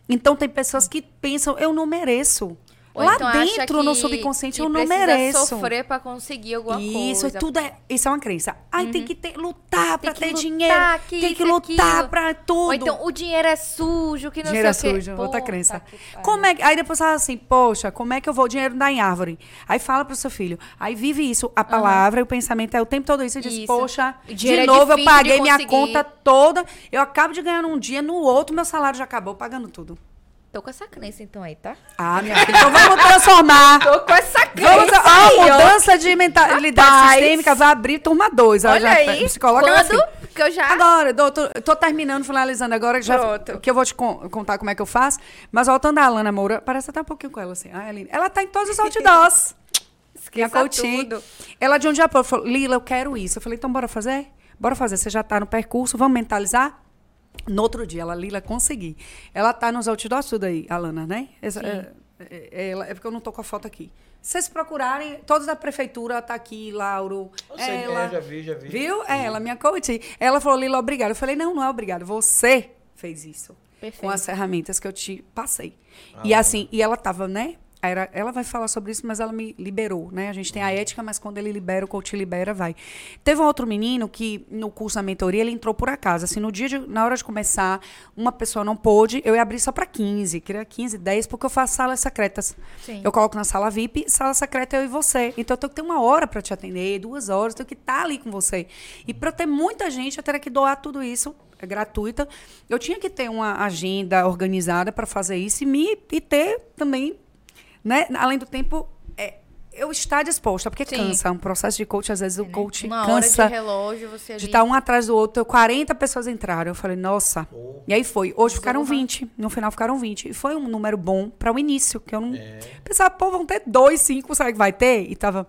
então tem pessoas que pensam, eu não mereço. Ou Lá então dentro, no subconsciente, eu não mereço. sofrer para conseguir alguma isso, coisa. Isso, tudo é, isso é uma crença. Ai, uhum. tem que ter, lutar para ter lutar, dinheiro. Que tem que lutar para tudo. Ou então, o dinheiro é sujo, que não dinheiro sei é sujo, outra crença. Como é, aí depois fala assim, poxa, como é que eu vou? O dinheiro dá em árvore. Aí fala pro seu filho. Aí vive isso. A palavra uhum. e o pensamento é o tempo todo isso. E diz, isso. poxa, de é novo eu paguei minha conta toda. Eu acabo de ganhar num dia, no outro meu salário já acabou pagando tudo. Tô com essa crença então aí, tá? Ah, minha filha. Então vamos transformar. Tô com essa crença. Vamos, a aí, mudança ó. de mentalidade sistêmica vai abrir turma 2. Olha já, aí. Psicóloga Quando que eu já... Agora, doutor, tô terminando, finalizando agora, já, que eu vou te con contar como é que eu faço. Mas voltando a Alana Moura, parece até um pouquinho com ela assim. Ah, Aline, ela tá em todos os <laughs> outdoors. Esqueça tudo. Ela de um dia falou, Lila, eu quero isso. Eu falei, então bora fazer? Bora fazer. Você já tá no percurso, vamos mentalizar? No outro dia, ela, Lila, consegui. Ela tá nos outdoors tudo aí, Alana, né? Essa, é, é, é, é, porque eu não tô com a foto aqui. Se vocês procurarem, todos da prefeitura tá aqui, Lauro. Eu sei ela, é, já vi, já vi. Viu? É, ela, minha coach. Ela falou, Lila, obrigada. Eu falei, não, não é obrigado. Você fez isso. Perfeito. Com as ferramentas que eu te passei. Ah, e assim, e ela tava, né? Era, ela vai falar sobre isso, mas ela me liberou, né? A gente tem a ética, mas quando ele libera, o coach libera, vai. Teve um outro menino que, no curso da mentoria, ele entrou por acaso. Assim, no dia, de, na hora de começar, uma pessoa não pôde, eu ia abrir só para 15, queria 15, 10, porque eu faço salas secretas. Sim. Eu coloco na sala VIP, sala secreta eu e você. Então, eu tenho que ter uma hora para te atender, duas horas, eu tenho que estar tá ali com você. E para ter muita gente, eu teria que doar tudo isso é gratuita. Eu tinha que ter uma agenda organizada para fazer isso e me e ter também né? Além do tempo, é, eu estar disposta, porque Sim. cansa. Um processo de coach, às vezes o é, coach Uma cansa. Hora de relógio, você De estar um atrás do outro. 40 pessoas entraram. Eu falei, nossa. Oh. E aí foi. Hoje ficaram 20. No final ficaram 20. E foi um número bom para o início, que eu não. É. Pensava, pô, vão ter dois, cinco, será que vai ter? E tava.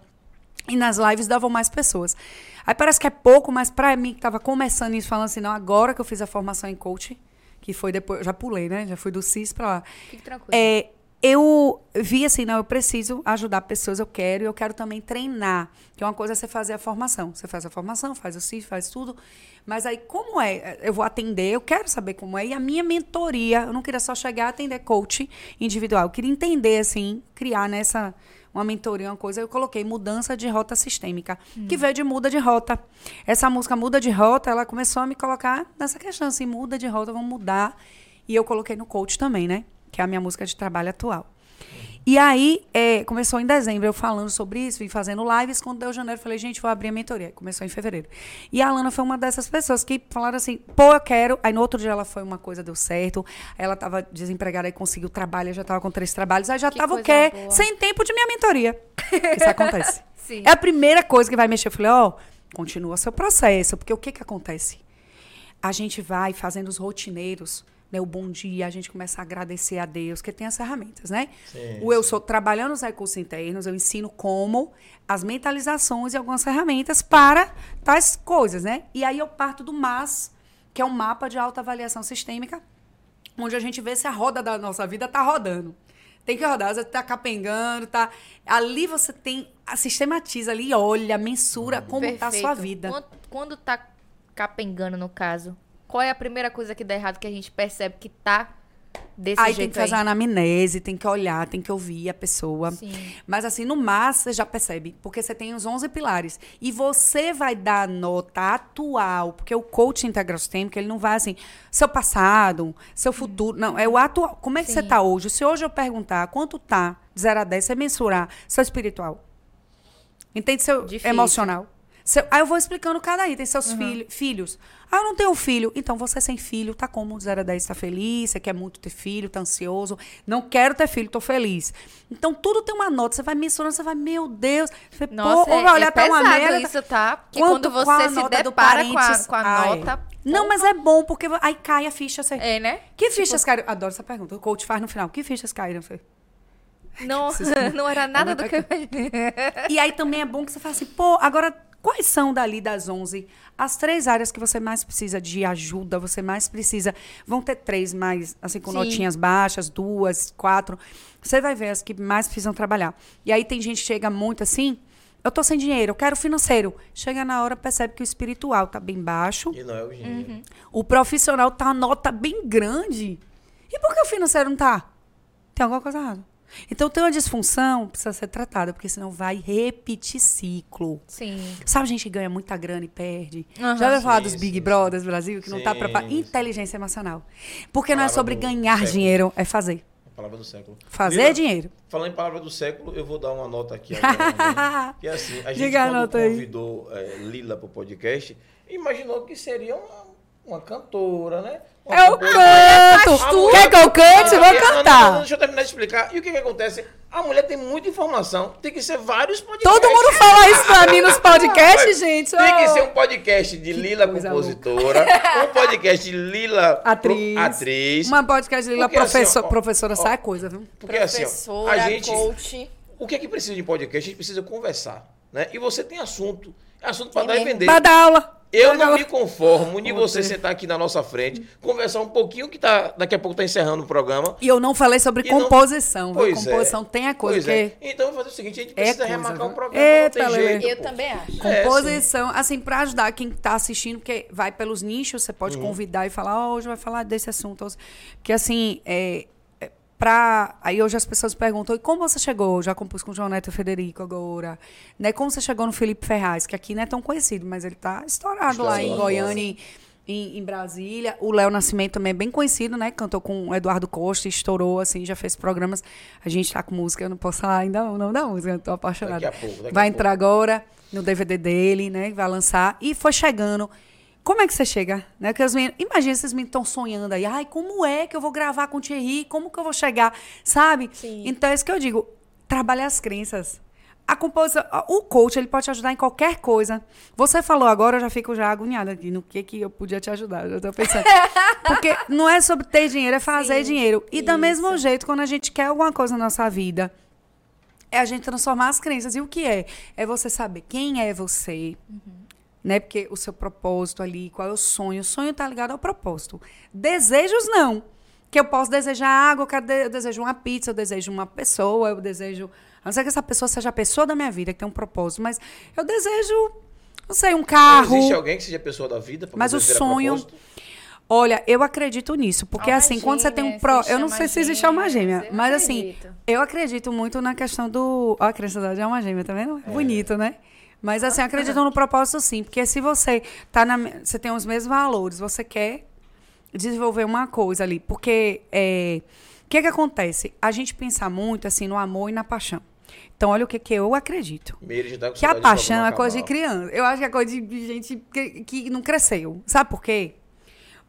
E nas lives davam mais pessoas. Aí parece que é pouco, mas para mim que tava começando isso, falando assim, não, agora que eu fiz a formação em coach, que foi depois, já pulei, né? Já fui do CIS para lá. Fique tranquilo. É, eu vi assim, não, eu preciso ajudar pessoas, eu quero, e eu quero também treinar. Que uma coisa é você fazer a formação. Você faz a formação, faz o CIF, faz tudo. Mas aí, como é? Eu vou atender, eu quero saber como é. E a minha mentoria, eu não queria só chegar a atender coach individual. Eu queria entender, assim, criar nessa uma mentoria, uma coisa, eu coloquei mudança de rota sistêmica, hum. que veio de muda de rota. Essa música Muda de Rota, ela começou a me colocar nessa questão, assim, muda de rota, vamos mudar. E eu coloquei no coach também, né? Que é a minha música de trabalho atual. E aí, é, começou em dezembro, eu falando sobre isso, vim fazendo lives. Quando deu janeiro, falei, gente, vou abrir a mentoria. Começou em fevereiro. E a Alana foi uma dessas pessoas que falaram assim, pô, eu quero. Aí no outro dia ela foi, uma coisa deu certo. Aí ela estava desempregada e conseguiu trabalho, já estava com três trabalhos. Aí já estava o quê? Boa. Sem tempo de minha mentoria. <laughs> Isso acontece. É a primeira coisa que vai mexer. Eu falei, ó, oh, continua seu processo. Porque o que que acontece? A gente vai fazendo os rotineiros né, o bom dia, a gente começa a agradecer a Deus, que tem as ferramentas, né? Sim, o eu sim. sou trabalhando os recursos internos, eu ensino como as mentalizações e algumas ferramentas para tais coisas, né? E aí eu parto do MAS, que é um mapa de autoavaliação sistêmica, onde a gente vê se a roda da nossa vida tá rodando. Tem que rodar, você tá capengando, tá. Ali você tem. Sistematiza ali, olha, mensura como Perfeito. tá a sua vida. Quando, quando tá capengando, no caso, qual é a primeira coisa que dá errado que a gente percebe que tá Desse aí tem que fazer aí. a anamnese, tem que olhar, tem que ouvir a pessoa. Sim. Mas assim, no mar, você já percebe, porque você tem os 11 pilares. E você vai dar nota atual, porque o coach integral sistêmico, ele não vai assim, seu passado, seu futuro. Não, é o atual. Como é que Sim. você tá hoje? Se hoje eu perguntar quanto tá de 0 a 10, você mensurar seu espiritual. Entende? Seu Difícil. emocional. Seu, aí eu vou explicando cada item. Seus uhum. filho, filhos. Ah, eu não tenho filho. Então, você sem filho, tá como? De 0 a 10 tá feliz, você quer muito ter filho, tá ansioso. Não quero ter filho, tô feliz. Então, tudo tem uma nota. Você vai mensurando, você vai, meu Deus. Você, Nossa, pô, é, vai olhar é tá uma merda. isso, tá? Porque Quanto, quando você se depara com a, com a nota... É. Não, mas é bom, porque aí cai a ficha. Você... É, né? Que tipo... fichas caíram? Adoro essa pergunta. O coach faz no final. Que fichas caíram? Você... Não, <laughs> não era nada do que eu E aí também é bom que você fala assim, pô, agora Quais são dali das 11 as três áreas que você mais precisa de ajuda, você mais precisa? Vão ter três mais, assim, com Sim. notinhas baixas, duas, quatro. Você vai ver as que mais precisam trabalhar. E aí tem gente que chega muito assim, eu tô sem dinheiro, eu quero financeiro. Chega na hora, percebe que o espiritual tá bem baixo. E não é o dinheiro. Uhum. O profissional tá a nota bem grande. E por que o financeiro não tá? Tem alguma coisa errada. Então, tem uma disfunção, precisa ser tratada, porque senão vai repetir ciclo. Sim. Sabe, a gente ganha muita grana e perde. Uhum. Já ouviu falar dos Big Brothers Brasil, que sim, não está preparado? Inteligência emocional. Porque não é sobre ganhar século. dinheiro, é fazer. A palavra do século. Fazer Lila, dinheiro. Falando em palavra do século, eu vou dar uma nota aqui agora. né? <laughs> que é assim, a gente Diga quando a convidou é, Lila para o podcast, imaginou que seria uma, uma cantora, né? É o canto! Quer que eu cante? Vou cantar. Não, não, deixa eu terminar de explicar. E o que, que acontece? A mulher tem muita informação. Tem que ser vários podcasts. Todo mundo fala isso pra mim nos <laughs> podcasts, gente. Tem que ser um podcast de Lila compositora, <laughs> um podcast de Lila atriz. Pro, atriz. Uma podcast de Lila porque, professor, assim, ó, professora, ó, sai coisa, viu? Porque assim, ó, a gente. Coach. O que é que precisa de podcast? A gente precisa conversar. Né? E você tem assunto. Assunto para dar e vender. Para dar aula. Eu não me conformo de você sentar aqui na nossa frente, conversar um pouquinho, que tá, daqui a pouco está encerrando o programa. E eu não falei sobre composição. Não... Pois composição é. tem a coisa. Pois é. Então, vou fazer o seguinte: a gente é precisa é coisa, remarcar um programa. Eita, não tem jeito, eu pô. também acho. É, composição, é, assim, para ajudar quem está assistindo, porque vai pelos nichos, você pode uhum. convidar e falar, oh, hoje vai falar desse assunto. Porque, assim, é, pra. Aí hoje as pessoas perguntam: e como você chegou? Já compus com o João Neto Federico agora. Né? Como você chegou no Felipe Ferraz, que aqui não é tão conhecido, mas ele tá estourado lá em Goiânia. Em, em, Brasília. O Léo Nascimento também é bem conhecido, né? Cantou com o Eduardo Costa, estourou, assim, já fez programas. A gente tá com música, eu não posso falar ainda o nome da música, eu tô apaixonada. Daqui a pouco, daqui Vai a entrar pouco. agora no DVD dele, né? Vai lançar. E foi chegando. Como é que você chega? Né? Que as meninas, imagina esses meninos estão sonhando aí. Ai, como é que eu vou gravar com o Thierry? Como que eu vou chegar? Sabe? Sim. Então é isso que eu digo. Trabalhar as crenças. A composição, o coach, ele pode te ajudar em qualquer coisa. Você falou agora, eu já fico já agoniada aqui no que que eu podia te ajudar. Eu tô pensando. <laughs> Porque não é sobre ter dinheiro, é fazer Sim, dinheiro. E isso. do mesmo jeito, quando a gente quer alguma coisa na nossa vida, é a gente transformar as crenças. E o que é? É você saber quem é você. Uhum né? Porque o seu propósito ali, qual é o sonho? O sonho está ligado ao propósito. Desejos não. Que eu posso desejar água, eu, desejo uma pizza, eu desejo uma pessoa, eu desejo. A não ser que essa pessoa seja a pessoa da minha vida, que tem um propósito, mas eu desejo, não sei, um carro. Não existe alguém que seja a pessoa da vida? Mas o sonho. Olha, eu acredito nisso, porque alma assim, quando você tem um pro, eu não sei se existe alma gêmea, mas assim, acredito. assim, eu acredito muito na questão do, ó, a crença de alma gêmea, tá vendo? É. Bonito, né? Mas assim, acreditam no propósito sim, porque se você tá na, você tem os mesmos valores, você quer desenvolver uma coisa ali, porque é, o que que acontece? A gente pensa muito assim no amor e na paixão. Então, olha o que, que eu acredito. que a paixão é coisa de criança. Eu acho que é coisa de gente que, que não cresceu. Sabe por quê?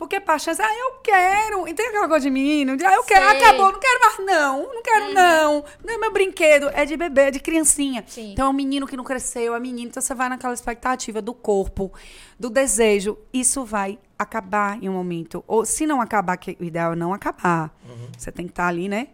Porque paixão, ah, eu quero. Entende aquela coisa de menino? De, ah, eu quero, Sei. acabou, não quero mais, não. Não quero, uhum. não. Não é meu brinquedo, é de bebê, é de criancinha. Sim. Então é um menino que não cresceu, é menino. Então você vai naquela expectativa do corpo, do desejo. Isso vai acabar em um momento. Ou se não acabar, que o ideal é não acabar. Uhum. Você tem que estar tá ali, né?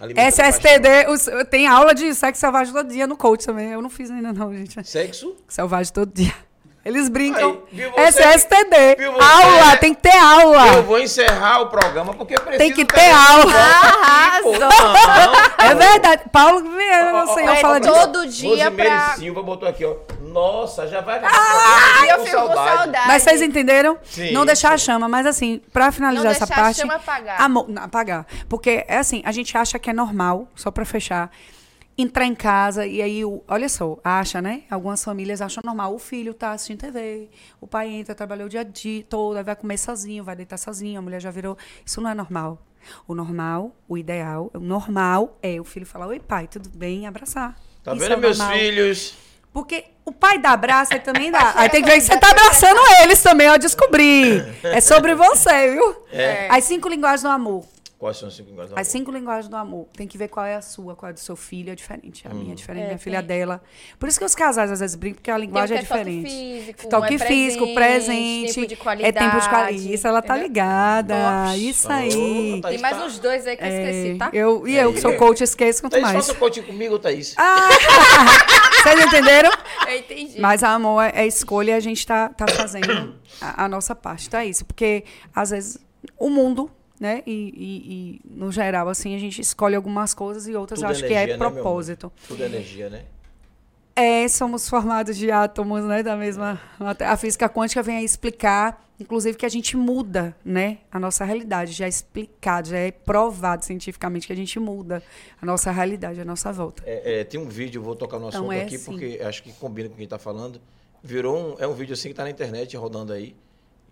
SSTD, os, tem aula de sexo selvagem todo dia no coach também. Eu não fiz ainda, não, gente. Sexo? Selvagem todo dia. Eles brincam. Aí, Esse é STD. Aula, tem que ter aula. Eu vou encerrar o programa porque preciso Tem que ter aula. Aqui, não, não, é verdade. Paulo Vieira, não sei, eu falo disso. Todo dia Rosimeire pra... Silva botou aqui, ó. Nossa, já vai... Ah, eu fico com saudade. Mas vocês entenderam? Sim, não deixar sim. a chama. Mas assim, pra finalizar não essa parte... Não deixar a chama apagar. Amor, não, apagar. Porque, é assim, a gente acha que é normal, só pra fechar entrar em casa e aí, olha só, acha, né? Algumas famílias acham normal. O filho tá assistindo TV, o pai entra, trabalhou o dia a dia todo, vai comer sozinho, vai deitar sozinho, a mulher já virou. Isso não é normal. O normal, o ideal, o normal é o filho falar: Oi, pai, tudo bem? Abraçar. Tá Isso vendo, é meus filhos? Porque o pai dá abraço, aí também dá. <laughs> Aí tem que ver que você tá abraçando eles também, ó, descobri. É sobre você, viu? É. As cinco linguagens do amor. Quais são as cinco linguagens do amor? As cinco linguagens do amor. Tem que ver qual é a sua, qual é a do seu filho, é diferente. A hum. minha é diferente, é, minha filha é dela. Por isso que os casais às vezes brincam, porque a linguagem é, é diferente. Toque físico, toque é físico, presente. Tempo de qualidade. É tempo de qualidade. Isso, ela tá ligada. Nossa. Isso aí. Tem mais uns dois aí que eu esqueci, tá? Eu, e eu, que sou coach, esqueço quanto Thaís, mais. faça coaching comigo, Thaís. Ah! <laughs> Vocês entenderam? Eu entendi. Mas, amor, é escolha e a gente tá, tá fazendo a, a nossa parte, tá? Isso. Porque, às vezes, o mundo né? E, e, e, no geral, assim, a gente escolhe algumas coisas e outras Tudo acho energia, que é né, propósito. Tudo energia, né? É, somos formados de átomos, né? Da mesma. A física quântica vem a explicar, inclusive, que a gente muda, né? A nossa realidade. Já é explicado, já é provado cientificamente que a gente muda a nossa realidade, a nossa volta. É, é, tem um vídeo, vou tocar no então assunto então é aqui, assim. porque acho que combina com quem está falando. Virou um, é um vídeo assim que está na internet rodando aí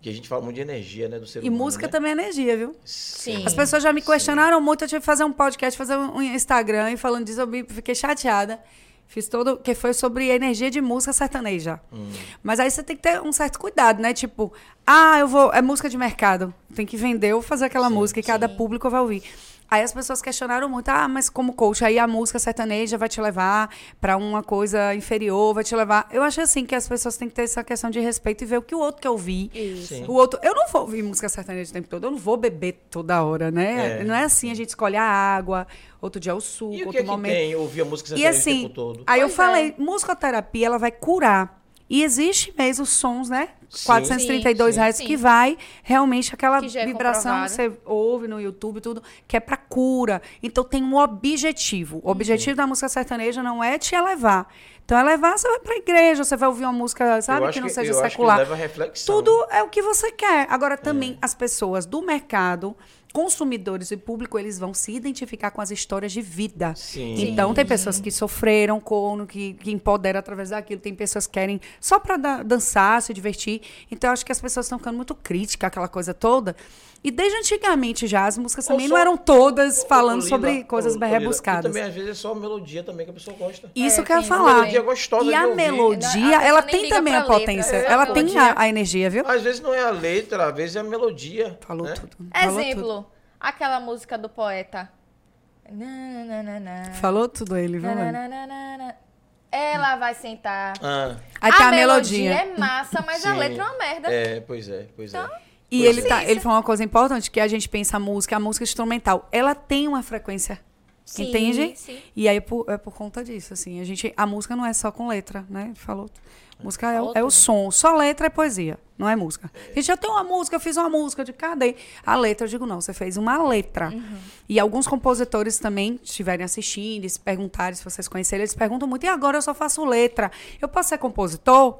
que a gente fala muito de energia, né, do ser e humano. E música né? também é energia, viu? Sim. As pessoas já me questionaram Sim. muito, eu tive que fazer um podcast, fazer um Instagram e falando disso, eu fiquei chateada. Fiz todo, que foi sobre energia de música sertaneja. Hum. Mas aí você tem que ter um certo cuidado, né? Tipo, ah, eu vou, é música de mercado, tem que vender ou fazer aquela sim, música e cada público vai ouvir. Aí as pessoas questionaram muito, ah, mas como coach, aí a música sertaneja vai te levar para uma coisa inferior, vai te levar. Eu acho assim que as pessoas têm que ter essa questão de respeito e ver o que o outro quer ouvir. Isso. O outro, eu não vou ouvir música sertaneja o tempo todo, eu não vou beber toda hora, né? É. Não é assim, a gente escolhe a água, outro dia é o suco, e outro o que momento. É que tem ouvir a música sertaneja e assim, o tempo todo? Aí pois eu falei, é. musicoterapia, ela vai curar e existe mesmo os sons, né? Sim, 432 sim, sim. que vai realmente aquela que é vibração que você ouve no YouTube tudo, que é para cura. Então tem um objetivo. O objetivo da música sertaneja não é te elevar. Então é levar, você vai pra igreja, você vai ouvir uma música, sabe, que não seja secular. Tudo é o que você quer. Agora também é. as pessoas do mercado consumidores e público, eles vão se identificar com as histórias de vida. Sim. Então, tem pessoas que sofreram com, que, que empoderam através daquilo, tem pessoas que querem só para dançar, se divertir. Então, acho que as pessoas estão ficando muito críticas, aquela coisa toda. E desde antigamente já, as músicas também só, não eram todas falando Lila, sobre coisas bem rebuscadas. E também, às vezes, é só a melodia também que a pessoa gosta. Isso é, que eu ia falar. melodia gostosa E a melodia, ela tem também a potência. Letra, ela tem a, a, energia, viu? Às vezes não é a letra, às vezes é a melodia. Falou né? tudo. Exemplo, Falou tudo. aquela música do poeta. Falou tudo ele, viu? Ela vai sentar. Ah. Aí a, a melodia. melodia é massa, mas Sim. a letra é uma merda. É, pois é, pois é. então, é. E ele, tá, ele falou uma coisa importante, que a gente pensa a música, a música instrumental, ela tem uma frequência. Sim, entende? Sim. E aí é por, é por conta disso, assim. A, gente, a música não é só com letra, né? Falou. Música é, o, é o som. Só letra é poesia, não é música. A gente já tem uma música, eu fiz uma música de cadê? A letra, eu digo, não, você fez uma letra. Uhum. E alguns compositores também estiverem assistindo, se perguntarem, se vocês conhecerem, eles perguntam muito, e agora eu só faço letra. Eu posso ser compositor?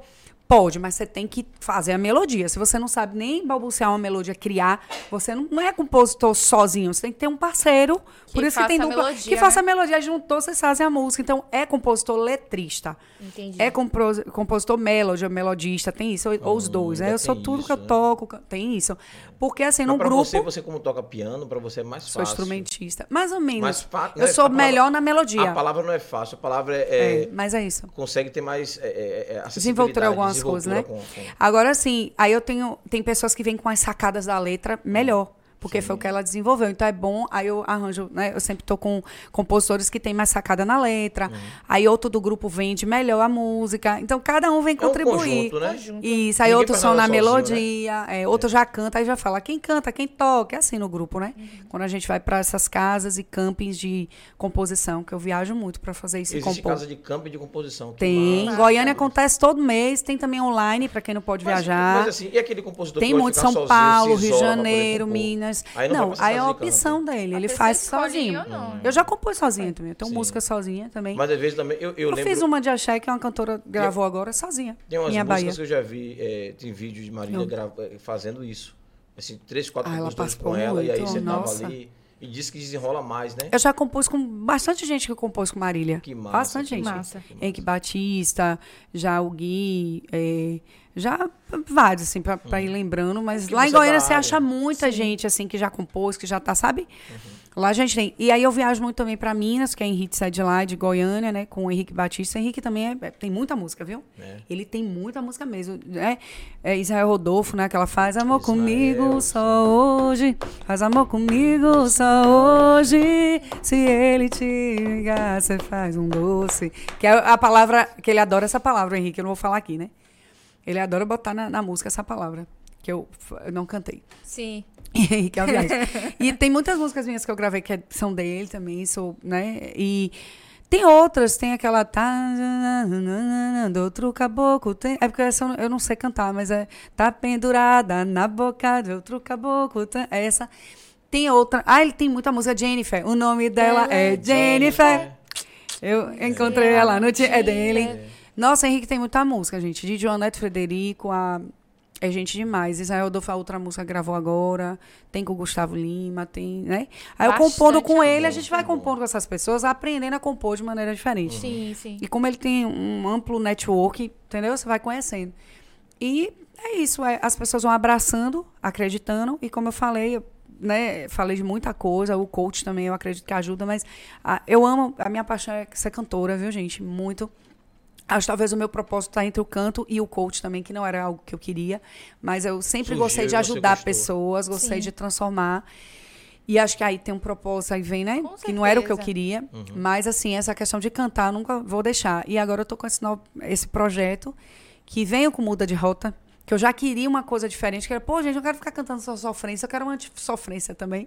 Pode, mas você tem que fazer a melodia. Se você não sabe nem balbuciar uma melodia, criar, você não, não é compositor sozinho. Você tem que ter um parceiro. Que por isso que tem dupla. Melodia, que né? faça a melodia. Juntou, vocês fazem a música. Então, é compositor letrista. Entendi. É compos, compositor melody, melodista. Tem isso. Ou, os dois. Né? Eu sou tudo isso, que eu né? toco. Tem isso. Porque, assim, no grupo. Você, você, como toca piano, para você é mais fácil. Sou instrumentista. Mais ou menos. Mais eu sou palavra, melhor na melodia. A palavra não é fácil. A palavra é. é, é mas é isso. Consegue ter mais. É, é, é Desenvoltura algumas coisas, né? Com, com... Agora, sim, aí eu tenho. Tem pessoas que vêm com as sacadas da letra melhor. Porque Sim. foi o que ela desenvolveu. Então é bom, aí eu arranjo, né? Eu sempre tô com compositores que tem mais sacada na letra. Uhum. Aí outro do grupo vende melhor a música. Então cada um vem contribuir. É um conjunto, né? Isso, aí Ninguém outro só na sozinho, melodia, né? é, outro é. já canta, aí já fala quem canta, quem toca. É assim no grupo, né? Uhum. Quando a gente vai para essas casas e campings de composição, que eu viajo muito para fazer isso. Existe casa de camping de composição. Tem. Massa. Goiânia acontece todo mês, tem também online para quem não pode mas, viajar. Mas assim, e aquele compositor Tem muito São Paulo, Rio de Janeiro, Minas. Aí não, não aí é a opção dele, ele faz sozinho. Eu já compus sozinha também, eu tenho Sim. música sozinha também. Mas às vezes também eu, eu, eu lembro... fiz uma de axé que uma cantora gravou agora sozinha. Tem umas músicas Bahia. que eu já vi, é, tem vídeo de Marília grava, é, fazendo isso. Assim, três, quatro ah, com ela, muito, e aí você nossa. tava ali. E diz que desenrola mais, né? Eu já compus com bastante gente que compôs com Marília. Que massa. Bastante que gente. Massa. Henrique Batista, já o Gui, é, já vários, assim, pra, pra ir uhum. lembrando. Mas lá em Goiânia você acha muita Sim. gente, assim, que já compôs, que já tá, sabe? Uhum. Lá a gente tem. E aí eu viajo muito também para Minas, que é Henrique sai de lá, de Goiânia, né? Com o Henrique Batista. O Henrique também é, é, tem muita música, viu? É. Ele tem muita música mesmo. Né? É Israel Rodolfo, né? Que ela faz amor Israel, comigo só hoje. Faz amor comigo só hoje. Se ele te ligar, você faz um doce. Que é a palavra. Que ele adora essa palavra, Henrique. Eu não vou falar aqui, né? Ele adora botar na, na música essa palavra. Que eu, eu não cantei. Sim. E, <laughs> que é e tem muitas músicas minhas que eu gravei que é, são dele também, sou, né? E tem outras, tem aquela tá do outro caboclo, tem, é porque essa eu não sei cantar, mas é tá pendurada na boca de outro caboclo, tá, é essa. Tem outra, ah, ele tem muita música Jennifer. O nome dela é, é Jennifer. Eu encontrei é, ela no é dele. Nossa, Henrique tem muita música, gente. De Joanete Frederico, a é gente demais. Israel a outra música gravou agora. Tem com o Gustavo Lima, tem, né? Aí Bastante eu compondo com ele, a gente vai compondo com essas pessoas, aprendendo a compor de maneira diferente. Sim, sim. E como ele tem um amplo network, entendeu? Você vai conhecendo. E é isso, é, as pessoas vão abraçando, acreditando, e como eu falei, eu, né, falei de muita coisa, o coach também eu acredito que ajuda, mas a, eu amo, a minha paixão é ser cantora, viu, gente? Muito. Acho que talvez o meu propósito está entre o canto e o coach também, que não era algo que eu queria. Mas eu sempre Surgiu, gostei de ajudar pessoas, gostei Sim. de transformar. E acho que aí tem um propósito, aí vem, né? Com que não era o que eu queria. Uhum. Mas, assim, essa questão de cantar, nunca vou deixar. E agora eu tô com esse, novo, esse projeto que venho com muda de rota que eu já queria uma coisa diferente, que era, pô, gente, eu quero ficar cantando só sofrência, eu quero uma sofrência também.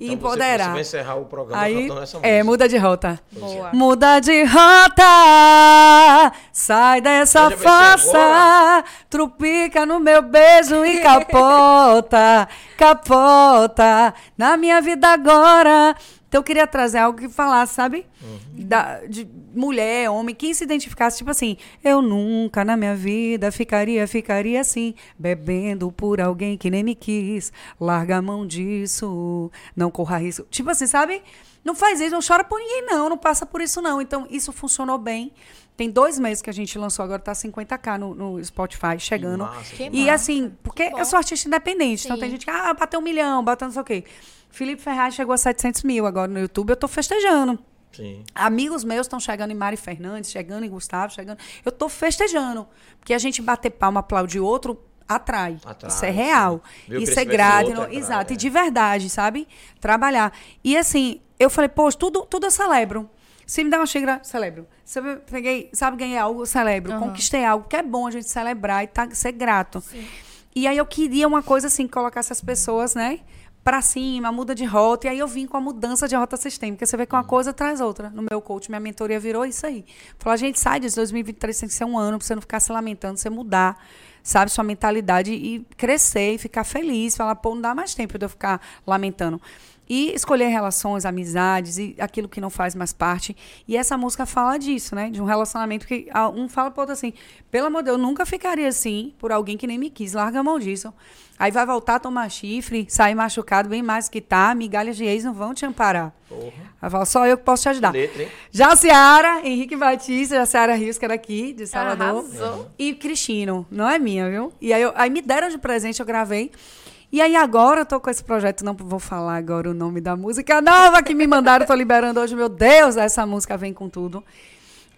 E então empoderar. Você, você vai encerrar o programa Aí, cantando essa é, música. É, muda de rota. Boa. Muda de rota, sai dessa força, trupica no meu beijo e capota, <laughs> capota na minha vida agora. Então eu queria trazer algo que falasse, sabe? Uhum. Da, de mulher, homem, quem se identificasse, tipo assim, eu nunca na minha vida ficaria, ficaria assim, bebendo por alguém que nem me quis. Larga a mão disso, não corra risco. Tipo assim, sabe? Não faz isso, não chora por ninguém, não, não passa por isso, não. Então, isso funcionou bem. Tem dois meses que a gente lançou, agora tá 50k no, no Spotify, chegando. Que massa, que e massa. assim, porque eu sou artista independente, Sim. então tem gente que, ah, bateu um milhão, bateu não sei o quê. Felipe Ferraz chegou a 700 mil agora no YouTube, eu tô festejando. Sim. Amigos meus estão chegando em Mari Fernandes, chegando em Gustavo, chegando. Eu tô festejando. Porque a gente bater palma, aplaudir outro, atrai. atrai Isso é real. Isso é grato. Outro, exato. É. E de verdade, sabe? Trabalhar. E assim, eu falei, poxa, tudo, tudo eu celebro. Se me dá uma xícara, celebro. Se eu peguei, sabe, ganhei algo, celebro. Uhum. Conquistei algo, que é bom a gente celebrar e tá, ser grato. Sim. E aí eu queria uma coisa assim, colocar essas pessoas, né? Para cima, muda de rota. E aí eu vim com a mudança de rota sistêmica. Você vê que uma coisa traz outra. No meu coach, minha mentoria virou isso aí. Falou, a gente sai disso, 2023 tem que ser um ano para você não ficar se lamentando, você mudar, sabe, sua mentalidade e crescer e ficar feliz. Falar, pô, não dá mais tempo de eu ficar lamentando. E escolher relações, amizades e aquilo que não faz mais parte. E essa música fala disso, né? De um relacionamento que um fala pro outro assim: pelo amor de Deus, eu nunca ficaria assim por alguém que nem me quis. Larga a mão disso. Aí vai voltar a tomar chifre, sair machucado bem mais que tá. Migalhas de ex não vão te amparar. Porra. Aí fala, só eu que posso te ajudar. Letra, Já Seara, Henrique Batista, já Seara Rios, que era aqui, de Salvador. Arrasou. E Cristino, não é minha, viu? E aí, eu, aí me deram de presente, eu gravei. E aí agora eu tô com esse projeto, não vou falar agora o nome da música nova que me mandaram, tô liberando hoje, meu Deus, essa música vem com tudo.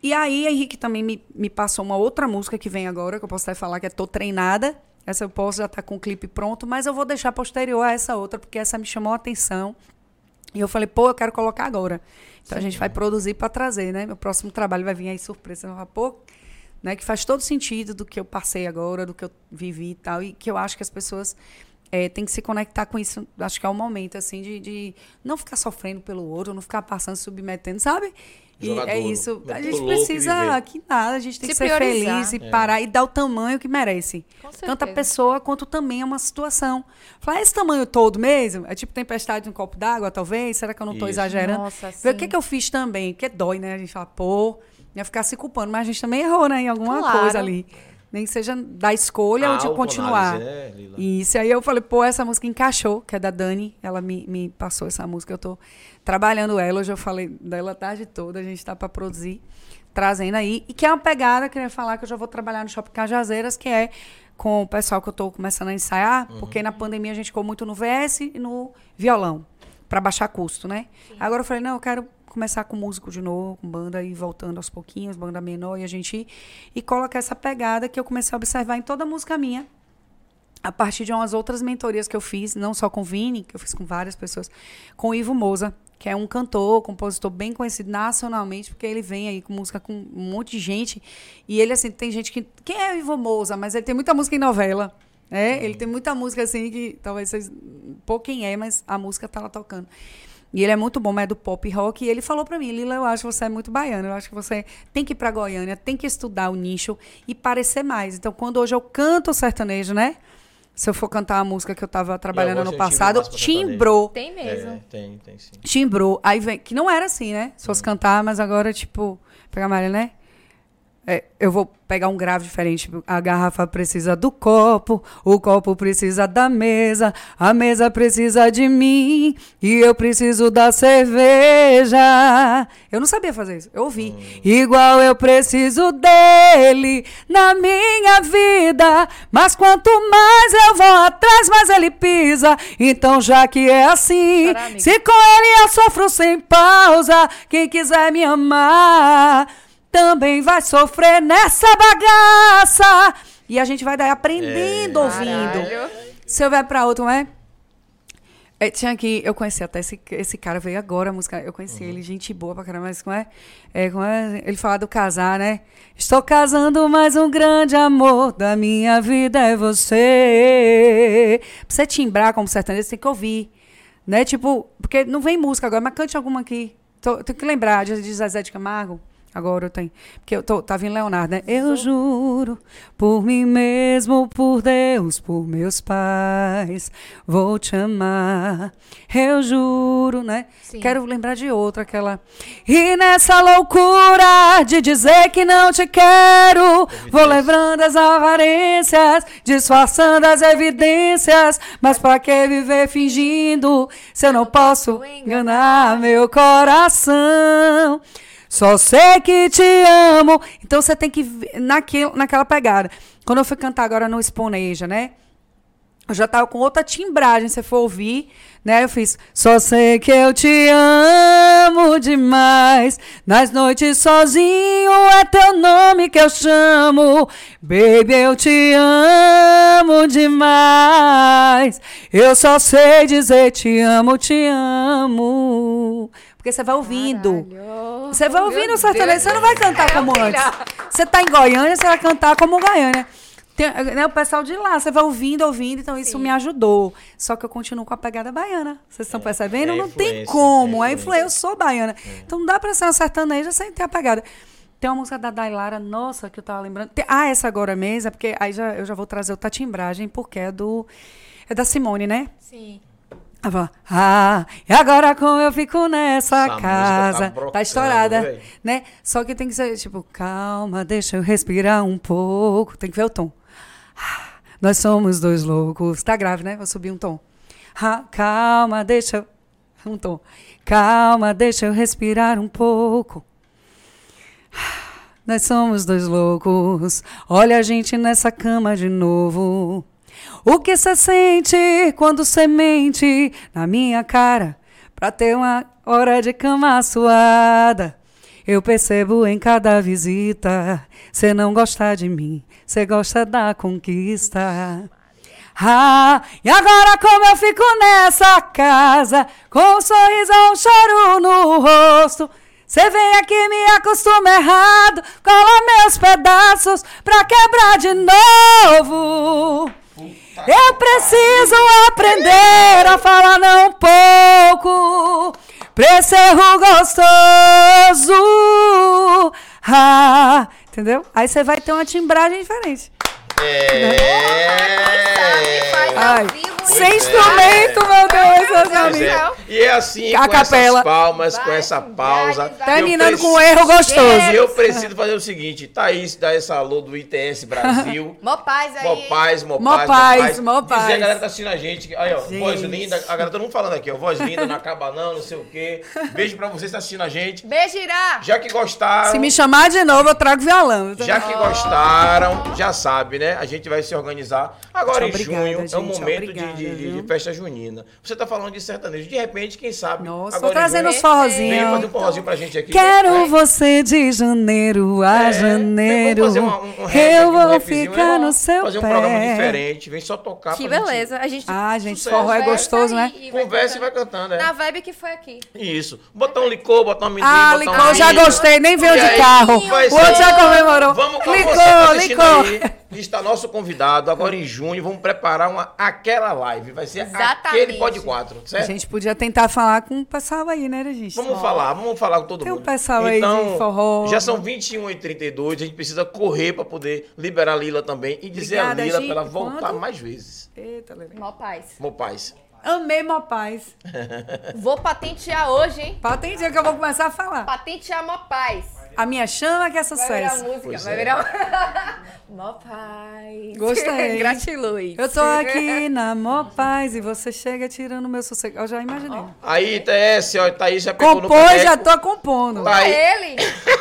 E aí Henrique também me, me passou uma outra música que vem agora, que eu posso até falar que é Tô Treinada, Essa eu posso já tá com o clipe pronto, mas eu vou deixar posterior a essa outra, porque essa me chamou a atenção. E eu falei, pô, eu quero colocar agora. Então Sim, a gente vai produzir para trazer, né? Meu próximo trabalho vai vir aí surpresa. Eu pô, né? Que faz todo sentido do que eu passei agora, do que eu vivi e tal. E que eu acho que as pessoas é, têm que se conectar com isso. Acho que é o momento, assim, de, de não ficar sofrendo pelo outro, não ficar passando, submetendo, sabe? E é isso. A gente precisa que nada, a gente tem se que ser priorizar. feliz e é. parar e dar o tamanho que merece. Tanto a pessoa quanto também é uma situação. Falar, esse tamanho todo mesmo? É tipo tempestade no copo d'água, talvez? Será que eu não estou exagerando? Nossa, Ver o que, que eu fiz também, porque dói, né? A gente fala, pô, ia ficar se culpando, mas a gente também errou, né? Em alguma claro. coisa ali nem seja da escolha ou de continuar. É, Isso, aí eu falei, pô, essa música encaixou, que é da Dani, ela me, me passou essa música, eu tô trabalhando ela, hoje eu falei dela a tarde toda, a gente tá para produzir, trazendo aí, e que é uma pegada que eu ia falar que eu já vou trabalhar no Shopping Cajazeiras, que é com o pessoal que eu tô começando a ensaiar, uhum. porque na pandemia a gente ficou muito no VS e no violão, para baixar custo, né? Sim. Agora eu falei, não, eu quero começar com músico de novo, com banda e voltando aos pouquinhos, banda menor, e a gente e colocar essa pegada que eu comecei a observar em toda a música minha, a partir de umas outras mentorias que eu fiz, não só com o Vini, que eu fiz com várias pessoas, com o Ivo Moza, que é um cantor, compositor bem conhecido nacionalmente, porque ele vem aí com música com um monte de gente. E ele, assim, tem gente que. Quem é o Ivo Moza? Mas ele tem muita música em novela. É, ele tem muita música assim que talvez vocês. Pouquem é, mas a música tá lá tocando. E ele é muito bom, é do pop rock. E ele falou para mim, Lila, eu acho que você é muito baiana. Eu acho que você tem que ir para Goiânia, tem que estudar o nicho e parecer mais. Então, quando hoje eu canto sertanejo, né? Se eu for cantar a música que eu tava trabalhando no passado, timbrou. Tem mesmo. É, tem, tem sim. Timbrou. Aí vem, que não era assim, né? Se fosse hum. cantar, mas agora, tipo, pegar a Maria, né? É, eu vou pegar um grave diferente. A garrafa precisa do copo, o copo precisa da mesa, a mesa precisa de mim e eu preciso da cerveja. Eu não sabia fazer isso, eu ouvi. Hum. Igual eu preciso dele na minha vida, mas quanto mais eu vou atrás, mais ele pisa. Então, já que é assim, se com ele eu sofro sem pausa, quem quiser me amar também vai sofrer nessa bagaça. E a gente vai daí aprendendo, é. ouvindo. Caralho. Se eu vai pra outro, não é? é? tinha aqui, eu conheci até esse, esse cara, veio agora a música. Eu conheci uhum. ele, gente boa pra caramba, mas como é? é, como é? Ele fala do casar, né? Estou casando, mas um grande amor da minha vida é você. Pra você timbrar como sertanejo, você tem que ouvir. Né? Tipo, porque não vem música agora, mas cante alguma aqui. Tô, tenho que lembrar de, de Zezé de Camargo. Agora eu tenho. Porque eu tô, tava em Leonardo, né? Eu juro, por mim mesmo, por Deus, por meus pais, vou te amar. Eu juro, né? Sim. Quero lembrar de outra, aquela. E nessa loucura de dizer que não te quero, vou lembrando as aparências, disfarçando as evidências. Mas pra que viver fingindo se eu não posso enganar meu coração? Só sei que te amo. Então você tem que naquilo, naquela pegada. Quando eu fui cantar agora no Exponeja, né? Eu já tava com outra timbragem, se você for ouvir, né? Eu fiz, só sei que eu te amo demais. Nas noites sozinho é teu nome que eu chamo. Baby, eu te amo demais. Eu só sei dizer te amo, te amo. Porque você vai ouvindo. Caralho. Você vai ouvindo o sertanejo, você não vai cantar é, como antes. Você tá em Goiânia, você vai cantar como Goiânia. Tem, né, o pessoal de lá, você vai ouvindo, ouvindo, então Sim. isso me ajudou. Só que eu continuo com a pegada baiana. Vocês estão é, percebendo? É não tem como. É influência. Eu sou baiana. É. Então não dá pra ser uma sertaneja sem ter a pegada. Tem uma música da Dailara, nossa, que eu tava lembrando. Tem, ah, essa agora mesmo, é porque aí já, eu já vou trazer outra timbragem, porque é do. É da Simone, né? Sim. Ah, e agora como eu fico nessa Essa casa? Tá, tá, estourada, né? Só que tem que ser tipo, calma, deixa eu respirar um pouco. Tem que ver o tom. Ah, nós somos dois loucos. Tá grave, né? Vou subir um tom. Ah, calma, deixa eu... Um tom. Calma, deixa eu respirar um pouco. Ah, nós somos dois loucos. Olha a gente nessa cama de novo. O que você sente quando você mente na minha cara pra ter uma hora de cama suada? Eu percebo em cada visita, você não gosta de mim, você gosta da conquista. Ah, e agora como eu fico nessa casa, com um sorriso ou um choro no rosto. Você vem aqui me acostuma errado, cola meus pedaços pra quebrar de novo. Eu preciso aprender a falar não pouco pra esse erro gostoso. Ah, entendeu? Aí você vai ter uma timbragem diferente. É. Ai, sem instrumento, meu Deus, meus amigos. E é assim, A com capela. essas palmas, com Vai, essa vai, pausa. vai. Terminando eu com um erro gostoso. E eu preciso fazer o seguinte, Thaís, dá esse alô do ITS Brasil. <laughs> Mó paz aí. Mó paz, mó Mó paz, paz, mó mó paz. Dizer, a galera tá assistindo a gente. que- Aí, ó, Gente. voz linda. A galera, todo mundo falando aqui, ó. Voz linda, não acaba não, não sei o quê. Beijo pra vocês que tá assistindo a gente. Beijo, Irá. Já que gostaram... Se me chamar de novo, eu trago violão. Já que gostaram, já sabe, né? A gente vai se organizar. Agora Gente, em obrigada, junho é gente, um momento obrigada, de, de- de viu? festa junina. Você tá falando de sertanejo. De repente, quem sabe? Nossa, agora trazendo os junho, Vem fazer forrozinhos. um forrozinho pra gente aqui. Quero você de janeiro a É, janeiro. Vamos fazer uma- um, um rap eu um vou ficar né? no seu Fazer um pé. programa diferente. Vem só tocar Que pra gente beleza. A gente Ah, gente, Sucesso. forró é gostoso, né? e- e vai Conversa e cantando. vai cantando, é. Na vibe que foi aqui. Isso. Botar um licor, botar um amendoim, Ah, licor, já gostei, nem veio de carro. O outro já comemorou. Vamos com licor, tá licor. Aí. Está nosso convidado agora em junho. Vamos preparar uma, aquela live. Vai ser Exatamente. aquele pod 4, A certo? gente podia tentar falar com o pessoal aí, né, gente? Vamos falar, vamos falar com todo Tem um mundo. pessoal aí então, de forró. Já são 21 e 32 a gente precisa correr para poder liberar a Lila também e dizer Obrigada, a Lila para ela voltar Quanto? mais vezes. Eita, Lelê. Mó paz. Meu paz. Amei, mó paz. Vou patentear hoje, hein? Patente que eu vou começar a falar. Patentear mó paz. A minha chama que é Vai virar sucesso. música, Pois vai é. virar. <laughs> Mó paz. Gostei. <laughs> Gratiluz. Eu tô aqui na mó paz e você chega tirando meu sossego. Eu já imaginei. Aí, TS, ó, Thaís já pegou no Compôs, caneco. já tô compondo. Tá. Aí- É ele.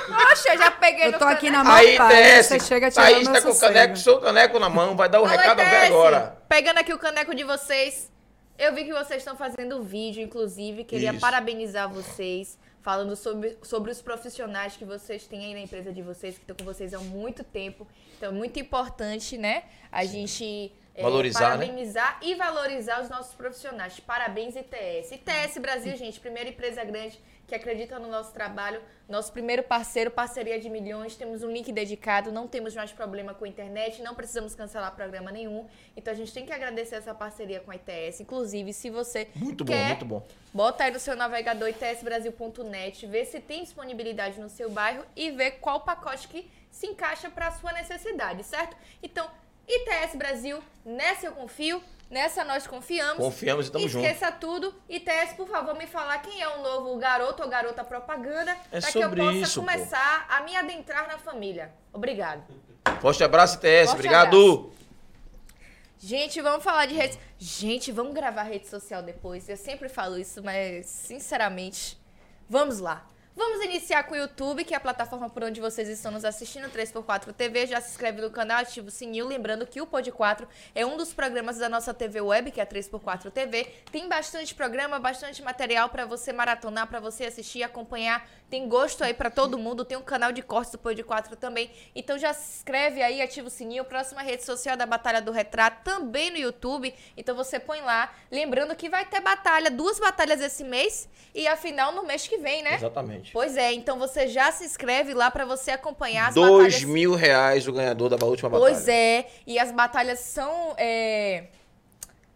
Poxa, eu já peguei Eu no tô aqui na mó Aí, paz. TS, Você chega tirando Thaís meu tá com o caneco, seu caneco na mão, vai dar o Alô, recado até agora. Pegando aqui o caneco de vocês. Eu vi que vocês estão fazendo vídeo, inclusive. Queria Isso. parabenizar vocês. Falando sobre, sobre os profissionais que vocês têm aí na empresa de vocês, que estão com vocês há muito tempo. Então, é muito importante, né? A gente é, Valorizar, né? parabenizar e valorizar os nossos profissionais. Parabéns, ITS. ITS Brasil, gente, primeira empresa grande que acredita no nosso trabalho. Nosso primeiro parceiro, parceria de milhões. Temos um link dedicado, não temos mais problema com a internet, não precisamos cancelar programa nenhum. Então a gente tem que agradecer essa parceria com a ITS. Inclusive, se você Muito bom, quer, muito bom. bota aí no seu navegador itsbrasil.net, vê se tem disponibilidade no seu bairro e vê qual pacote que se encaixa para a sua necessidade, certo? Então, ITS Brasil, nessa eu confio, nessa nós confiamos. Confiamos e estamos juntos. Esqueça tudo. ITS, por favor, me falar quem é o novo garoto ou garota propaganda É para que eu possa isso, pô. começar a me adentrar na família. Obrigado. Forte abraço, TS. Forte Obrigado. Gente, vamos falar de redes. Gente, vamos gravar rede social depois. Eu sempre falo isso, mas sinceramente, vamos lá. Vamos iniciar com o YouTube, que é a plataforma por onde vocês estão nos assistindo, 3x4 TV. Já se inscreve no canal, ativa o sininho. Lembrando que o Pod 4 é um dos programas da nossa TV Web, que é a 3x4 TV. Tem bastante programa, bastante material para você maratonar, para você assistir, acompanhar. Tem gosto aí para todo mundo. Tem um canal de cortes do Pod 4 também. Então já se inscreve aí, ativa o sininho. Próxima rede social da Batalha do Retrato, também no YouTube. Então você põe lá. Lembrando que vai ter batalha, duas batalhas esse mês e a final no mês que vem, né? Exatamente. Pois é, então você já se inscreve lá pra você acompanhar as Dois batalhas. mil reais o ganhador da última batalha. Pois é, e as batalhas são é,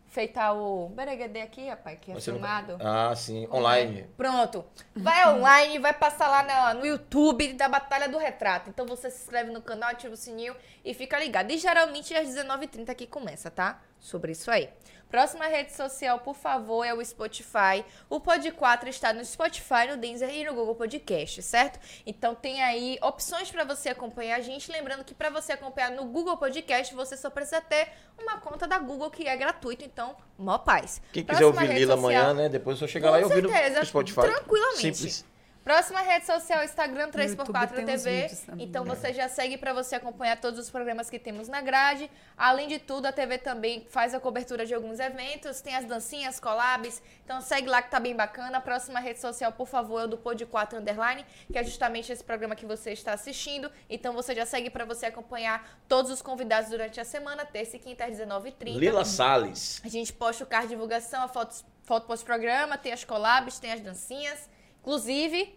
feita o Bereguedê aqui, rapaz, que é Você não- filmado. Ah, sim. Online. Pronto. Vai online, vai passar lá na- no YouTube da Batalha do Retrato. Então você se inscreve no canal, ativa o sininho e fica ligado. E geralmente às 19h30 que começa, tá? Sobre isso aí. Próxima rede social, por favor, é o Spotify. O Pod 4 está no Spotify, no Deezer e no Google Podcast, certo? Então tem aí opções para você acompanhar a gente. Lembrando que para você acompanhar no Google Podcast, você só precisa ter uma conta da Google que é gratuito. Então, mó paz. Quem quiser Próxima ouvir rede Lila social- amanhã, né? Depois eu chegar com lá e ouvir no Spotify. tranquilamente. Simples. Próxima rede social, Instagram 3x4 TV. Então você já segue para você acompanhar todos os programas que temos na grade. Além de tudo, a TV também faz a cobertura de alguns eventos, tem as dancinhas, collabs. Então segue lá que tá bem bacana. A próxima rede social, por favor, é o do Pod 4 Underline, que é justamente esse programa que você está assistindo. Então você já segue para você acompanhar todos os convidados durante a semana, terça e quinta às 19h30. Lila Salles. A gente posta o card de divulgação, a foto, foto pós-programa, tem as collabs, tem as dancinhas. Inclusive,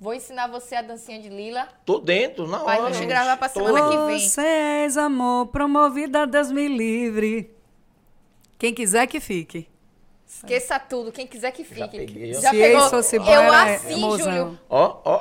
vou ensinar você a dancinha de Lila. Tô dentro, na hora. Vai gente gravar pra semana Tô. que vem. Vocês, amor, promovida, Deus me livre. Quem quiser que fique. Esqueça tudo, quem quiser que fique. Já peguei, Já Se pegou. fosse eu é assim, Júlio. Ó, ó.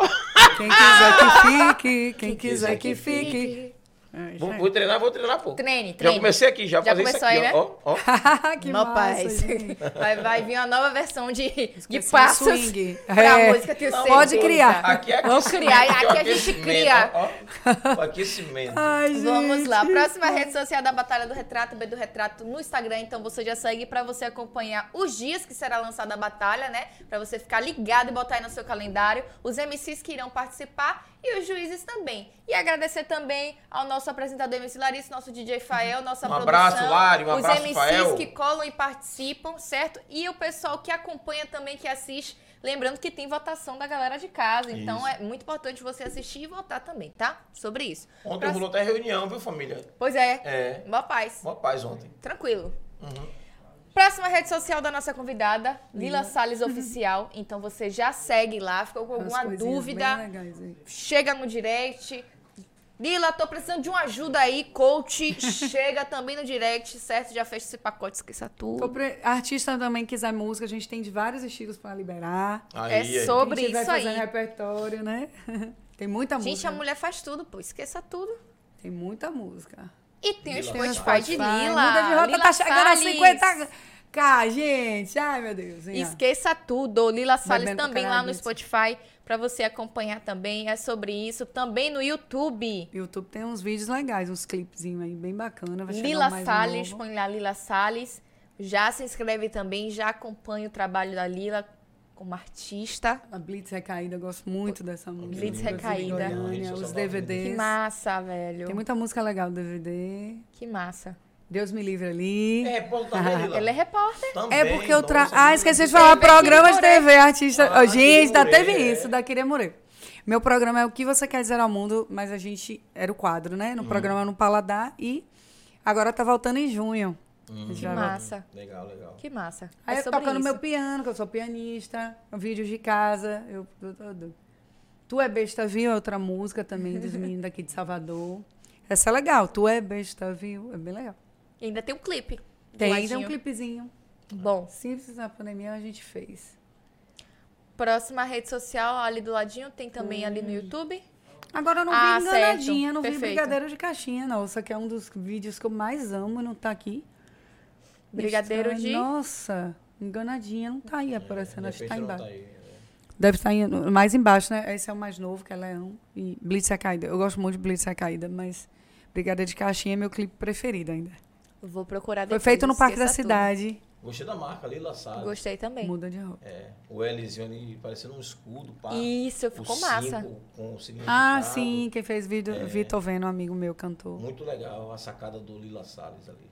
Quem quiser que fique, quem quiser que fique. É, vou, vou, treinar, vou treinar, pô. Treine, treine. Já comecei aqui, já, já fazer isso aqui, aí, né? ó. ó. <laughs> que Meu massa, vai, vai vir uma nova versão de, de passos swing. <laughs> pra é. música ter Não, Pode criar. Aqui é Vamos criar, aqui, aqui a gente cria. Ó, ó. <laughs> Aquecimento. Ai, Vamos lá. Próxima rede social da Batalha do Retrato, B do Retrato no Instagram. Então você já segue pra você acompanhar os dias que será lançada a batalha, né? Pra você ficar ligado e botar aí no seu calendário. Os MCs que irão participar e os juízes também. E agradecer também ao nosso apresentador MC Larissa, nosso DJ Fael, nossa um produção. abraço, Lari, um os abraço, MCs Fael. que colam e participam, certo? E o pessoal que acompanha também, que assiste. Lembrando que tem votação da galera de casa, então Isso. é muito importante você assistir e votar também, tá? Sobre isso. Ontem Pra- rolou até reunião, viu, família? Pois é. É. Boa paz. Uma paz ontem. Tranquilo. Uhum. Próxima rede social da nossa convidada, Lila Salles <laughs> Oficial. Então você já segue lá, ficou com alguma dúvida, chega no direct. Lila, tô precisando de uma ajuda aí, coach. <laughs> chega também no direct, certo? Já fecha esse pacote, esqueça tudo. Pre... Artista também quiser música, a gente tem de vários estilos para liberar. Aí, É aí. sobre a gente vai isso fazendo aí. repertório, né? <laughs> tem muita Gente, música. a mulher faz tudo, pô. Esqueça tudo. Tem muita música. E tem o Spotify de Lila. Muda de rota, Lila tá chegando a Salles. 50k, gente. Ai, meu Deus. hein. Esqueça tudo. Lila Salles também lá no. Spotify pra você acompanhar também. É sobre isso. Também no YouTube. YouTube tem uns vídeos legais, uns clipezinhos aí, bem bacana. Vai Lila mais Salles, novo. põe lá Lila Salles. Já se inscreve também, já acompanha o trabalho da Lila como artista. A Blitz Recaída, eu gosto muito dessa música. Blitz Recaída. Goiânia, os Que DVDs. massa, velho. Tem muita música legal do DVD. Que massa. Deus me livre ali. É, também, <laughs> Lila. Ela é repórter. Também, É porque eu tra... nossa, Ah, esqueci de falar, programa de. TV, artista. Ah, Ó, gente, ainda teve isso, da Quiremoré. Meu programa é O Que Você Quer Dizer ao Mundo, mas a gente. Era o quadro, né? No programa no Paladar e agora tá voltando em junho. Gente Que massa. Legal, legal. Que massa. Aí é eu tocando isso. meu piano, que eu sou pianista, vídeos de casa. Eu, eu- eu- eu- Tu é besta, viu? É outra música também dos <laughs> meninos daqui de Salvador. Essa é legal. Tu é besta, viu? É bem legal. E ainda tem um clipe. Tem, tem ladinho. um clipezinho. Bom, Simples na pandemia a gente fez. próxima rede social, ali do ladinho, tem também ali no YouTube. Agora eu não Ah, vi certo. enganadinha, não vi Perfeito. brigadeiro de caixinha, não. Isso aqui é um dos vídeos que eu mais amo e não tá aqui. Brigadeiro Estranho. de- Nossa, enganadinha, não tá aí aparecendo, De acho que tá embaixo. aí, né? Deve estar em- mais embaixo, né? Esse é o mais novo, que é Leão. E Blitz é Caída. Eu gosto muito de Blitz é Caída, mas Brigadeiro de Caixinha é meu clipe preferido ainda. Vou procurar Foi depois. feito no Parque da tudo. Cidade. Gostei da marca, Lila Salles. Gostei também. Muda de roupa. É, o Lzinho ali parecendo um escudo, pá. Isso, ficou massa. Com o significado. Ah, sim, quem fez vídeo, É. Vitor Veno, um amigo meu, cantor. Muito legal a sacada do Lila Salles ali.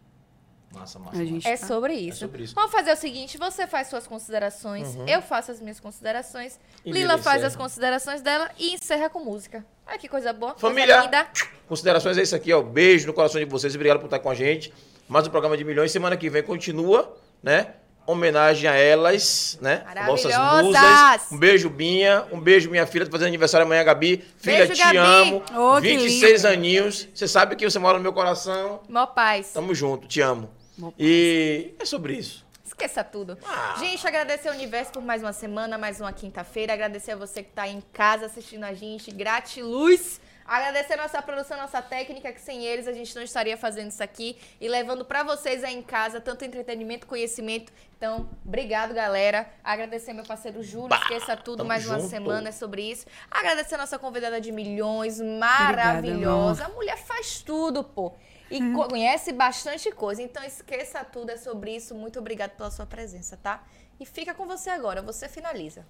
Massa, massa. A gente- É Tá. sobre isso. sobre isso. Vamos fazer o seguinte: você faz suas considerações, eu faço as minhas considerações, E Lila faz encerra. as considerações dela e encerra com música. Olha que coisa boa. Família. Coisa linda. Considerações é isso aqui, ó. Beijo no coração de vocês. Obrigado por estar com a gente. Mais um programa de milhões. Semana que vem continua, né? Homenagem a elas, né? Nossas Maravilhosas. musas. Um beijo, Binha. Um beijo, minha filha. Tá fazendo aniversário amanhã, Gabi. Filha, Beijo, te Gabi. amo. Que 26 aninhos. Você sabe que você mora no meu coração. Mó paz. Tamo junto, te amo. E é sobre isso. Esqueça tudo. Ah. Gente, agradecer ao universo por mais uma semana, mais uma quinta-feira. Agradecer a você que tá aí em casa assistindo a gente. Gratiluz. Agradecer a nossa produção, nossa técnica, que sem eles a gente não estaria fazendo isso aqui e levando pra vocês aí em casa tanto entretenimento, conhecimento. Então, obrigado, galera. Agradecer meu parceiro Júlio, esqueça tudo, mais uma junto. semana é sobre isso. Agradecer a nossa convidada de milhões, maravilhosa. a mulher faz tudo, pô. E Uhum. conhece bastante coisa. Então, esqueça tudo, é sobre isso. Muito obrigado pela sua presença, tá? E fica com você agora, você finaliza.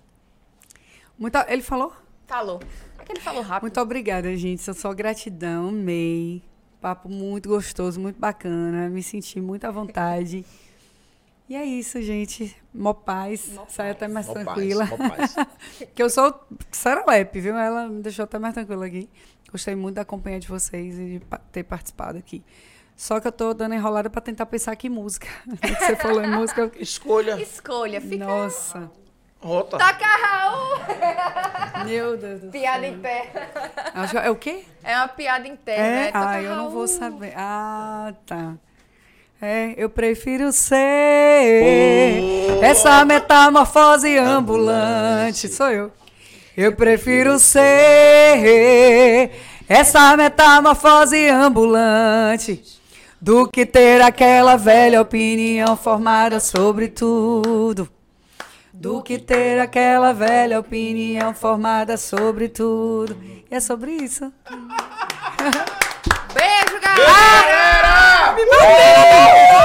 Muito, ele falou? Falou. É que ele falou rápido. Muito obrigada, gente. Só só gratidão, amei. Papo muito gostoso, muito bacana. Me senti muito à vontade. E é isso, gente. Mó paz. Mó Sai paz. até mais Mó tranquila. Paz, <laughs> que eu sou serelepe, viu? Ela me deixou até mais tranquila aqui. Gostei muito da companhia de vocês e de ter participado aqui. Só que eu tô dando enrolada para tentar pensar que música. <laughs> Você falou em música. Escolha. Escolha. Fica... Nossa. Rota. Toca Raul! <laughs> Meu Deus do Piada céu. em pé. É o quê? É uma piada em pé, é? né? Toca ah, eu não vou saber. Ah, tá. É, eu prefiro ser oh. essa metamorfose ambulante. Sou eu. Eu prefiro ser essa metamorfose ambulante do que ter aquela velha opinião formada sobre tudo do que ter aquela velha opinião formada sobre tudo. E é sobre isso. Beijo, galera! Meu Deus!